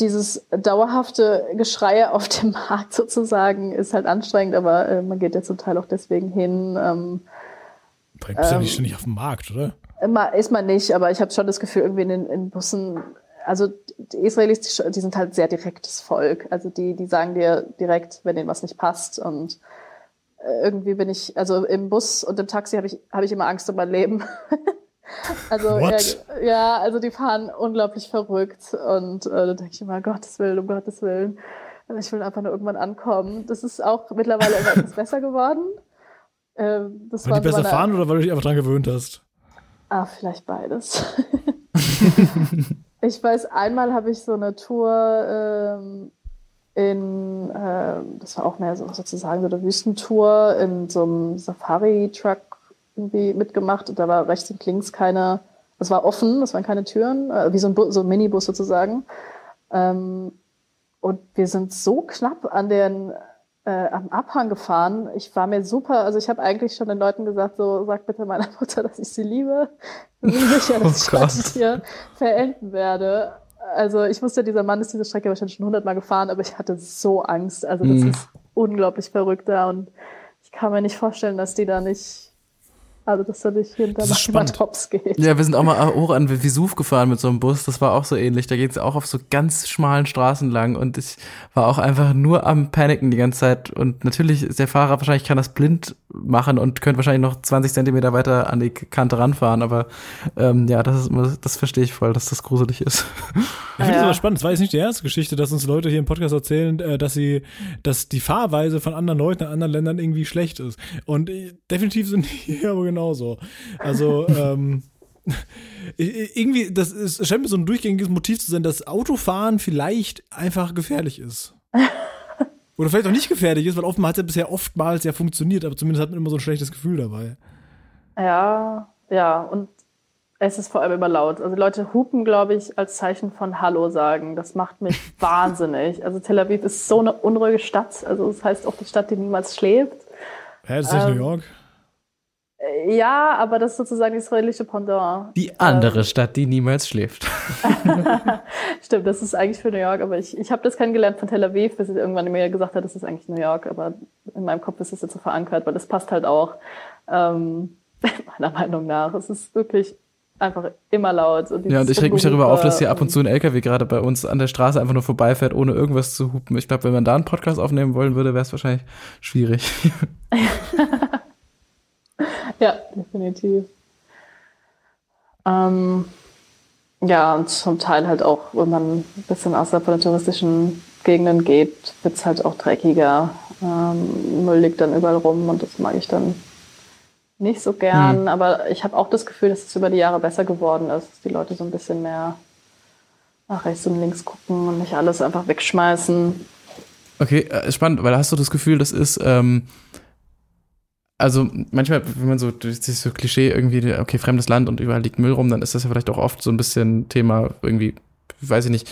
[SPEAKER 3] dieses dauerhafte Geschrei auf dem Markt sozusagen ist halt anstrengend, aber äh, man geht ja zum Teil auch deswegen hin. Ähm,
[SPEAKER 1] Bringt ähm, ja nicht ständig auf dem Markt, oder?
[SPEAKER 3] Ist man nicht, aber ich habe schon das Gefühl, irgendwie in den in Bussen, also die Israelis, die, die, sind halt sehr direktes Volk. Also die, die sagen dir direkt, wenn denen was nicht passt. Und äh, irgendwie bin ich, also im Bus und im Taxi habe ich, hab ich immer Angst um mein Leben. Also ja, ja, also die fahren unglaublich verrückt und äh, da denke ich immer, Gottes Willen, um Gottes Willen. Ich will einfach nur irgendwann ankommen. Das ist auch mittlerweile etwas besser geworden.
[SPEAKER 1] Ähm, das weil die besser fahren oder weil du dich einfach dran gewöhnt hast?
[SPEAKER 3] Ah, vielleicht beides. ich weiß, einmal habe ich so eine Tour ähm, in, äh, das war auch mehr so sozusagen so eine Wüstentour in so einem Safari-Truck irgendwie mitgemacht und da war rechts und links keine, es war offen, das waren keine Türen, äh, wie so ein, Bu so ein Minibus sozusagen. Ähm, und wir sind so knapp an den äh, am Abhang gefahren. Ich war mir super, also ich habe eigentlich schon den Leuten gesagt, so sag bitte meiner Mutter, dass ich sie liebe. Ich bin sicher, dass oh ich das hier verenden werde. Also ich wusste, dieser Mann ist diese Strecke wahrscheinlich schon hundertmal gefahren, aber ich hatte so Angst. Also das mm. ist unglaublich verrückt da und ich kann mir nicht vorstellen, dass die da nicht also, dass er nicht hinter Tops geht.
[SPEAKER 2] Ja, wir sind auch mal hoch an Vesuv gefahren mit so einem Bus. Das war auch so ähnlich. Da geht es auch auf so ganz schmalen Straßen lang. Und ich war auch einfach nur am Paniken die ganze Zeit. Und natürlich ist der Fahrer wahrscheinlich kann das blind machen und könnte wahrscheinlich noch 20 Zentimeter weiter an die Kante ranfahren. Aber ähm, ja, das, ist, das verstehe ich voll, dass das gruselig ist.
[SPEAKER 1] Ich finde es ja. aber spannend. Das war jetzt nicht die erste Geschichte, dass uns Leute hier im Podcast erzählen, äh, dass sie, dass die Fahrweise von anderen Leuten in anderen Ländern irgendwie schlecht ist. Und äh, definitiv sind die hier aber genauso. Also, ähm, irgendwie, das ist, scheint mir so ein durchgängiges Motiv zu sein, dass Autofahren vielleicht einfach gefährlich ist. Oder vielleicht auch nicht gefährlich ist, weil offenbar hat es ja bisher oftmals ja funktioniert, aber zumindest hat man immer so ein schlechtes Gefühl dabei.
[SPEAKER 3] Ja, ja, und es ist vor allem immer laut. Also Leute hupen, glaube ich, als Zeichen von Hallo sagen. Das macht mich wahnsinnig. Also Tel Aviv ist so eine unruhige Stadt. Also das heißt auch die Stadt, die niemals schläft.
[SPEAKER 1] Hä, das ist nicht ähm, New York?
[SPEAKER 3] Äh, ja, aber das ist sozusagen das israelische Pendant.
[SPEAKER 2] Die andere ähm, Stadt, die niemals schläft.
[SPEAKER 3] Stimmt, das ist eigentlich für New York, aber ich, ich habe das kennengelernt von Tel Aviv, bis sie irgendwann mir gesagt hat, das ist eigentlich New York, aber in meinem Kopf ist es jetzt so verankert, weil das passt halt auch. Ähm, meiner Meinung nach. Es ist wirklich einfach immer laut.
[SPEAKER 2] Und ja, und ich reg mich darüber auf, dass hier ab und zu ein LKW gerade bei uns an der Straße einfach nur vorbeifährt, ohne irgendwas zu hupen. Ich glaube, wenn man da einen Podcast aufnehmen wollen würde, wäre es wahrscheinlich schwierig.
[SPEAKER 3] Ja, definitiv. Ähm, ja, und zum Teil halt auch, wenn man ein bisschen außerhalb von den touristischen Gegenden geht, wird es halt auch dreckiger. Ähm, Müll liegt dann überall rum und das mag ich dann nicht so gern, hm. aber ich habe auch das Gefühl, dass es über die Jahre besser geworden ist, dass die Leute so ein bisschen mehr nach rechts und links gucken und nicht alles einfach wegschmeißen.
[SPEAKER 2] Okay, äh, spannend, weil hast du das Gefühl, das ist, ähm, also manchmal, wenn man so durch so Klischee irgendwie, okay, fremdes Land und überall liegt Müll rum, dann ist das ja vielleicht auch oft so ein bisschen Thema irgendwie, weiß ich nicht,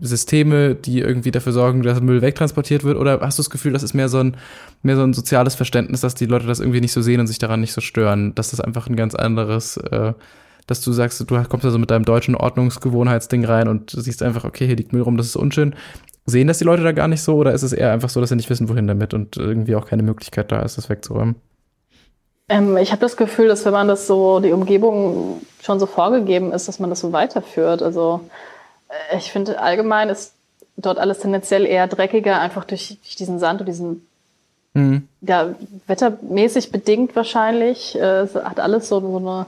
[SPEAKER 2] Systeme, die irgendwie dafür sorgen, dass Müll wegtransportiert wird? Oder hast du das Gefühl, das ist mehr so ein, mehr so ein soziales Verständnis, dass die Leute das irgendwie nicht so sehen und sich daran nicht so stören? Dass das einfach ein ganz anderes, äh, dass du sagst, du kommst also mit deinem deutschen Ordnungsgewohnheitsding rein und siehst einfach, okay, hier liegt Müll rum, das ist unschön. Sehen das die Leute da gar nicht so oder ist es eher einfach so, dass sie nicht wissen, wohin damit und irgendwie auch keine Möglichkeit da ist, das wegzuräumen?
[SPEAKER 3] Ähm, ich habe das Gefühl, dass wenn man das so, die Umgebung schon so vorgegeben ist, dass man das so weiterführt. Also äh, ich finde, allgemein ist dort alles tendenziell eher dreckiger, einfach durch, durch diesen Sand und diesen, mhm. ja, wettermäßig bedingt wahrscheinlich. Äh, es hat alles so, so eine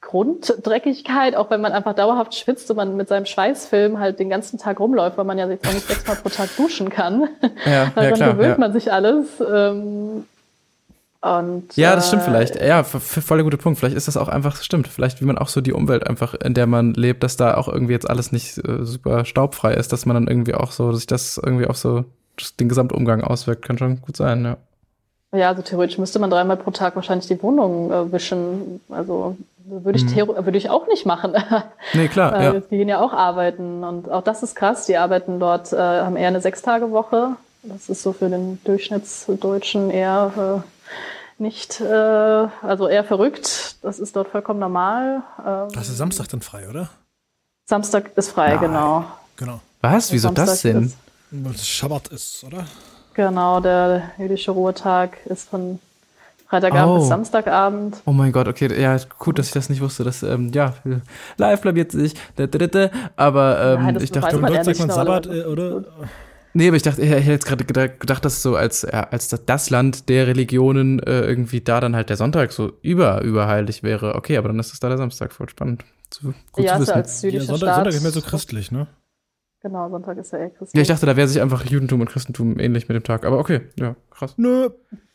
[SPEAKER 3] Grunddreckigkeit, auch wenn man einfach dauerhaft schwitzt und man mit seinem Schweißfilm halt den ganzen Tag rumläuft, weil man ja jetzt auch nicht sechsmal pro Tag duschen kann. Ja, Daran ja, klar, gewöhnt ja. man sich alles. Ähm, und,
[SPEAKER 2] ja, das stimmt äh, vielleicht. Ja, voll der gute Punkt. Vielleicht ist das auch einfach, stimmt. Vielleicht, wie man auch so die Umwelt einfach, in der man lebt, dass da auch irgendwie jetzt alles nicht äh, super staubfrei ist, dass man dann irgendwie auch so, dass sich das irgendwie auf so den Gesamtumgang auswirkt. Kann schon gut sein, ja.
[SPEAKER 3] Ja, also theoretisch müsste man dreimal pro Tag wahrscheinlich die Wohnung äh, wischen. Also würde ich, mhm. würde ich auch nicht machen.
[SPEAKER 2] nee, klar.
[SPEAKER 3] ja. Die gehen ja auch arbeiten und auch das ist krass. Die arbeiten dort, äh, haben eher eine Sechstagewoche. Das ist so für den Durchschnittsdeutschen eher äh, nicht, äh, also eher verrückt. Das ist dort vollkommen normal. Ähm,
[SPEAKER 1] Das ist Samstag dann frei, oder?
[SPEAKER 3] Samstag ist frei,
[SPEAKER 2] Nein.
[SPEAKER 3] genau.
[SPEAKER 1] Genau.
[SPEAKER 2] Was? Wieso das denn?
[SPEAKER 3] Ist,
[SPEAKER 1] Weil es Schabbat ist, oder?
[SPEAKER 3] genau, der jüdische Ruhetag ist von Freitagabend
[SPEAKER 2] Oh.
[SPEAKER 3] bis Samstagabend.
[SPEAKER 2] Oh mein Gott, okay, ja, gut, dass ich das nicht wusste. Das, ähm, ja, live blamiert sich. Da, da. Aber ähm,
[SPEAKER 3] Nein,
[SPEAKER 2] ich dachte,
[SPEAKER 3] man
[SPEAKER 1] sagt man
[SPEAKER 3] nicht,
[SPEAKER 1] Sabbat, äh, oder?
[SPEAKER 2] Nee, aber ich dachte, ich hätte jetzt gerade gedacht, dass so als, ja, als das, Land der Religionen äh, irgendwie da dann halt der Sonntag so über, überheilig wäre. Okay, aber dann ist es da der Samstag, voll spannend. Zu, gut
[SPEAKER 3] ja,
[SPEAKER 2] zu
[SPEAKER 3] ist
[SPEAKER 2] wissen.
[SPEAKER 3] als
[SPEAKER 1] Ja,
[SPEAKER 3] jüdischer
[SPEAKER 1] Sonntag,
[SPEAKER 3] Staat.
[SPEAKER 1] Sonntag ist mehr so christlich, ne?
[SPEAKER 3] Genau, Sonntag ist ja eher christlich.
[SPEAKER 2] Ja, ich dachte, da wäre sich einfach Judentum und Christentum ähnlich mit dem Tag. Aber okay, ja, krass.
[SPEAKER 1] Nö.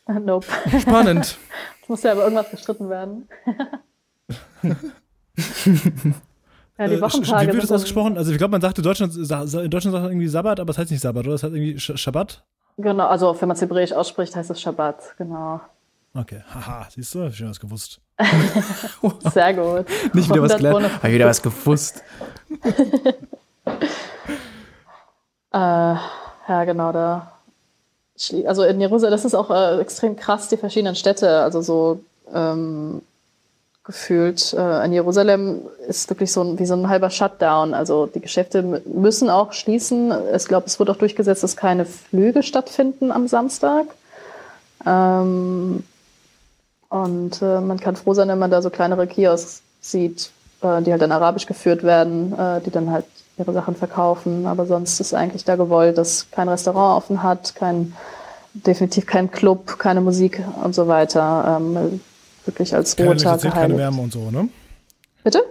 [SPEAKER 3] Nope.
[SPEAKER 2] Spannend.
[SPEAKER 3] Es muss ja aber irgendwas gestritten werden. ja, die
[SPEAKER 1] Äh,
[SPEAKER 3] Wochentage
[SPEAKER 1] Wie wird das ausgesprochen? Also ich glaube, man sagt in Deutschland, in Deutschland sagt man irgendwie Sabbat, aber es heißt nicht Sabbat, oder? Es heißt irgendwie Sch Schabbat.
[SPEAKER 3] Genau, also wenn man es hebräisch ausspricht, heißt es Shabbat, genau.
[SPEAKER 1] Okay, haha, siehst du, hab ich schon was gewusst.
[SPEAKER 3] Sehr gut.
[SPEAKER 2] Nicht wieder was
[SPEAKER 3] 100
[SPEAKER 2] gelernt.
[SPEAKER 3] Bonus.
[SPEAKER 2] Hab ich wieder was gewusst.
[SPEAKER 3] Äh, ja, genau, da. Also in Jerusalem, das ist auch äh, extrem krass, die verschiedenen Städte. Also so ähm, gefühlt äh, in Jerusalem ist wirklich so ein, wie so ein halber Shutdown. Also die Geschäfte müssen auch schließen. Ich glaube, es wurde auch durchgesetzt, dass keine Flüge stattfinden am Samstag. Ähm, und äh, man kann froh sein, wenn man da so kleinere Kiosks sieht, äh, die halt dann arabisch geführt werden, äh, die dann halt ihre Sachen verkaufen. Aber sonst ist eigentlich da gewollt, dass kein Restaurant offen hat, kein, definitiv kein Club, keine Musik und so weiter. Ähm, wirklich als
[SPEAKER 1] Keine Elektrizität, keine. Wärme und so, ne?
[SPEAKER 3] Bitte?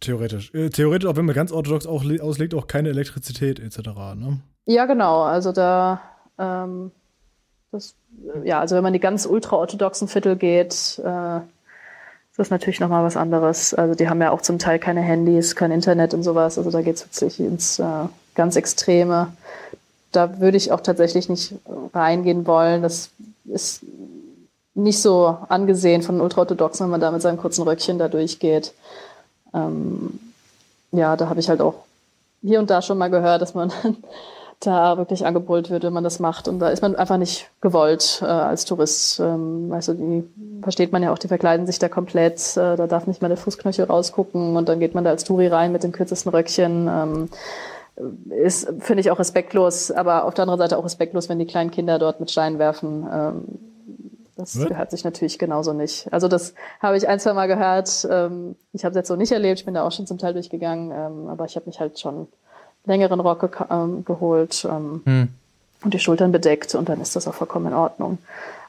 [SPEAKER 1] Theoretisch. Äh, theoretisch, auch wenn man ganz orthodox auch le- auslegt, auch keine Elektrizität etc., ne?
[SPEAKER 3] Ja, genau. Also da, ähm, das, ja, also wenn man die ganz ultraorthodoxen Viertel geht, äh, ist das natürlich nochmal was anderes. Also die haben ja auch zum Teil keine Handys, kein Internet und sowas. Also da geht es wirklich ins äh, ganz Extreme. Da würde ich auch tatsächlich nicht reingehen wollen. Das ist nicht so angesehen von Ultraorthodoxen, wenn man da mit seinem kurzen Röckchen da durchgeht. Ähm, ja, da habe ich halt auch hier und da schon mal gehört, dass man da wirklich angebrüllt wird, wenn man das macht. Und da ist man einfach nicht gewollt äh, als Tourist. Ähm, weißt du, die versteht man ja auch, die verkleiden sich da komplett. Äh, da darf nicht mal der Fußknöchel rausgucken und dann geht man da als Touri rein mit dem kürzesten Röckchen. Ähm, ist, finde ich, auch respektlos, aber auf der anderen Seite auch respektlos, wenn die kleinen Kinder dort mit Steinen werfen. Ähm, das
[SPEAKER 1] Was?
[SPEAKER 3] gehört sich natürlich genauso nicht. Also das habe ich ein, zwei Mal gehört. Ähm, ich habe es jetzt so nicht erlebt, ich bin da auch schon zum Teil durchgegangen, ähm, aber ich habe mich halt schon längeren Rock ähm, geholt
[SPEAKER 2] Hm.
[SPEAKER 3] und die Schultern bedeckt und dann ist das auch vollkommen in Ordnung.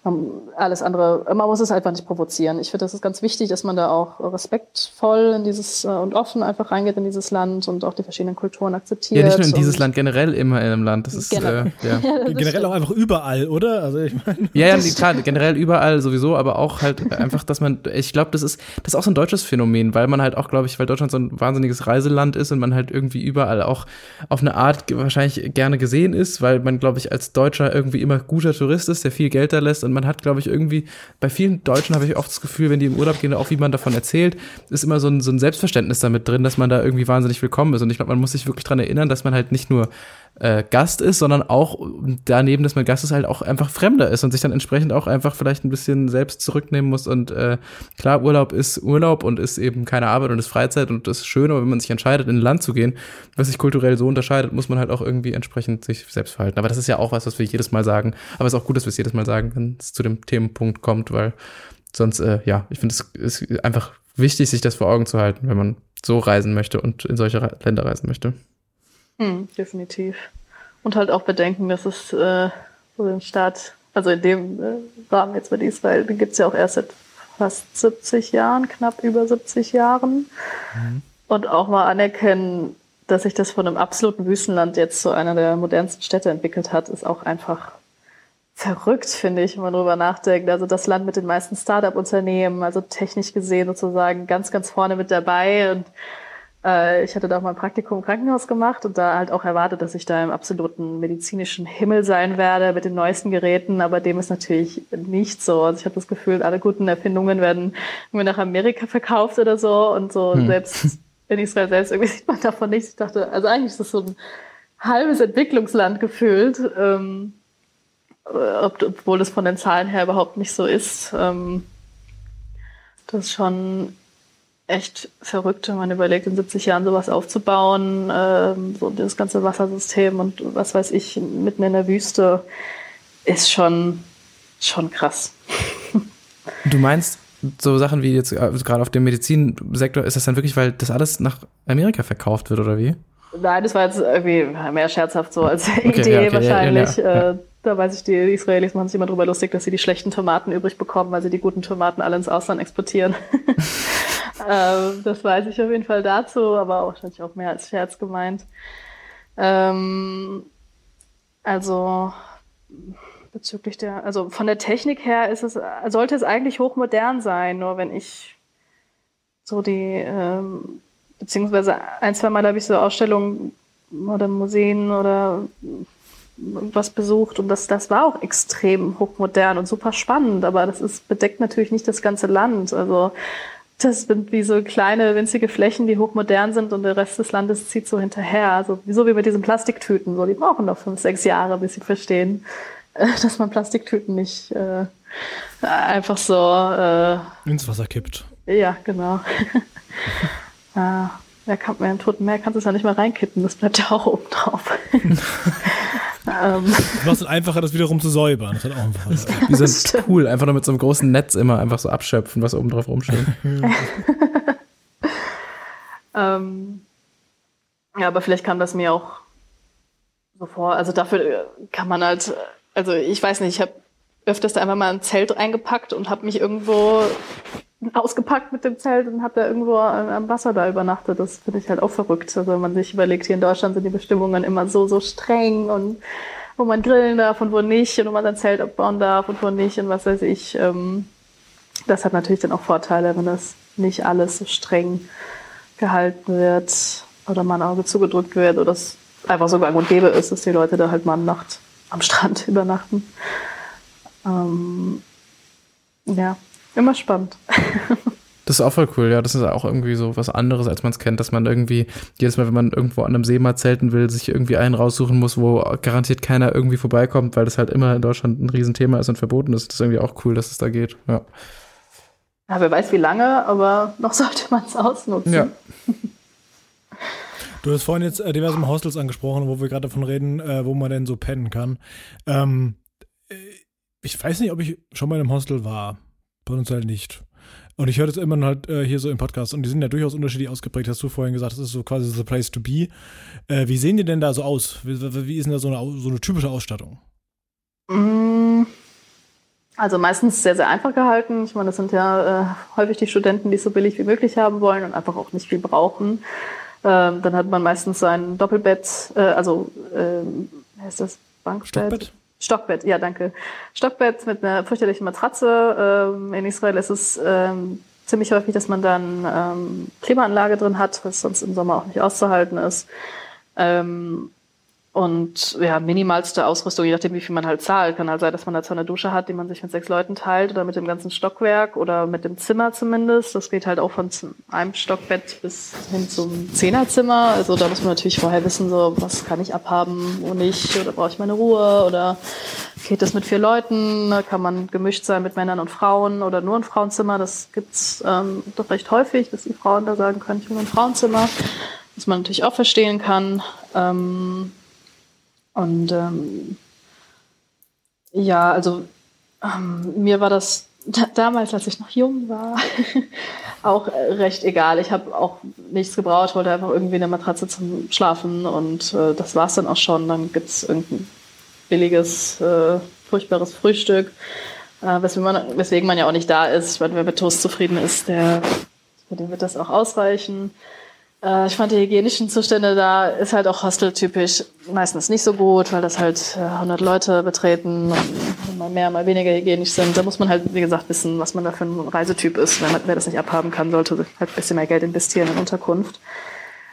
[SPEAKER 3] Ähm, alles andere, man muss es einfach nicht provozieren. Ich finde, das ist ganz wichtig, dass man da auch respektvoll in dieses äh, und offen einfach reingeht in dieses Land und auch die verschiedenen Kulturen akzeptiert.
[SPEAKER 2] Ja, nicht nur in dieses Land, generell immer in einem Land. Das ist, äh,
[SPEAKER 3] Generell.
[SPEAKER 2] ja.
[SPEAKER 3] Ja, das
[SPEAKER 1] Generell
[SPEAKER 3] stimmt.
[SPEAKER 1] auch einfach überall, oder? Also ich meine.
[SPEAKER 2] Ja, ja, klar, generell überall sowieso, aber auch halt einfach, dass man, ich glaube, das ist, das ist auch so ein deutsches Phänomen, weil man halt auch, glaube ich, weil Deutschland so ein wahnsinniges Reiseland ist und man halt irgendwie überall auch auf eine Art wahrscheinlich gerne gesehen ist, weil man, glaube ich, als Deutscher irgendwie immer guter Tourist ist, der viel Geld da lässt und man hat, glaube ich, irgendwie, bei vielen Deutschen habe ich oft das Gefühl, wenn die im Urlaub gehen, auch wie man davon erzählt, ist immer so ein, so ein Selbstverständnis damit drin, dass man da irgendwie wahnsinnig willkommen ist. Und ich glaube, man muss sich wirklich dran erinnern, dass man halt nicht nur äh, Gast ist, sondern auch daneben, dass man Gast ist, halt auch einfach Fremder ist und sich dann entsprechend auch einfach vielleicht ein bisschen selbst zurücknehmen muss. Und äh, klar, Urlaub ist Urlaub und ist eben keine Arbeit und ist Freizeit und ist schön, aber wenn man sich entscheidet, in ein Land zu gehen, was sich kulturell so unterscheidet, muss man halt auch irgendwie entsprechend sich selbst verhalten. Aber das ist ja auch was, was wir jedes Mal sagen. Aber es ist auch gut, dass wir es jedes Mal sagen, wenn es zu dem Themenpunkt kommt, weil sonst, äh, ja, ich finde, es ist einfach wichtig, sich das vor Augen zu halten, wenn man so reisen möchte und in solche Länder reisen möchte.
[SPEAKER 3] Hm, definitiv. Und halt auch bedenken, dass es äh, so den Staat, also in dem äh, Rahmen jetzt mit Israel, den gibt's ja auch erst seit fast 70 Jahren, knapp über 70 Jahren. Und auch mal anerkennen, dass sich das von einem absoluten Wüstenland jetzt zu einer der modernsten Städte entwickelt hat, ist auch einfach verrückt, finde ich, wenn man drüber nachdenkt. Also das Land mit den meisten Start-up-Unternehmen, also technisch gesehen sozusagen ganz, ganz vorne mit dabei. Und äh, ich hatte da auch mal ein Praktikum im Krankenhaus gemacht und da halt auch erwartet, dass ich da im absoluten medizinischen Himmel sein werde mit den neuesten Geräten, aber dem ist natürlich nicht so. Also ich habe das Gefühl, alle guten Erfindungen werden irgendwie nach Amerika verkauft oder so und so
[SPEAKER 2] Hm.
[SPEAKER 3] selbst in Israel selbst irgendwie sieht man davon nichts. Ich dachte, also eigentlich ist das so ein halbes Entwicklungsland gefühlt. Ähm, ob, obwohl es von den Zahlen her überhaupt nicht so ist. Ähm, das ist schon echt verrückt, wenn man überlegt, in 70 Jahren sowas aufzubauen, ähm, so das ganze Wassersystem und was weiß ich, mitten in der Wüste, ist schon, schon krass.
[SPEAKER 2] Du meinst, so Sachen wie jetzt äh, gerade auf dem Medizinsektor, ist das dann wirklich, weil das alles nach Amerika verkauft wird oder wie?
[SPEAKER 3] Nein, das war jetzt irgendwie mehr scherzhaft so als okay, Idee ja, okay, wahrscheinlich. Ja, ja, äh, da weiß ich, die Israelis machen sich immer drüber lustig, dass sie die schlechten Tomaten übrig bekommen, weil sie die guten Tomaten alle ins Ausland exportieren. ähm, das weiß ich auf jeden Fall dazu, aber auch wahrscheinlich auch mehr als Scherz gemeint. Ähm, also bezüglich der, also von der Technik her ist es, sollte es eigentlich hochmodern sein, nur wenn ich so die, ähm, beziehungsweise ein, zwei Mal habe ich so Ausstellungen oder Museen oder was besucht und das, das war auch extrem hochmodern und super spannend, aber das ist, bedeckt natürlich nicht das ganze Land. Also das sind wie so kleine, winzige Flächen, die hochmodern sind und der Rest des Landes zieht so hinterher. Also so wie mit diesen Plastiktüten. So, die brauchen noch fünf, sechs Jahre, bis sie verstehen, dass man Plastiktüten nicht äh, einfach so äh,
[SPEAKER 1] ins Wasser kippt.
[SPEAKER 3] Ja, genau. äh, ja, kann, im Toten Meer kannst du es ja nicht mehr reinkippen, das bleibt ja auch oben drauf.
[SPEAKER 1] Ähm. Das macht es einfacher, das wiederum zu säubern. Das hat auch einen Vorteil.
[SPEAKER 2] Wie so ein Pool, einfach nur mit so einem großen Netz immer einfach so abschöpfen, was oben drauf rumsteht.
[SPEAKER 3] ähm, ja, aber vielleicht kam das mir auch so vor. Also dafür kann man halt, also ich weiß nicht, ich habe öfters da einfach mal ein Zelt eingepackt und habe mich irgendwo ausgepackt mit dem Zelt und habe da irgendwo am Wasser da übernachtet. Das finde ich halt auch verrückt. Also wenn man sich überlegt, hier in Deutschland sind die Bestimmungen immer so, so streng und wo man grillen darf und wo nicht und wo man sein Zelt abbauen darf und wo nicht und was weiß ich. Ähm, das hat natürlich dann auch Vorteile, wenn das nicht alles so streng gehalten wird oder man Auge zugedrückt wird oder es einfach so gang und gäbe ist, dass die Leute da halt mal Nacht am Strand übernachten. Ähm, ja, Immer spannend.
[SPEAKER 2] Das ist auch voll cool, ja. Das ist auch irgendwie so was anderes, als man es kennt, dass man irgendwie jedes Mal, wenn man irgendwo an einem See mal zelten will, sich irgendwie einen raussuchen muss, wo garantiert keiner irgendwie vorbeikommt, weil das halt immer in Deutschland ein Riesenthema ist und verboten ist. Das ist irgendwie auch cool, dass es da geht, ja.
[SPEAKER 3] Ja, wer weiß wie lange, aber noch sollte man es ausnutzen. Ja.
[SPEAKER 1] Du hast vorhin jetzt äh, diverse Hostels angesprochen, wo wir gerade davon reden, äh, wo man denn so pennen kann. Ähm, äh, ich weiß nicht, ob ich schon mal in einem Hostel war. Bei uns halt nicht. Und ich höre das immer halt äh, hier so im Podcast und die sind ja durchaus unterschiedlich ausgeprägt. Hast du vorhin gesagt, das ist so quasi the place to be. Äh, wie sehen die denn da so aus? Wie, wie ist denn da so eine, so eine typische Ausstattung?
[SPEAKER 3] Mm, also meistens sehr, sehr einfach gehalten. Ich meine, das sind ja äh, häufig die Studenten, die es so billig wie möglich haben wollen und einfach auch nicht viel brauchen. Ähm, dann hat man meistens sein Doppelbett, äh, also wie heißt das? Bankbett? Stockbett? Stockbett, ja, danke. Stockbett mit einer fürchterlichen Matratze. Ähm, in Israel ist es ähm, ziemlich häufig, dass man dann ähm, Klimaanlage drin hat, was sonst im Sommer auch nicht auszuhalten ist. Ähm, und ja, minimalste Ausrüstung, je nachdem, wie viel man halt zahlt. Kann halt sein, dass man da zwar eine Dusche hat, die man sich mit sechs Leuten teilt oder mit dem ganzen Stockwerk oder mit dem Zimmer zumindest. Das geht halt auch von einem Stockbett bis hin zum Zehnerzimmer. Also da muss man natürlich vorher wissen, so was kann ich abhaben, wo nicht, oder brauche ich meine Ruhe oder geht das mit vier Leuten? Kann man gemischt sein mit Männern und Frauen oder nur ein Frauenzimmer? Das gibt's ähm, doch recht häufig, dass die Frauen da sagen können, ich will ein Frauenzimmer. Was man natürlich auch verstehen kann. Ähm, und ähm, ja, also ähm, mir war das damals, als ich noch jung war, auch recht egal. Ich habe auch nichts gebraucht, wollte einfach irgendwie eine Matratze zum Schlafen und äh, das war es dann auch schon. Dann gibt es irgendein billiges, äh, furchtbares Frühstück, äh, weswegen, man, weswegen man ja auch nicht da ist. Weil wer mit Toast zufrieden ist, der, für den wird das auch ausreichen. Äh, ich fand die hygienischen Zustände da ist halt auch hosteltypisch meistens nicht so gut, weil das halt 100 Leute betreten und mal mehr, mal weniger hygienisch sind. Da muss man halt, wie gesagt, wissen, was man da für ein Reisetyp ist. Wenn man, wer das nicht abhaben kann, sollte halt ein bisschen mehr Geld investieren in Unterkunft.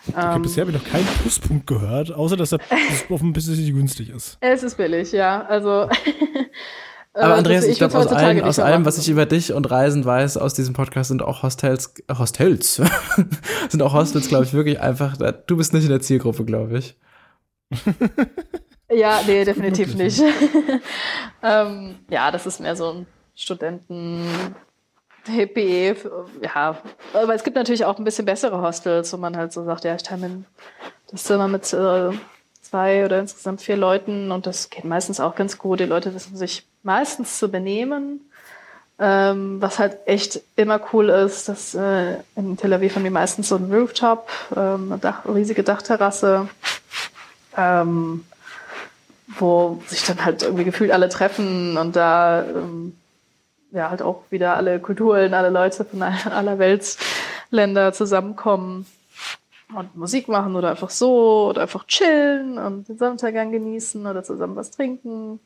[SPEAKER 1] Okay, ähm, bisher habe ich noch keinen Pluspunkt gehört, außer dass der Pluspunkt ein bisschen günstig ist.
[SPEAKER 3] Es ist billig, ja. Also
[SPEAKER 2] Aber äh, Andreas, ich glaube, aus, allem, aus allem, was ich über dich und Reisen weiß, aus diesem Podcast sind auch Hostels, äh, Hostels, sind auch Hostels, glaube ich, wirklich einfach, du bist nicht in der Zielgruppe, glaube ich.
[SPEAKER 3] Ja, nee, definitiv nicht. ähm, ja, das ist mehr so ein Studenten. Hippie, ja. Aber es gibt natürlich auch ein bisschen bessere Hostels, wo man halt so sagt, ja, ich teile mir das Zimmer mit äh, zwei oder insgesamt vier Leuten und das geht meistens auch ganz gut. Die Leute wissen sich meistens zu benehmen. Ähm, was halt echt immer cool ist, dass äh, in Tel Aviv haben die meistens so einen Rooftop, ähm, eine Dach, riesige Dachterrasse. Ähm, wo sich dann halt irgendwie gefühlt alle treffen und da ähm, ja halt auch wieder alle Kulturen, alle Leute von aller Weltländer zusammenkommen und Musik machen oder einfach so oder einfach chillen und den Sonnenuntergang genießen oder zusammen was trinken.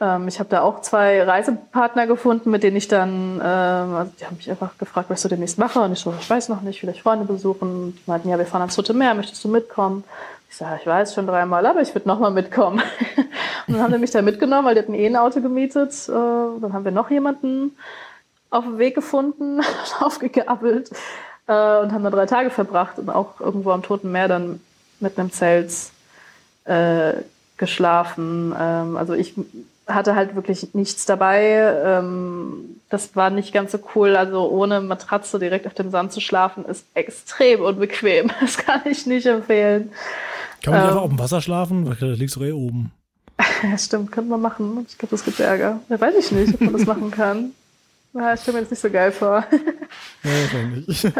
[SPEAKER 3] Ähm, ich habe da auch zwei Reisepartner gefunden, mit denen ich dann, ähm, also die haben mich einfach gefragt, was so demnächst mache und ich so, ich weiß noch nicht, vielleicht Freunde besuchen. Die meinten, ja, wir fahren ans Rote Meer, möchtest du mitkommen? Ich sage, ich weiß schon dreimal, aber ich würde nochmal mitkommen. und dann haben die mich da mitgenommen, weil die hatten eh ein Auto gemietet. Äh, dann haben wir noch jemanden auf dem Weg gefunden, aufgegabelt äh, und haben da drei Tage verbracht und auch irgendwo am Toten Meer dann mit einem Zelt äh, geschlafen. Ähm, also ich hatte halt wirklich nichts dabei. Ähm, das war nicht ganz so cool. Also ohne Matratze direkt auf dem Sand zu schlafen ist extrem unbequem. Das kann ich nicht empfehlen.
[SPEAKER 1] Kann man ähm, einfach auf dem Wasser schlafen? Da liegst du eh oben.
[SPEAKER 3] Ja, stimmt, könnte man machen. Ich glaube, das gibt Ärger. Ja, weiß ich nicht, ob man das machen kann. Ja, ich stelle mir das nicht so geil vor.
[SPEAKER 1] Ja, wahrscheinlich.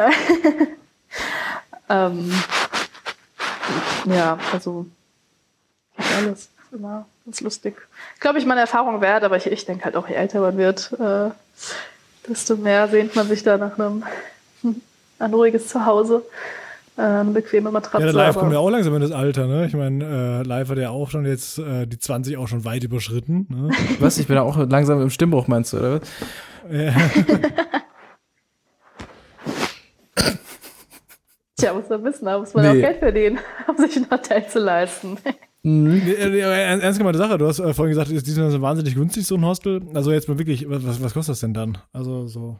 [SPEAKER 3] ähm, ja, also alles immer ganz lustig. Ich glaube, ich meine Erfahrung wert, aber ich, ich denke halt auch, je älter man wird, äh, desto mehr sehnt man sich da nach einem ein ruhiges Zuhause äh, eine bequeme Matratze. Ja,
[SPEAKER 1] der Live kommt ja auch langsam in das Alter, ne? Ich meine, äh, Live hat ja auch schon jetzt äh, die 20 auch schon weit überschritten. Ne?
[SPEAKER 2] Was? Ich bin auch langsam im Stimmbruch, meinst du, oder was? Ja.
[SPEAKER 3] Tja, muss man wissen, da muss man nee. auch Geld verdienen, um sich ein Hotel zu leisten.
[SPEAKER 1] Mhm. Ernst gemeinte Sache, du hast äh, vorhin gesagt, die sind so wahnsinnig günstig, so ein Hostel. Also jetzt mal wirklich, was, was kostet das denn dann? Also so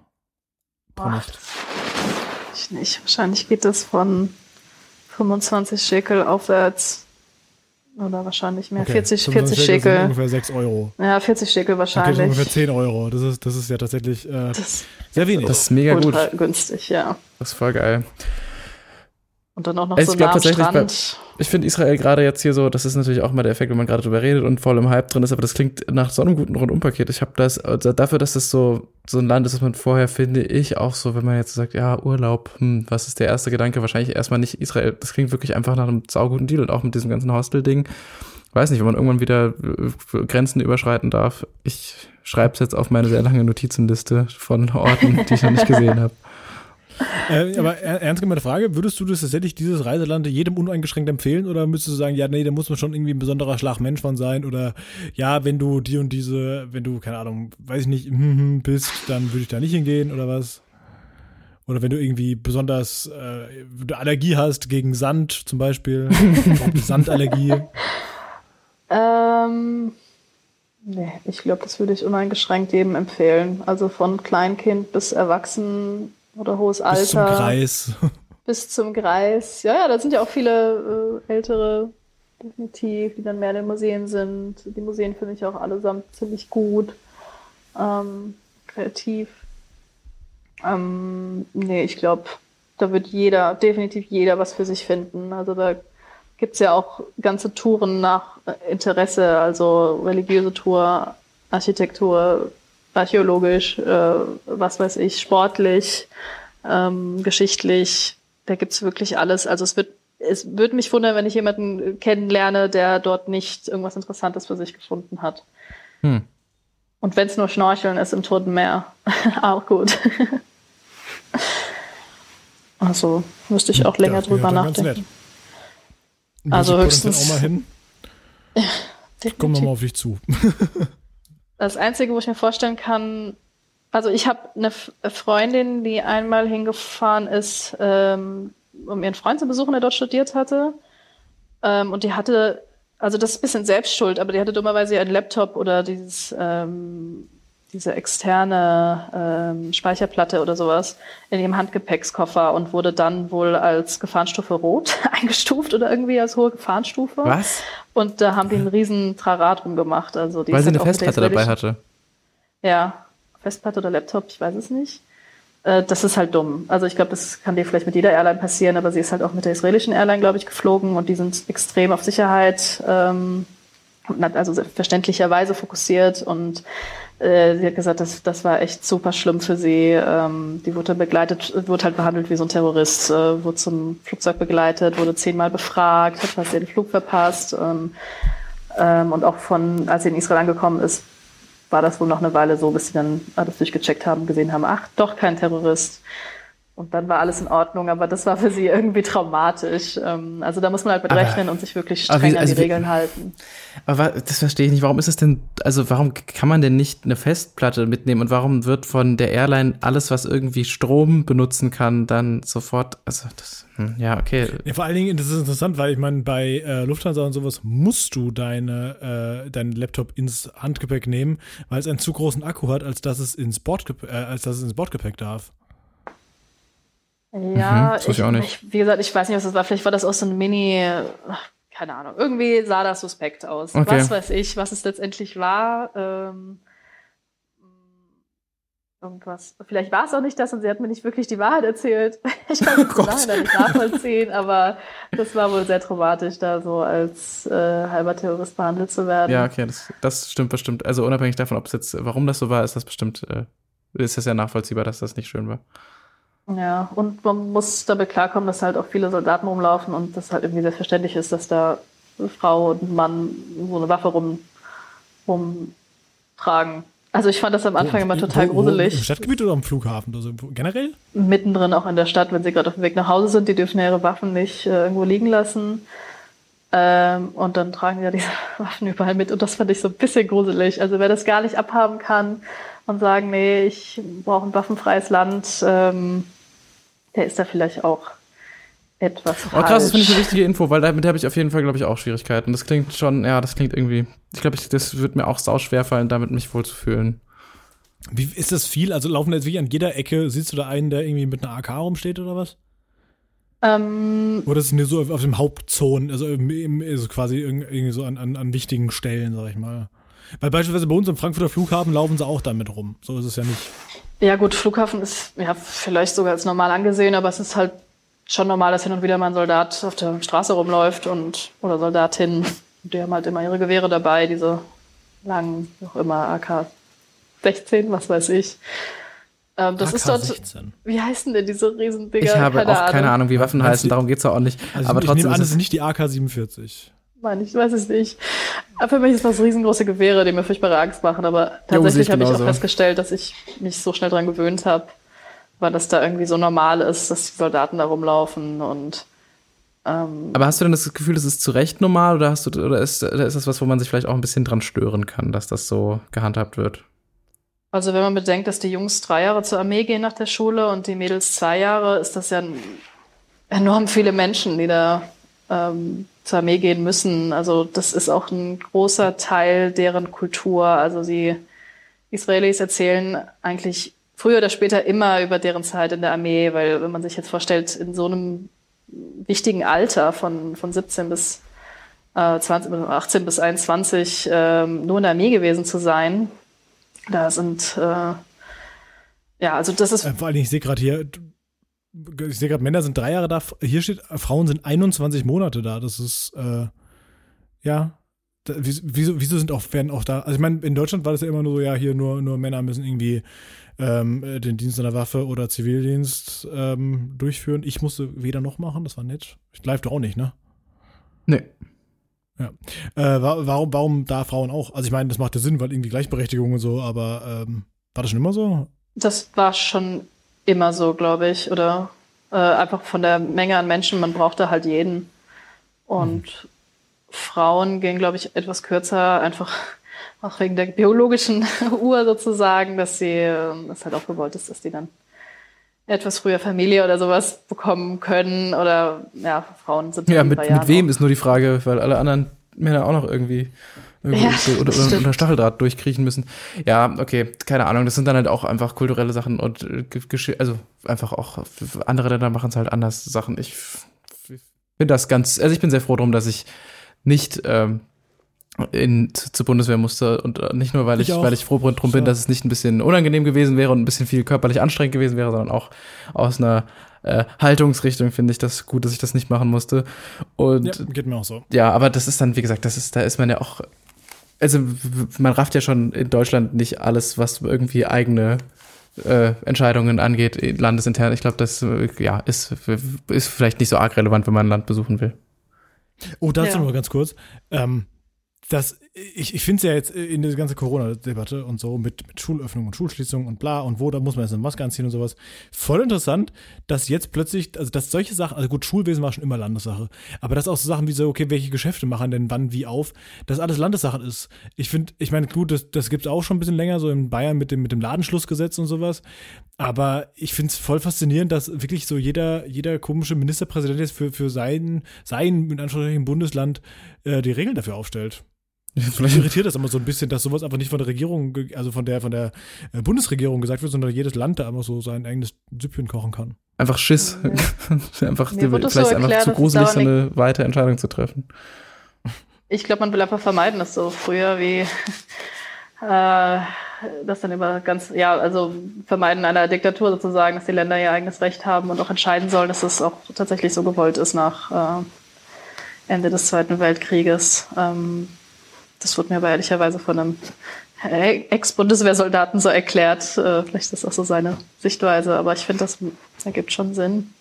[SPEAKER 3] pro Nacht ich nicht. Wahrscheinlich geht das von 25 Schekel aufwärts. Oder wahrscheinlich mehr. Okay. 40, 40 Schekel.
[SPEAKER 1] ungefähr 6 Euro.
[SPEAKER 3] Ja, 40 Schekel wahrscheinlich. Okay,
[SPEAKER 1] ungefähr 10 Euro. Das ist, das ist ja tatsächlich äh, sehr wenig.
[SPEAKER 2] Das ist mega gut.
[SPEAKER 3] günstig, ja.
[SPEAKER 2] Das ist voll geil.
[SPEAKER 3] Und dann auch noch also so nah am Strand.
[SPEAKER 2] Ich finde Israel gerade jetzt hier so, das ist natürlich auch mal der Effekt, wenn man gerade drüber redet und voll im Hype drin ist, aber das klingt nach so einem guten Rundumpaket. Ich habe das, also dafür, dass das so, so ein Land ist, das man vorher, finde ich, auch so, wenn man jetzt sagt, ja, Urlaub, hm, was ist der erste Gedanke? Wahrscheinlich erstmal nicht Israel. Das klingt wirklich einfach nach einem sauguten Deal und auch mit diesem ganzen Hostel-Ding. Weiß nicht, wenn man irgendwann wieder äh, Grenzen überschreiten darf. Ich schreibe es jetzt auf meine sehr lange Notizenliste von Orten, die ich noch nicht gesehen habe.
[SPEAKER 1] Äh, aber ernst gemeinte Frage, würdest du das tatsächlich dieses Reiseland jedem uneingeschränkt empfehlen oder müsstest du sagen, ja, nee, da muss man schon irgendwie ein besonderer Schlag Mensch von sein oder ja, wenn du die und diese, wenn du, keine Ahnung, weiß ich nicht, hm, hm, bist, dann würde ich da nicht hingehen oder was? Oder wenn du irgendwie besonders äh, Allergie hast gegen Sand zum Beispiel, Sandallergie.
[SPEAKER 3] Ähm, nee, ich glaube, das würde ich uneingeschränkt jedem empfehlen. Also von Kleinkind bis Erwachsen oder hohes Alter. Bis zum
[SPEAKER 1] Kreis.
[SPEAKER 3] Bis zum Kreis. Ja, ja, da sind ja auch viele äh, ältere, definitiv, die dann mehr in den Museen sind. Die Museen finde ich auch allesamt ziemlich gut. Ähm, kreativ. Ähm, nee, ich glaube, da wird jeder, definitiv jeder was für sich finden. Also da gibt es ja auch ganze Touren nach Interesse, also religiöse Tour, Architektur, archäologisch, äh, was weiß ich, sportlich, ähm, geschichtlich. Da gibt's wirklich alles. Also es wird, es würde mich wundern, wenn ich jemanden kennenlerne, der dort nicht irgendwas Interessantes für sich gefunden hat. Hm. Und wenn es nur Schnorcheln ist im Toten Meer, auch gut. also müsste ich auch länger ja, drüber nachdenken. Also höchstens.
[SPEAKER 1] Auch mal hin. Ja, Komm nochmal auf dich zu.
[SPEAKER 3] Das Einzige, wo ich mir vorstellen kann, also ich habe eine Freundin, die einmal hingefahren ist, ähm, um ihren Freund zu besuchen, der dort studiert hatte. Ähm, und die hatte, also das ist ein bisschen Selbstschuld, aber die hatte dummerweise ihren Laptop oder dieses, ähm, diese externe ähm, Speicherplatte oder sowas in ihrem Handgepäckskoffer und wurde dann wohl als Gefahrenstufe Rot eingestuft oder irgendwie als hohe Gefahrenstufe.
[SPEAKER 2] Was?
[SPEAKER 3] Und da haben die einen riesen Trarat drum gemacht. Also die
[SPEAKER 2] Weil sie
[SPEAKER 3] halt
[SPEAKER 2] eine
[SPEAKER 3] der
[SPEAKER 2] Festplatte dabei hatte.
[SPEAKER 3] Ja, Festplatte oder Laptop, ich weiß es nicht. Äh, Das ist halt dumm. Also ich glaube, das kann dir vielleicht mit jeder Airline passieren, aber sie ist halt auch mit der israelischen Airline, glaube ich, geflogen und die sind extrem auf Sicherheit ähm, also verständlicherweise fokussiert und äh, sie hat gesagt, das, das war echt super schlimm für sie. Ähm, die wurde begleitet, wurde halt behandelt wie so ein Terrorist, äh, wurde zum Flugzeug begleitet, wurde zehnmal befragt, hat fast den Flug verpasst. Ähm, ähm, und auch von, als sie in Israel angekommen ist, war das wohl noch eine Weile so, bis sie dann alles durchgecheckt haben, gesehen haben, ach, doch kein Terrorist. Und dann war alles in Ordnung, aber das war für sie irgendwie traumatisch. Ähm, also da muss man halt mit
[SPEAKER 2] Aber-
[SPEAKER 3] rechnen und sich wirklich streng
[SPEAKER 2] wie-
[SPEAKER 3] an
[SPEAKER 2] also
[SPEAKER 3] die
[SPEAKER 2] wie-
[SPEAKER 3] Regeln halten.
[SPEAKER 2] Aber das verstehe ich nicht. Warum ist es denn, also warum kann man denn nicht eine Festplatte mitnehmen und warum wird von der Airline alles, was irgendwie Strom benutzen kann, dann sofort, also das, hm, ja, okay.
[SPEAKER 1] Ja, vor allen Dingen, das ist interessant, weil ich meine, bei äh, Lufthansa und sowas musst du deine, äh, deinen Laptop ins Handgepäck nehmen, weil es einen zu großen Akku hat, als dass es ins Bordgepäck, äh, als dass es ins Bordgepäck darf.
[SPEAKER 3] Ja,
[SPEAKER 2] das wusste ich auch nicht.
[SPEAKER 3] Ich, wie gesagt, ich weiß nicht, was das war. Vielleicht war das auch so ein Mini, ach, keine Ahnung. Irgendwie sah das suspekt aus.
[SPEAKER 2] Okay.
[SPEAKER 3] Was weiß ich, was es letztendlich war. Ähm, irgendwas. Vielleicht war es auch nicht das und sie hat mir nicht wirklich die Wahrheit erzählt. Ich kann es nachher nicht nachvollziehen, aber das war wohl sehr traumatisch, da so als äh, halber Terrorist behandelt zu werden.
[SPEAKER 2] Ja, okay, das, das stimmt bestimmt. Also unabhängig davon, ob es jetzt, warum das so war, ist das bestimmt, äh, ist das ja nachvollziehbar, dass das nicht schön war.
[SPEAKER 3] Ja, und man muss damit klarkommen, dass halt auch viele Soldaten rumlaufen und das halt irgendwie selbstverständlich ist, dass da Frau und Mann so eine Waffe rum, rumtragen. Also ich fand das am Anfang immer total
[SPEAKER 1] Wo- wo- Im
[SPEAKER 3] gruselig.
[SPEAKER 1] Stadtgebiet oder am Flughafen? Also generell?
[SPEAKER 3] Mittendrin auch in der Stadt, wenn sie gerade auf dem Weg nach Hause sind, die dürfen ja ihre Waffen nicht äh, irgendwo liegen lassen. Ähm, und dann tragen die ja diese Waffen überall mit und das fand ich so ein bisschen gruselig. Also wer das gar nicht abhaben kann und sagen, nee, ich brauche ein waffenfreies Land, ähm, der ist da vielleicht auch etwas
[SPEAKER 2] Oh krass, das finde ich eine
[SPEAKER 3] falsch.
[SPEAKER 2] wichtige Info, weil damit habe ich auf jeden Fall, glaube ich, auch Schwierigkeiten. Das klingt schon, ja, das klingt irgendwie, ich glaube, ich, das wird mir auch sau schwer fallen, damit mich wohlzufühlen.
[SPEAKER 1] Wie ist das viel? Also laufen da jetzt wirklich an jeder Ecke, siehst du da einen, der irgendwie mit einer AK rumsteht oder was?
[SPEAKER 3] Ähm,
[SPEAKER 1] Oder ist es nur so auf, auf dem Hauptzonen, also, im, im, also quasi irg- irgendwie so an, an, an wichtigen Stellen, sag ich mal. Weil beispielsweise bei uns im Frankfurter Flughafen laufen sie auch damit rum. So ist es ja nicht.
[SPEAKER 3] Ja gut, Flughafen ist ja vielleicht sogar als normal angesehen, aber es ist halt schon normal, dass hin und wieder mal ein Soldat auf der Straße rumläuft und oder Soldatin. Die haben halt immer ihre Gewehre dabei, diese langen, auch immer AK-16, was weiß ich. Ähm, das ist dort,
[SPEAKER 1] AK-16.
[SPEAKER 3] wie heißen denn diese Riesendinger?
[SPEAKER 2] Ich habe auch keine Ahnung, wie Waffen heißen, darum geht's ja auch nicht.
[SPEAKER 1] Also
[SPEAKER 2] Aber
[SPEAKER 1] ich
[SPEAKER 2] trotzdem
[SPEAKER 1] nehme an,
[SPEAKER 2] ist
[SPEAKER 1] es ist nicht die AK-47.
[SPEAKER 3] Meine ich weiß es nicht. Für mich ist das riesengroße Gewehre, die mir furchtbare Angst machen. Aber tatsächlich
[SPEAKER 2] ich
[SPEAKER 3] habe ich auch festgestellt, dass ich mich so schnell dran gewöhnt habe, weil das da irgendwie so normal ist, dass die Soldaten da rumlaufen und ähm,
[SPEAKER 2] Aber hast du denn das Gefühl, das ist zu Recht normal oder hast du oder ist, oder ist das was, wo man sich vielleicht auch ein bisschen dran stören kann, dass das so gehandhabt wird?
[SPEAKER 3] Also wenn man bedenkt, dass die Jungs drei Jahre zur Armee gehen nach der Schule und die Mädels zwei Jahre, ist das ja enorm viele Menschen, die da ähm, zur Armee gehen müssen. Also das ist auch ein großer Teil deren Kultur. Also die Israelis erzählen eigentlich früher oder später immer über deren Zeit in der Armee, weil wenn man sich jetzt vorstellt, in so einem wichtigen Alter von, von 17 bis äh, 20, 18 bis 21 ähm, nur in der Armee gewesen zu sein, da sind, äh, ja, also das ist,
[SPEAKER 1] Äh, vor Dingen, ich sehe gerade hier, ich sehe gerade, Männer sind drei Jahre da, hier steht, äh, Frauen sind 21 Monate da. Das ist, äh, ja. Da, wieso, wieso sind auch, werden auch da, also ich meine, in Deutschland war das ja immer nur so, ja, hier nur, nur Männer müssen irgendwie ähm, äh, den Dienst an der Waffe oder Zivildienst ähm, durchführen. Ich musste weder noch machen, das war nett. Ich live doch auch nicht, ne?
[SPEAKER 2] Nee.
[SPEAKER 1] Äh, wa- warum, warum da Frauen auch? Also ich meine, das macht ja Sinn, weil irgendwie Gleichberechtigung und so, aber ähm, war das schon immer so?
[SPEAKER 3] das war schon immer so, glaube ich, oder äh, einfach von der Menge an Menschen, man brauchte halt jeden. Und Frauen gehen, glaube ich, etwas kürzer, einfach auch wegen der biologischen Uhr sozusagen, dass sie, ähm, es halt auch gewollt ist, dass die dann etwas früher Familie oder sowas bekommen können oder ja, Frauen sind
[SPEAKER 2] Ja,
[SPEAKER 3] in
[SPEAKER 2] mit, mit wem
[SPEAKER 3] auch-
[SPEAKER 2] ist nur die Frage, weil alle anderen Männer auch noch irgendwie ja, oder, oder unter Stacheldraht durchkriechen müssen. Ja, okay, keine Ahnung. Das sind dann halt auch einfach kulturelle Sachen und äh, also einfach auch andere Länder machen es halt anders Sachen. Ich finde das ganz, also ich bin sehr froh drum, dass ich nicht ähm, in, zur Bundeswehr musste und äh, nicht nur, weil ich, ich weil ich froh drum bin, dass es nicht ein bisschen unangenehm gewesen wäre und ein bisschen viel körperlich anstrengend gewesen wäre, sondern auch aus einer äh, Haltungsrichtung finde ich das gut, dass ich das nicht machen musste. Und
[SPEAKER 1] ja, geht mir auch so.
[SPEAKER 2] Ja, aber das ist dann, wie gesagt, das ist, da ist man ja auch, also man rafft ja schon in Deutschland nicht alles, was irgendwie eigene äh, Entscheidungen angeht, landesintern. Ich glaube, das äh, ja, ist, ist vielleicht nicht so arg relevant, wenn man ein Land besuchen will.
[SPEAKER 1] Oh, dazu ja. noch ganz kurz. Ähm, das, ich, ich finde es ja jetzt in dieser ganzen Corona-Debatte und so mit, mit Schulöffnung und Schulschließung und bla und wo, da muss man jetzt eine Maske anziehen und sowas. Voll interessant, dass jetzt plötzlich, also dass solche Sachen, also gut, Schulwesen war schon immer Landessache, aber dass auch so Sachen wie so, okay, welche Geschäfte machen denn wann wie auf, dass alles Landessache ist. Ich finde, ich meine, gut, das, das gibt es auch schon ein bisschen länger, so in Bayern mit dem, mit dem Ladenschlussgesetz und sowas. Aber ich finde es voll faszinierend, dass wirklich so jeder, jeder komische Ministerpräsident jetzt für, für sein, sein, in Anführungszeichen, Bundesland äh, die Regeln dafür aufstellt. Vielleicht irritiert das immer so ein bisschen, dass sowas einfach nicht von der Regierung, also von der, von der äh, Bundesregierung gesagt wird, sondern jedes Land da einfach so sein eigenes Süppchen kochen kann.
[SPEAKER 2] Einfach Schiss. Ja. einfach die, vielleicht so erklärt, einfach zu gruselig, so eine weitere Entscheidung zu treffen.
[SPEAKER 3] Ich glaube, man will einfach vermeiden, dass so früher wie äh, das dann über ganz, ja, also vermeiden einer Diktatur sozusagen, dass die Länder ihr eigenes Recht haben und auch entscheiden sollen, dass es auch tatsächlich so gewollt ist nach äh, Ende des Zweiten Weltkrieges. Ähm, das wurde mir aber ehrlicherweise von einem Ex-Bundeswehrsoldaten so erklärt. Äh, vielleicht ist das auch so seine Sichtweise, aber ich finde, das ergibt schon Sinn.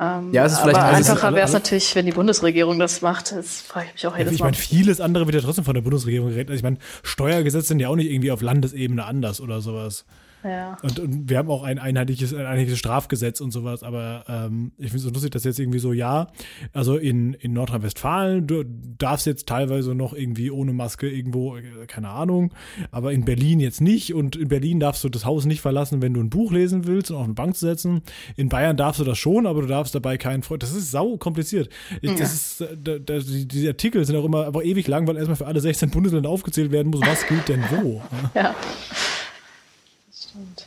[SPEAKER 3] Ähm, ja, es ist vielleicht aber einfacher wäre es natürlich, wenn die Bundesregierung das macht. Das frage ich mich auch jedes
[SPEAKER 1] ja, Ich meine, vieles andere wird ja trotzdem von der Bundesregierung geredet. Also ich meine, Steuergesetze sind ja auch nicht irgendwie auf Landesebene anders oder sowas. Ja. Und, und, wir haben auch ein einheitliches, ein einheitliches Strafgesetz und sowas, aber ähm, ich finde es so lustig, dass jetzt irgendwie so, ja, also in, in Nordrhein-Westfalen, du darfst jetzt teilweise noch irgendwie ohne Maske irgendwo, äh, keine Ahnung, aber in Berlin jetzt nicht und in Berlin darfst du das Haus nicht verlassen, wenn du ein Buch lesen willst und auf eine Bank setzen. In Bayern darfst du das schon, aber du darfst dabei keinen Freund. Das ist sau kompliziert. Ich, ja. Das ist, äh, da, da, die, diese Artikel sind auch immer einfach ewig lang, weil erstmal für alle 16 Bundesländer aufgezählt werden muss, was gilt denn wo.
[SPEAKER 3] Ja
[SPEAKER 2] stimmt.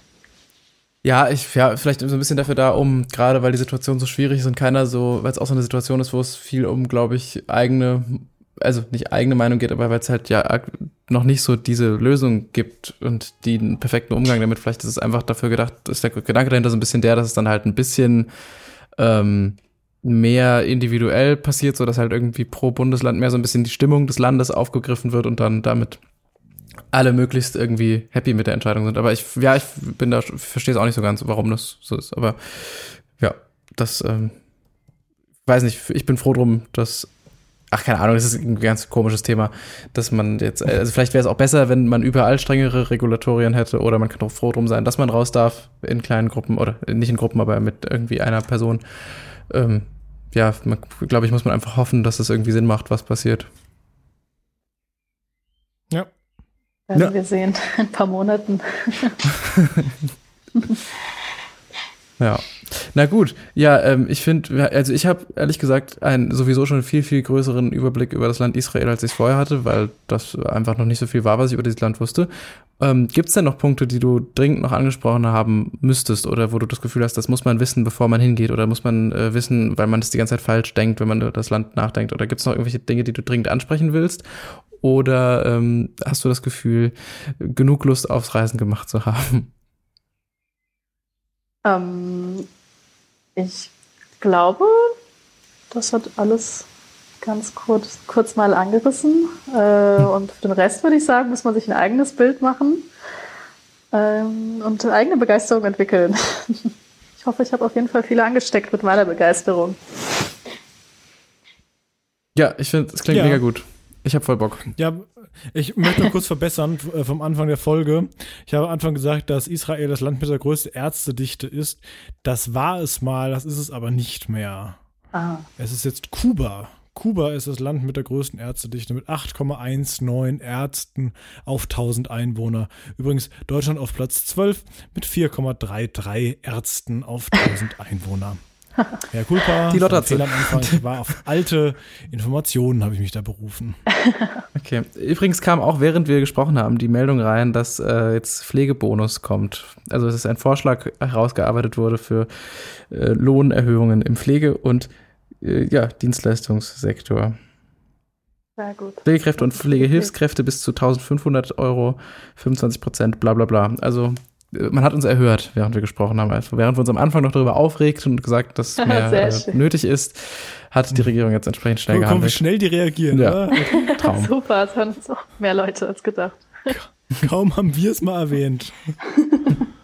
[SPEAKER 2] Ja, ich, ja, vielleicht so ein bisschen dafür da, um, gerade weil die Situation so schwierig ist und keiner so, weil es auch so eine Situation ist, wo es viel um, glaube ich, eigene, also nicht eigene Meinung geht, aber weil es halt ja noch nicht so diese Lösung gibt und den perfekten Umgang damit. Vielleicht ist es einfach dafür gedacht, ist der Gedanke dahinter so ein bisschen der, dass es dann halt ein bisschen ähm, mehr individuell passiert, so dass halt irgendwie pro Bundesland mehr so ein bisschen die Stimmung des Landes aufgegriffen wird und dann damit alle möglichst irgendwie happy mit der Entscheidung sind. Aber ich, ja, ich bin da, verstehe es auch nicht so ganz, warum das so ist. Aber ja, das, ähm, weiß nicht, ich bin froh drum, dass, ach, keine Ahnung, das ist ein ganz komisches Thema, dass man jetzt, also vielleicht wäre es auch besser, wenn man überall strengere Regulatorien hätte oder man kann auch froh drum sein, dass man raus darf in kleinen Gruppen oder nicht in Gruppen, aber mit irgendwie einer Person. Ähm, ja, glaube ich, muss man einfach hoffen, dass es irgendwie Sinn macht, was passiert.
[SPEAKER 1] Ja,
[SPEAKER 3] werden ja. wir sehen in ein paar Monaten.
[SPEAKER 2] ja. Na gut, ja, ähm, ich finde, also ich habe ehrlich gesagt einen sowieso schon viel, viel größeren Überblick über das Land Israel, als ich es vorher hatte, weil das einfach noch nicht so viel war, was ich über dieses Land wusste. Ähm, Gibt es denn noch Punkte, die du dringend noch angesprochen haben müsstest oder wo du das Gefühl hast, das muss man wissen, bevor man hingeht oder muss man äh, wissen, weil man das die ganze Zeit falsch denkt, wenn man über das Land nachdenkt? Oder gibt es noch irgendwelche Dinge, die du dringend ansprechen willst? Oder ähm, hast du das Gefühl, genug Lust aufs Reisen gemacht zu haben?
[SPEAKER 3] Ähm, ich glaube, das hat alles ganz kurz, kurz mal angerissen. Äh, hm. Und für den Rest würde ich sagen, muss man sich ein eigenes Bild machen ähm, und eine eigene Begeisterung entwickeln. ich hoffe, ich habe auf jeden Fall viele angesteckt mit meiner Begeisterung.
[SPEAKER 2] Ja, ich finde, es klingt ja. mega gut. Ich habe voll Bock.
[SPEAKER 1] Ja, ich möchte noch kurz verbessern äh, vom Anfang der Folge. Ich habe am Anfang gesagt, dass Israel das Land mit der größten Ärztedichte ist. Das war es mal, das ist es aber nicht mehr. Ah. Es ist jetzt Kuba. Kuba ist das Land mit der größten Ärztedichte mit 8,19 Ärzten auf 1000 Einwohner. Übrigens Deutschland auf Platz 12 mit 4,33 Ärzten auf 1000 Einwohner. Ja, Culpa.
[SPEAKER 2] Die Lotte hat
[SPEAKER 1] Fehler am Anfang. Ich war auf alte Informationen, habe ich mich da berufen.
[SPEAKER 2] Okay. Übrigens kam auch, während wir gesprochen haben, die Meldung rein, dass äh, jetzt Pflegebonus kommt. Also es ist ein Vorschlag herausgearbeitet wurde für äh, Lohnerhöhungen im Pflege- und äh, ja, Dienstleistungssektor.
[SPEAKER 3] Sehr gut.
[SPEAKER 2] Pflegekräfte und Pflegehilfskräfte bis zu 1500 Euro, 25 Prozent, bla bla bla. Also man hat uns erhört, während wir gesprochen haben. Also während wir uns am Anfang noch darüber aufregt und gesagt, dass mehr äh, nötig ist, hat die Regierung jetzt entsprechend schnell
[SPEAKER 1] Guck mal, wie
[SPEAKER 2] gehandelt.
[SPEAKER 1] schnell die reagieren.
[SPEAKER 2] Ja. Traum.
[SPEAKER 3] Super, es hören uns auch mehr Leute als gedacht.
[SPEAKER 1] Kaum haben wir es mal erwähnt.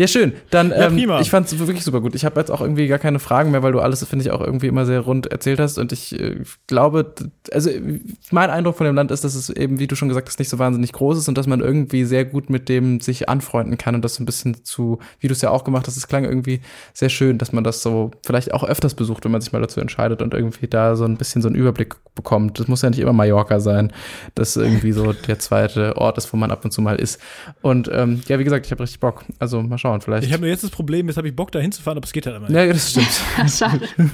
[SPEAKER 2] Ja, schön. Dann,
[SPEAKER 1] Ja,
[SPEAKER 2] ähm,
[SPEAKER 1] prima.
[SPEAKER 2] ich fand es wirklich super gut. Ich habe jetzt auch irgendwie gar keine Fragen mehr, weil du alles, finde ich, auch irgendwie immer sehr rund erzählt hast. Und ich äh, glaube, also mein Eindruck von dem Land ist, dass es eben, wie du schon gesagt hast, nicht so wahnsinnig groß ist und dass man irgendwie sehr gut mit dem sich anfreunden kann und das so ein bisschen zu, wie du es ja auch gemacht hast, es klang irgendwie sehr schön, dass man das so vielleicht auch öfters besucht, wenn man sich mal dazu entscheidet und irgendwie da so ein bisschen so einen Überblick bekommt. Das muss ja nicht immer Mallorca sein, das irgendwie so der zweite Ort ist, wo man ab und zu mal ist. Und ähm, ja, wie gesagt, ich habe richtig Bock. Also mal schauen, vielleicht.
[SPEAKER 1] Ich habe nur jetzt das Problem, jetzt habe ich Bock, da hinzufahren, aber es geht halt immer nicht.
[SPEAKER 2] Ja, das stimmt.
[SPEAKER 3] Schade.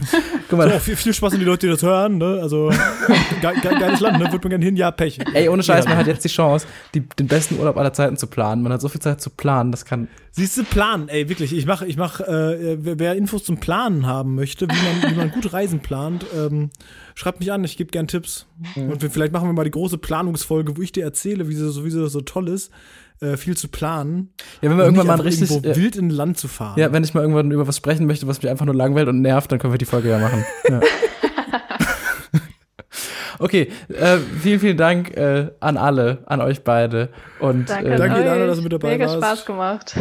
[SPEAKER 2] Guck mal,
[SPEAKER 1] So, viel, viel Spaß an die Leute, die das hören. Ne? Also, ge ge geiles Land, ne? Würde man gerne hin, ja, Pech.
[SPEAKER 2] ey, ohne Scheiß,
[SPEAKER 1] Ja.
[SPEAKER 2] man hat jetzt die Chance, die, den besten Urlaub aller Zeiten zu planen. Man hat so viel Zeit zu planen, das kann.
[SPEAKER 1] Siehst du, Plan, ey, wirklich. Ich mache, ich mach, äh, wer, Infos zum Planen haben möchte, wie man, wie man gut Reisen plant, ähm, schreibt mich an, ich gebe gern Tipps. Und wir, vielleicht machen wir mal die große Planungsfolge, wo ich dir erzähle, wie so, wie so, so toll ist, äh, viel zu planen.
[SPEAKER 2] Ja, wenn wir irgendwann mal ein richtig.
[SPEAKER 1] irgendwo
[SPEAKER 2] Ja,
[SPEAKER 1] wild in ein Land zu fahren.
[SPEAKER 2] ja, wenn ich mal irgendwann über was sprechen möchte, was mich einfach nur langweilt und nervt, dann können wir die Folge ja machen. Ja. Okay, äh, vielen, vielen Dank äh, an alle, an euch beide. Und
[SPEAKER 3] Danke,
[SPEAKER 2] äh,
[SPEAKER 3] an
[SPEAKER 1] Danke,
[SPEAKER 3] euch.
[SPEAKER 1] Ilana, dass du mit dabei
[SPEAKER 3] Mega
[SPEAKER 1] warst.
[SPEAKER 3] Spaß gemacht.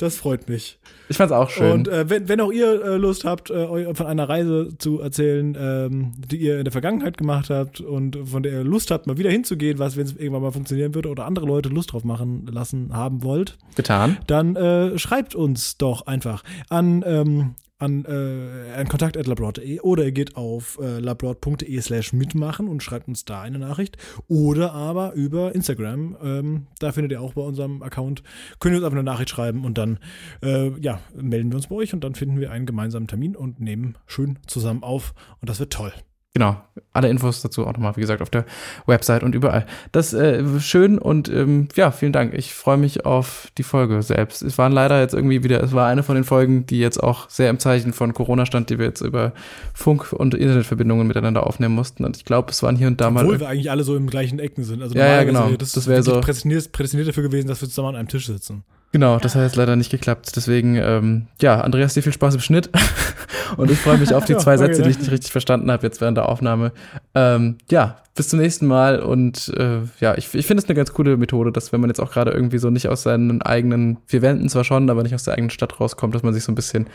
[SPEAKER 1] Das freut mich.
[SPEAKER 2] Ich fand's auch schön.
[SPEAKER 1] Und äh, wenn, wenn auch ihr äh, Lust habt, äh, von einer Reise zu erzählen, ähm, die ihr in der Vergangenheit gemacht habt und von der ihr Lust habt, mal wieder hinzugehen, was, wenn es irgendwann mal funktionieren würde oder andere Leute Lust drauf machen lassen haben wollt,
[SPEAKER 2] Getan.
[SPEAKER 1] dann äh, schreibt uns doch einfach an, ähm, an, äh, an kontakt.labroad.de oder ihr geht auf äh, labroad.de slash mitmachen und schreibt uns da eine Nachricht oder aber über Instagram, ähm, da findet ihr auch bei unserem Account, könnt ihr uns einfach eine Nachricht schreiben und dann äh, ja, melden wir uns bei euch und dann finden wir einen gemeinsamen Termin und nehmen schön zusammen auf und das wird toll.
[SPEAKER 2] Genau. Alle Infos dazu auch nochmal, wie gesagt, auf der Website und überall. Das äh, schön und ähm, ja, vielen Dank. Ich freue mich auf die Folge selbst. Es waren leider jetzt irgendwie wieder, es war eine von den Folgen, die jetzt auch sehr im Zeichen von Corona stand, die wir jetzt über Funk- und Internetverbindungen miteinander aufnehmen mussten. Und ich glaube, es waren hier und da mal.
[SPEAKER 1] Obwohl wir eigentlich alle so im gleichen Ecken sind. Also
[SPEAKER 2] Ja, ja, genau.
[SPEAKER 1] Das,
[SPEAKER 2] Das wär
[SPEAKER 1] wirklich
[SPEAKER 2] so-
[SPEAKER 1] prädestiniert, prädestiniert dafür gewesen, dass wir zusammen an einem Tisch sitzen.
[SPEAKER 2] Genau, das hat jetzt leider nicht geklappt. Deswegen, ähm, ja, Andreas, dir viel Spaß im Schnitt. Und ich freue mich auf die zwei Sätze, die ich nicht richtig verstanden habe jetzt während der Aufnahme. Ähm, ja, bis zum nächsten Mal. Und äh, ja, ich, ich finde es eine ganz coole Methode, dass wenn man jetzt auch gerade irgendwie so nicht aus seinen eigenen vier Wänden zwar schon, aber nicht aus der eigenen Stadt rauskommt, dass man sich so ein bisschen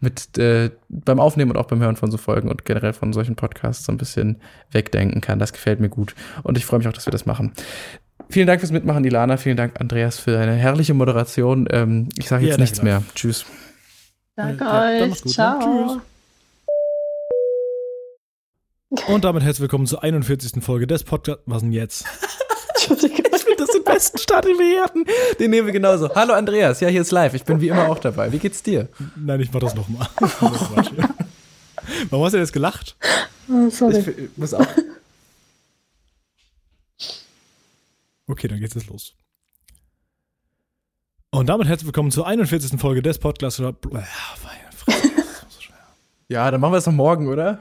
[SPEAKER 2] mit äh, beim Aufnehmen und auch beim Hören von so Folgen und generell von solchen Podcasts so ein bisschen wegdenken kann. Das gefällt mir gut. Und ich freue mich auch, dass wir das machen. Vielen Dank fürs Mitmachen, Ilana. Vielen Dank, Andreas, für eine herrliche Moderation. Ähm, ich sage
[SPEAKER 1] Ja,
[SPEAKER 2] jetzt
[SPEAKER 1] danke
[SPEAKER 2] nichts mehr. Tschüss.
[SPEAKER 3] Danke
[SPEAKER 1] Ja,
[SPEAKER 3] euch.
[SPEAKER 1] gut, ne?
[SPEAKER 3] Ciao.
[SPEAKER 1] Tschüss. Und damit herzlich willkommen zur 41. Folge des Podcasts. Was denn jetzt?
[SPEAKER 3] Entschuldigung.
[SPEAKER 2] Ich finde das den besten Start, den wir hier hatten. Den nehmen wir genauso. Hallo Andreas, ja, hier ist live. Ich bin wie immer auch dabei. Wie geht's dir?
[SPEAKER 1] Nein, ich mach das nochmal. Warum hast du jetzt gelacht?
[SPEAKER 3] Oh, sorry.
[SPEAKER 2] Ich muss auch.
[SPEAKER 1] Okay, dann geht's jetzt los. Und damit herzlich willkommen zur 41. Folge des Podcasts. Äh.
[SPEAKER 2] Ja, dann machen wir es noch morgen, oder?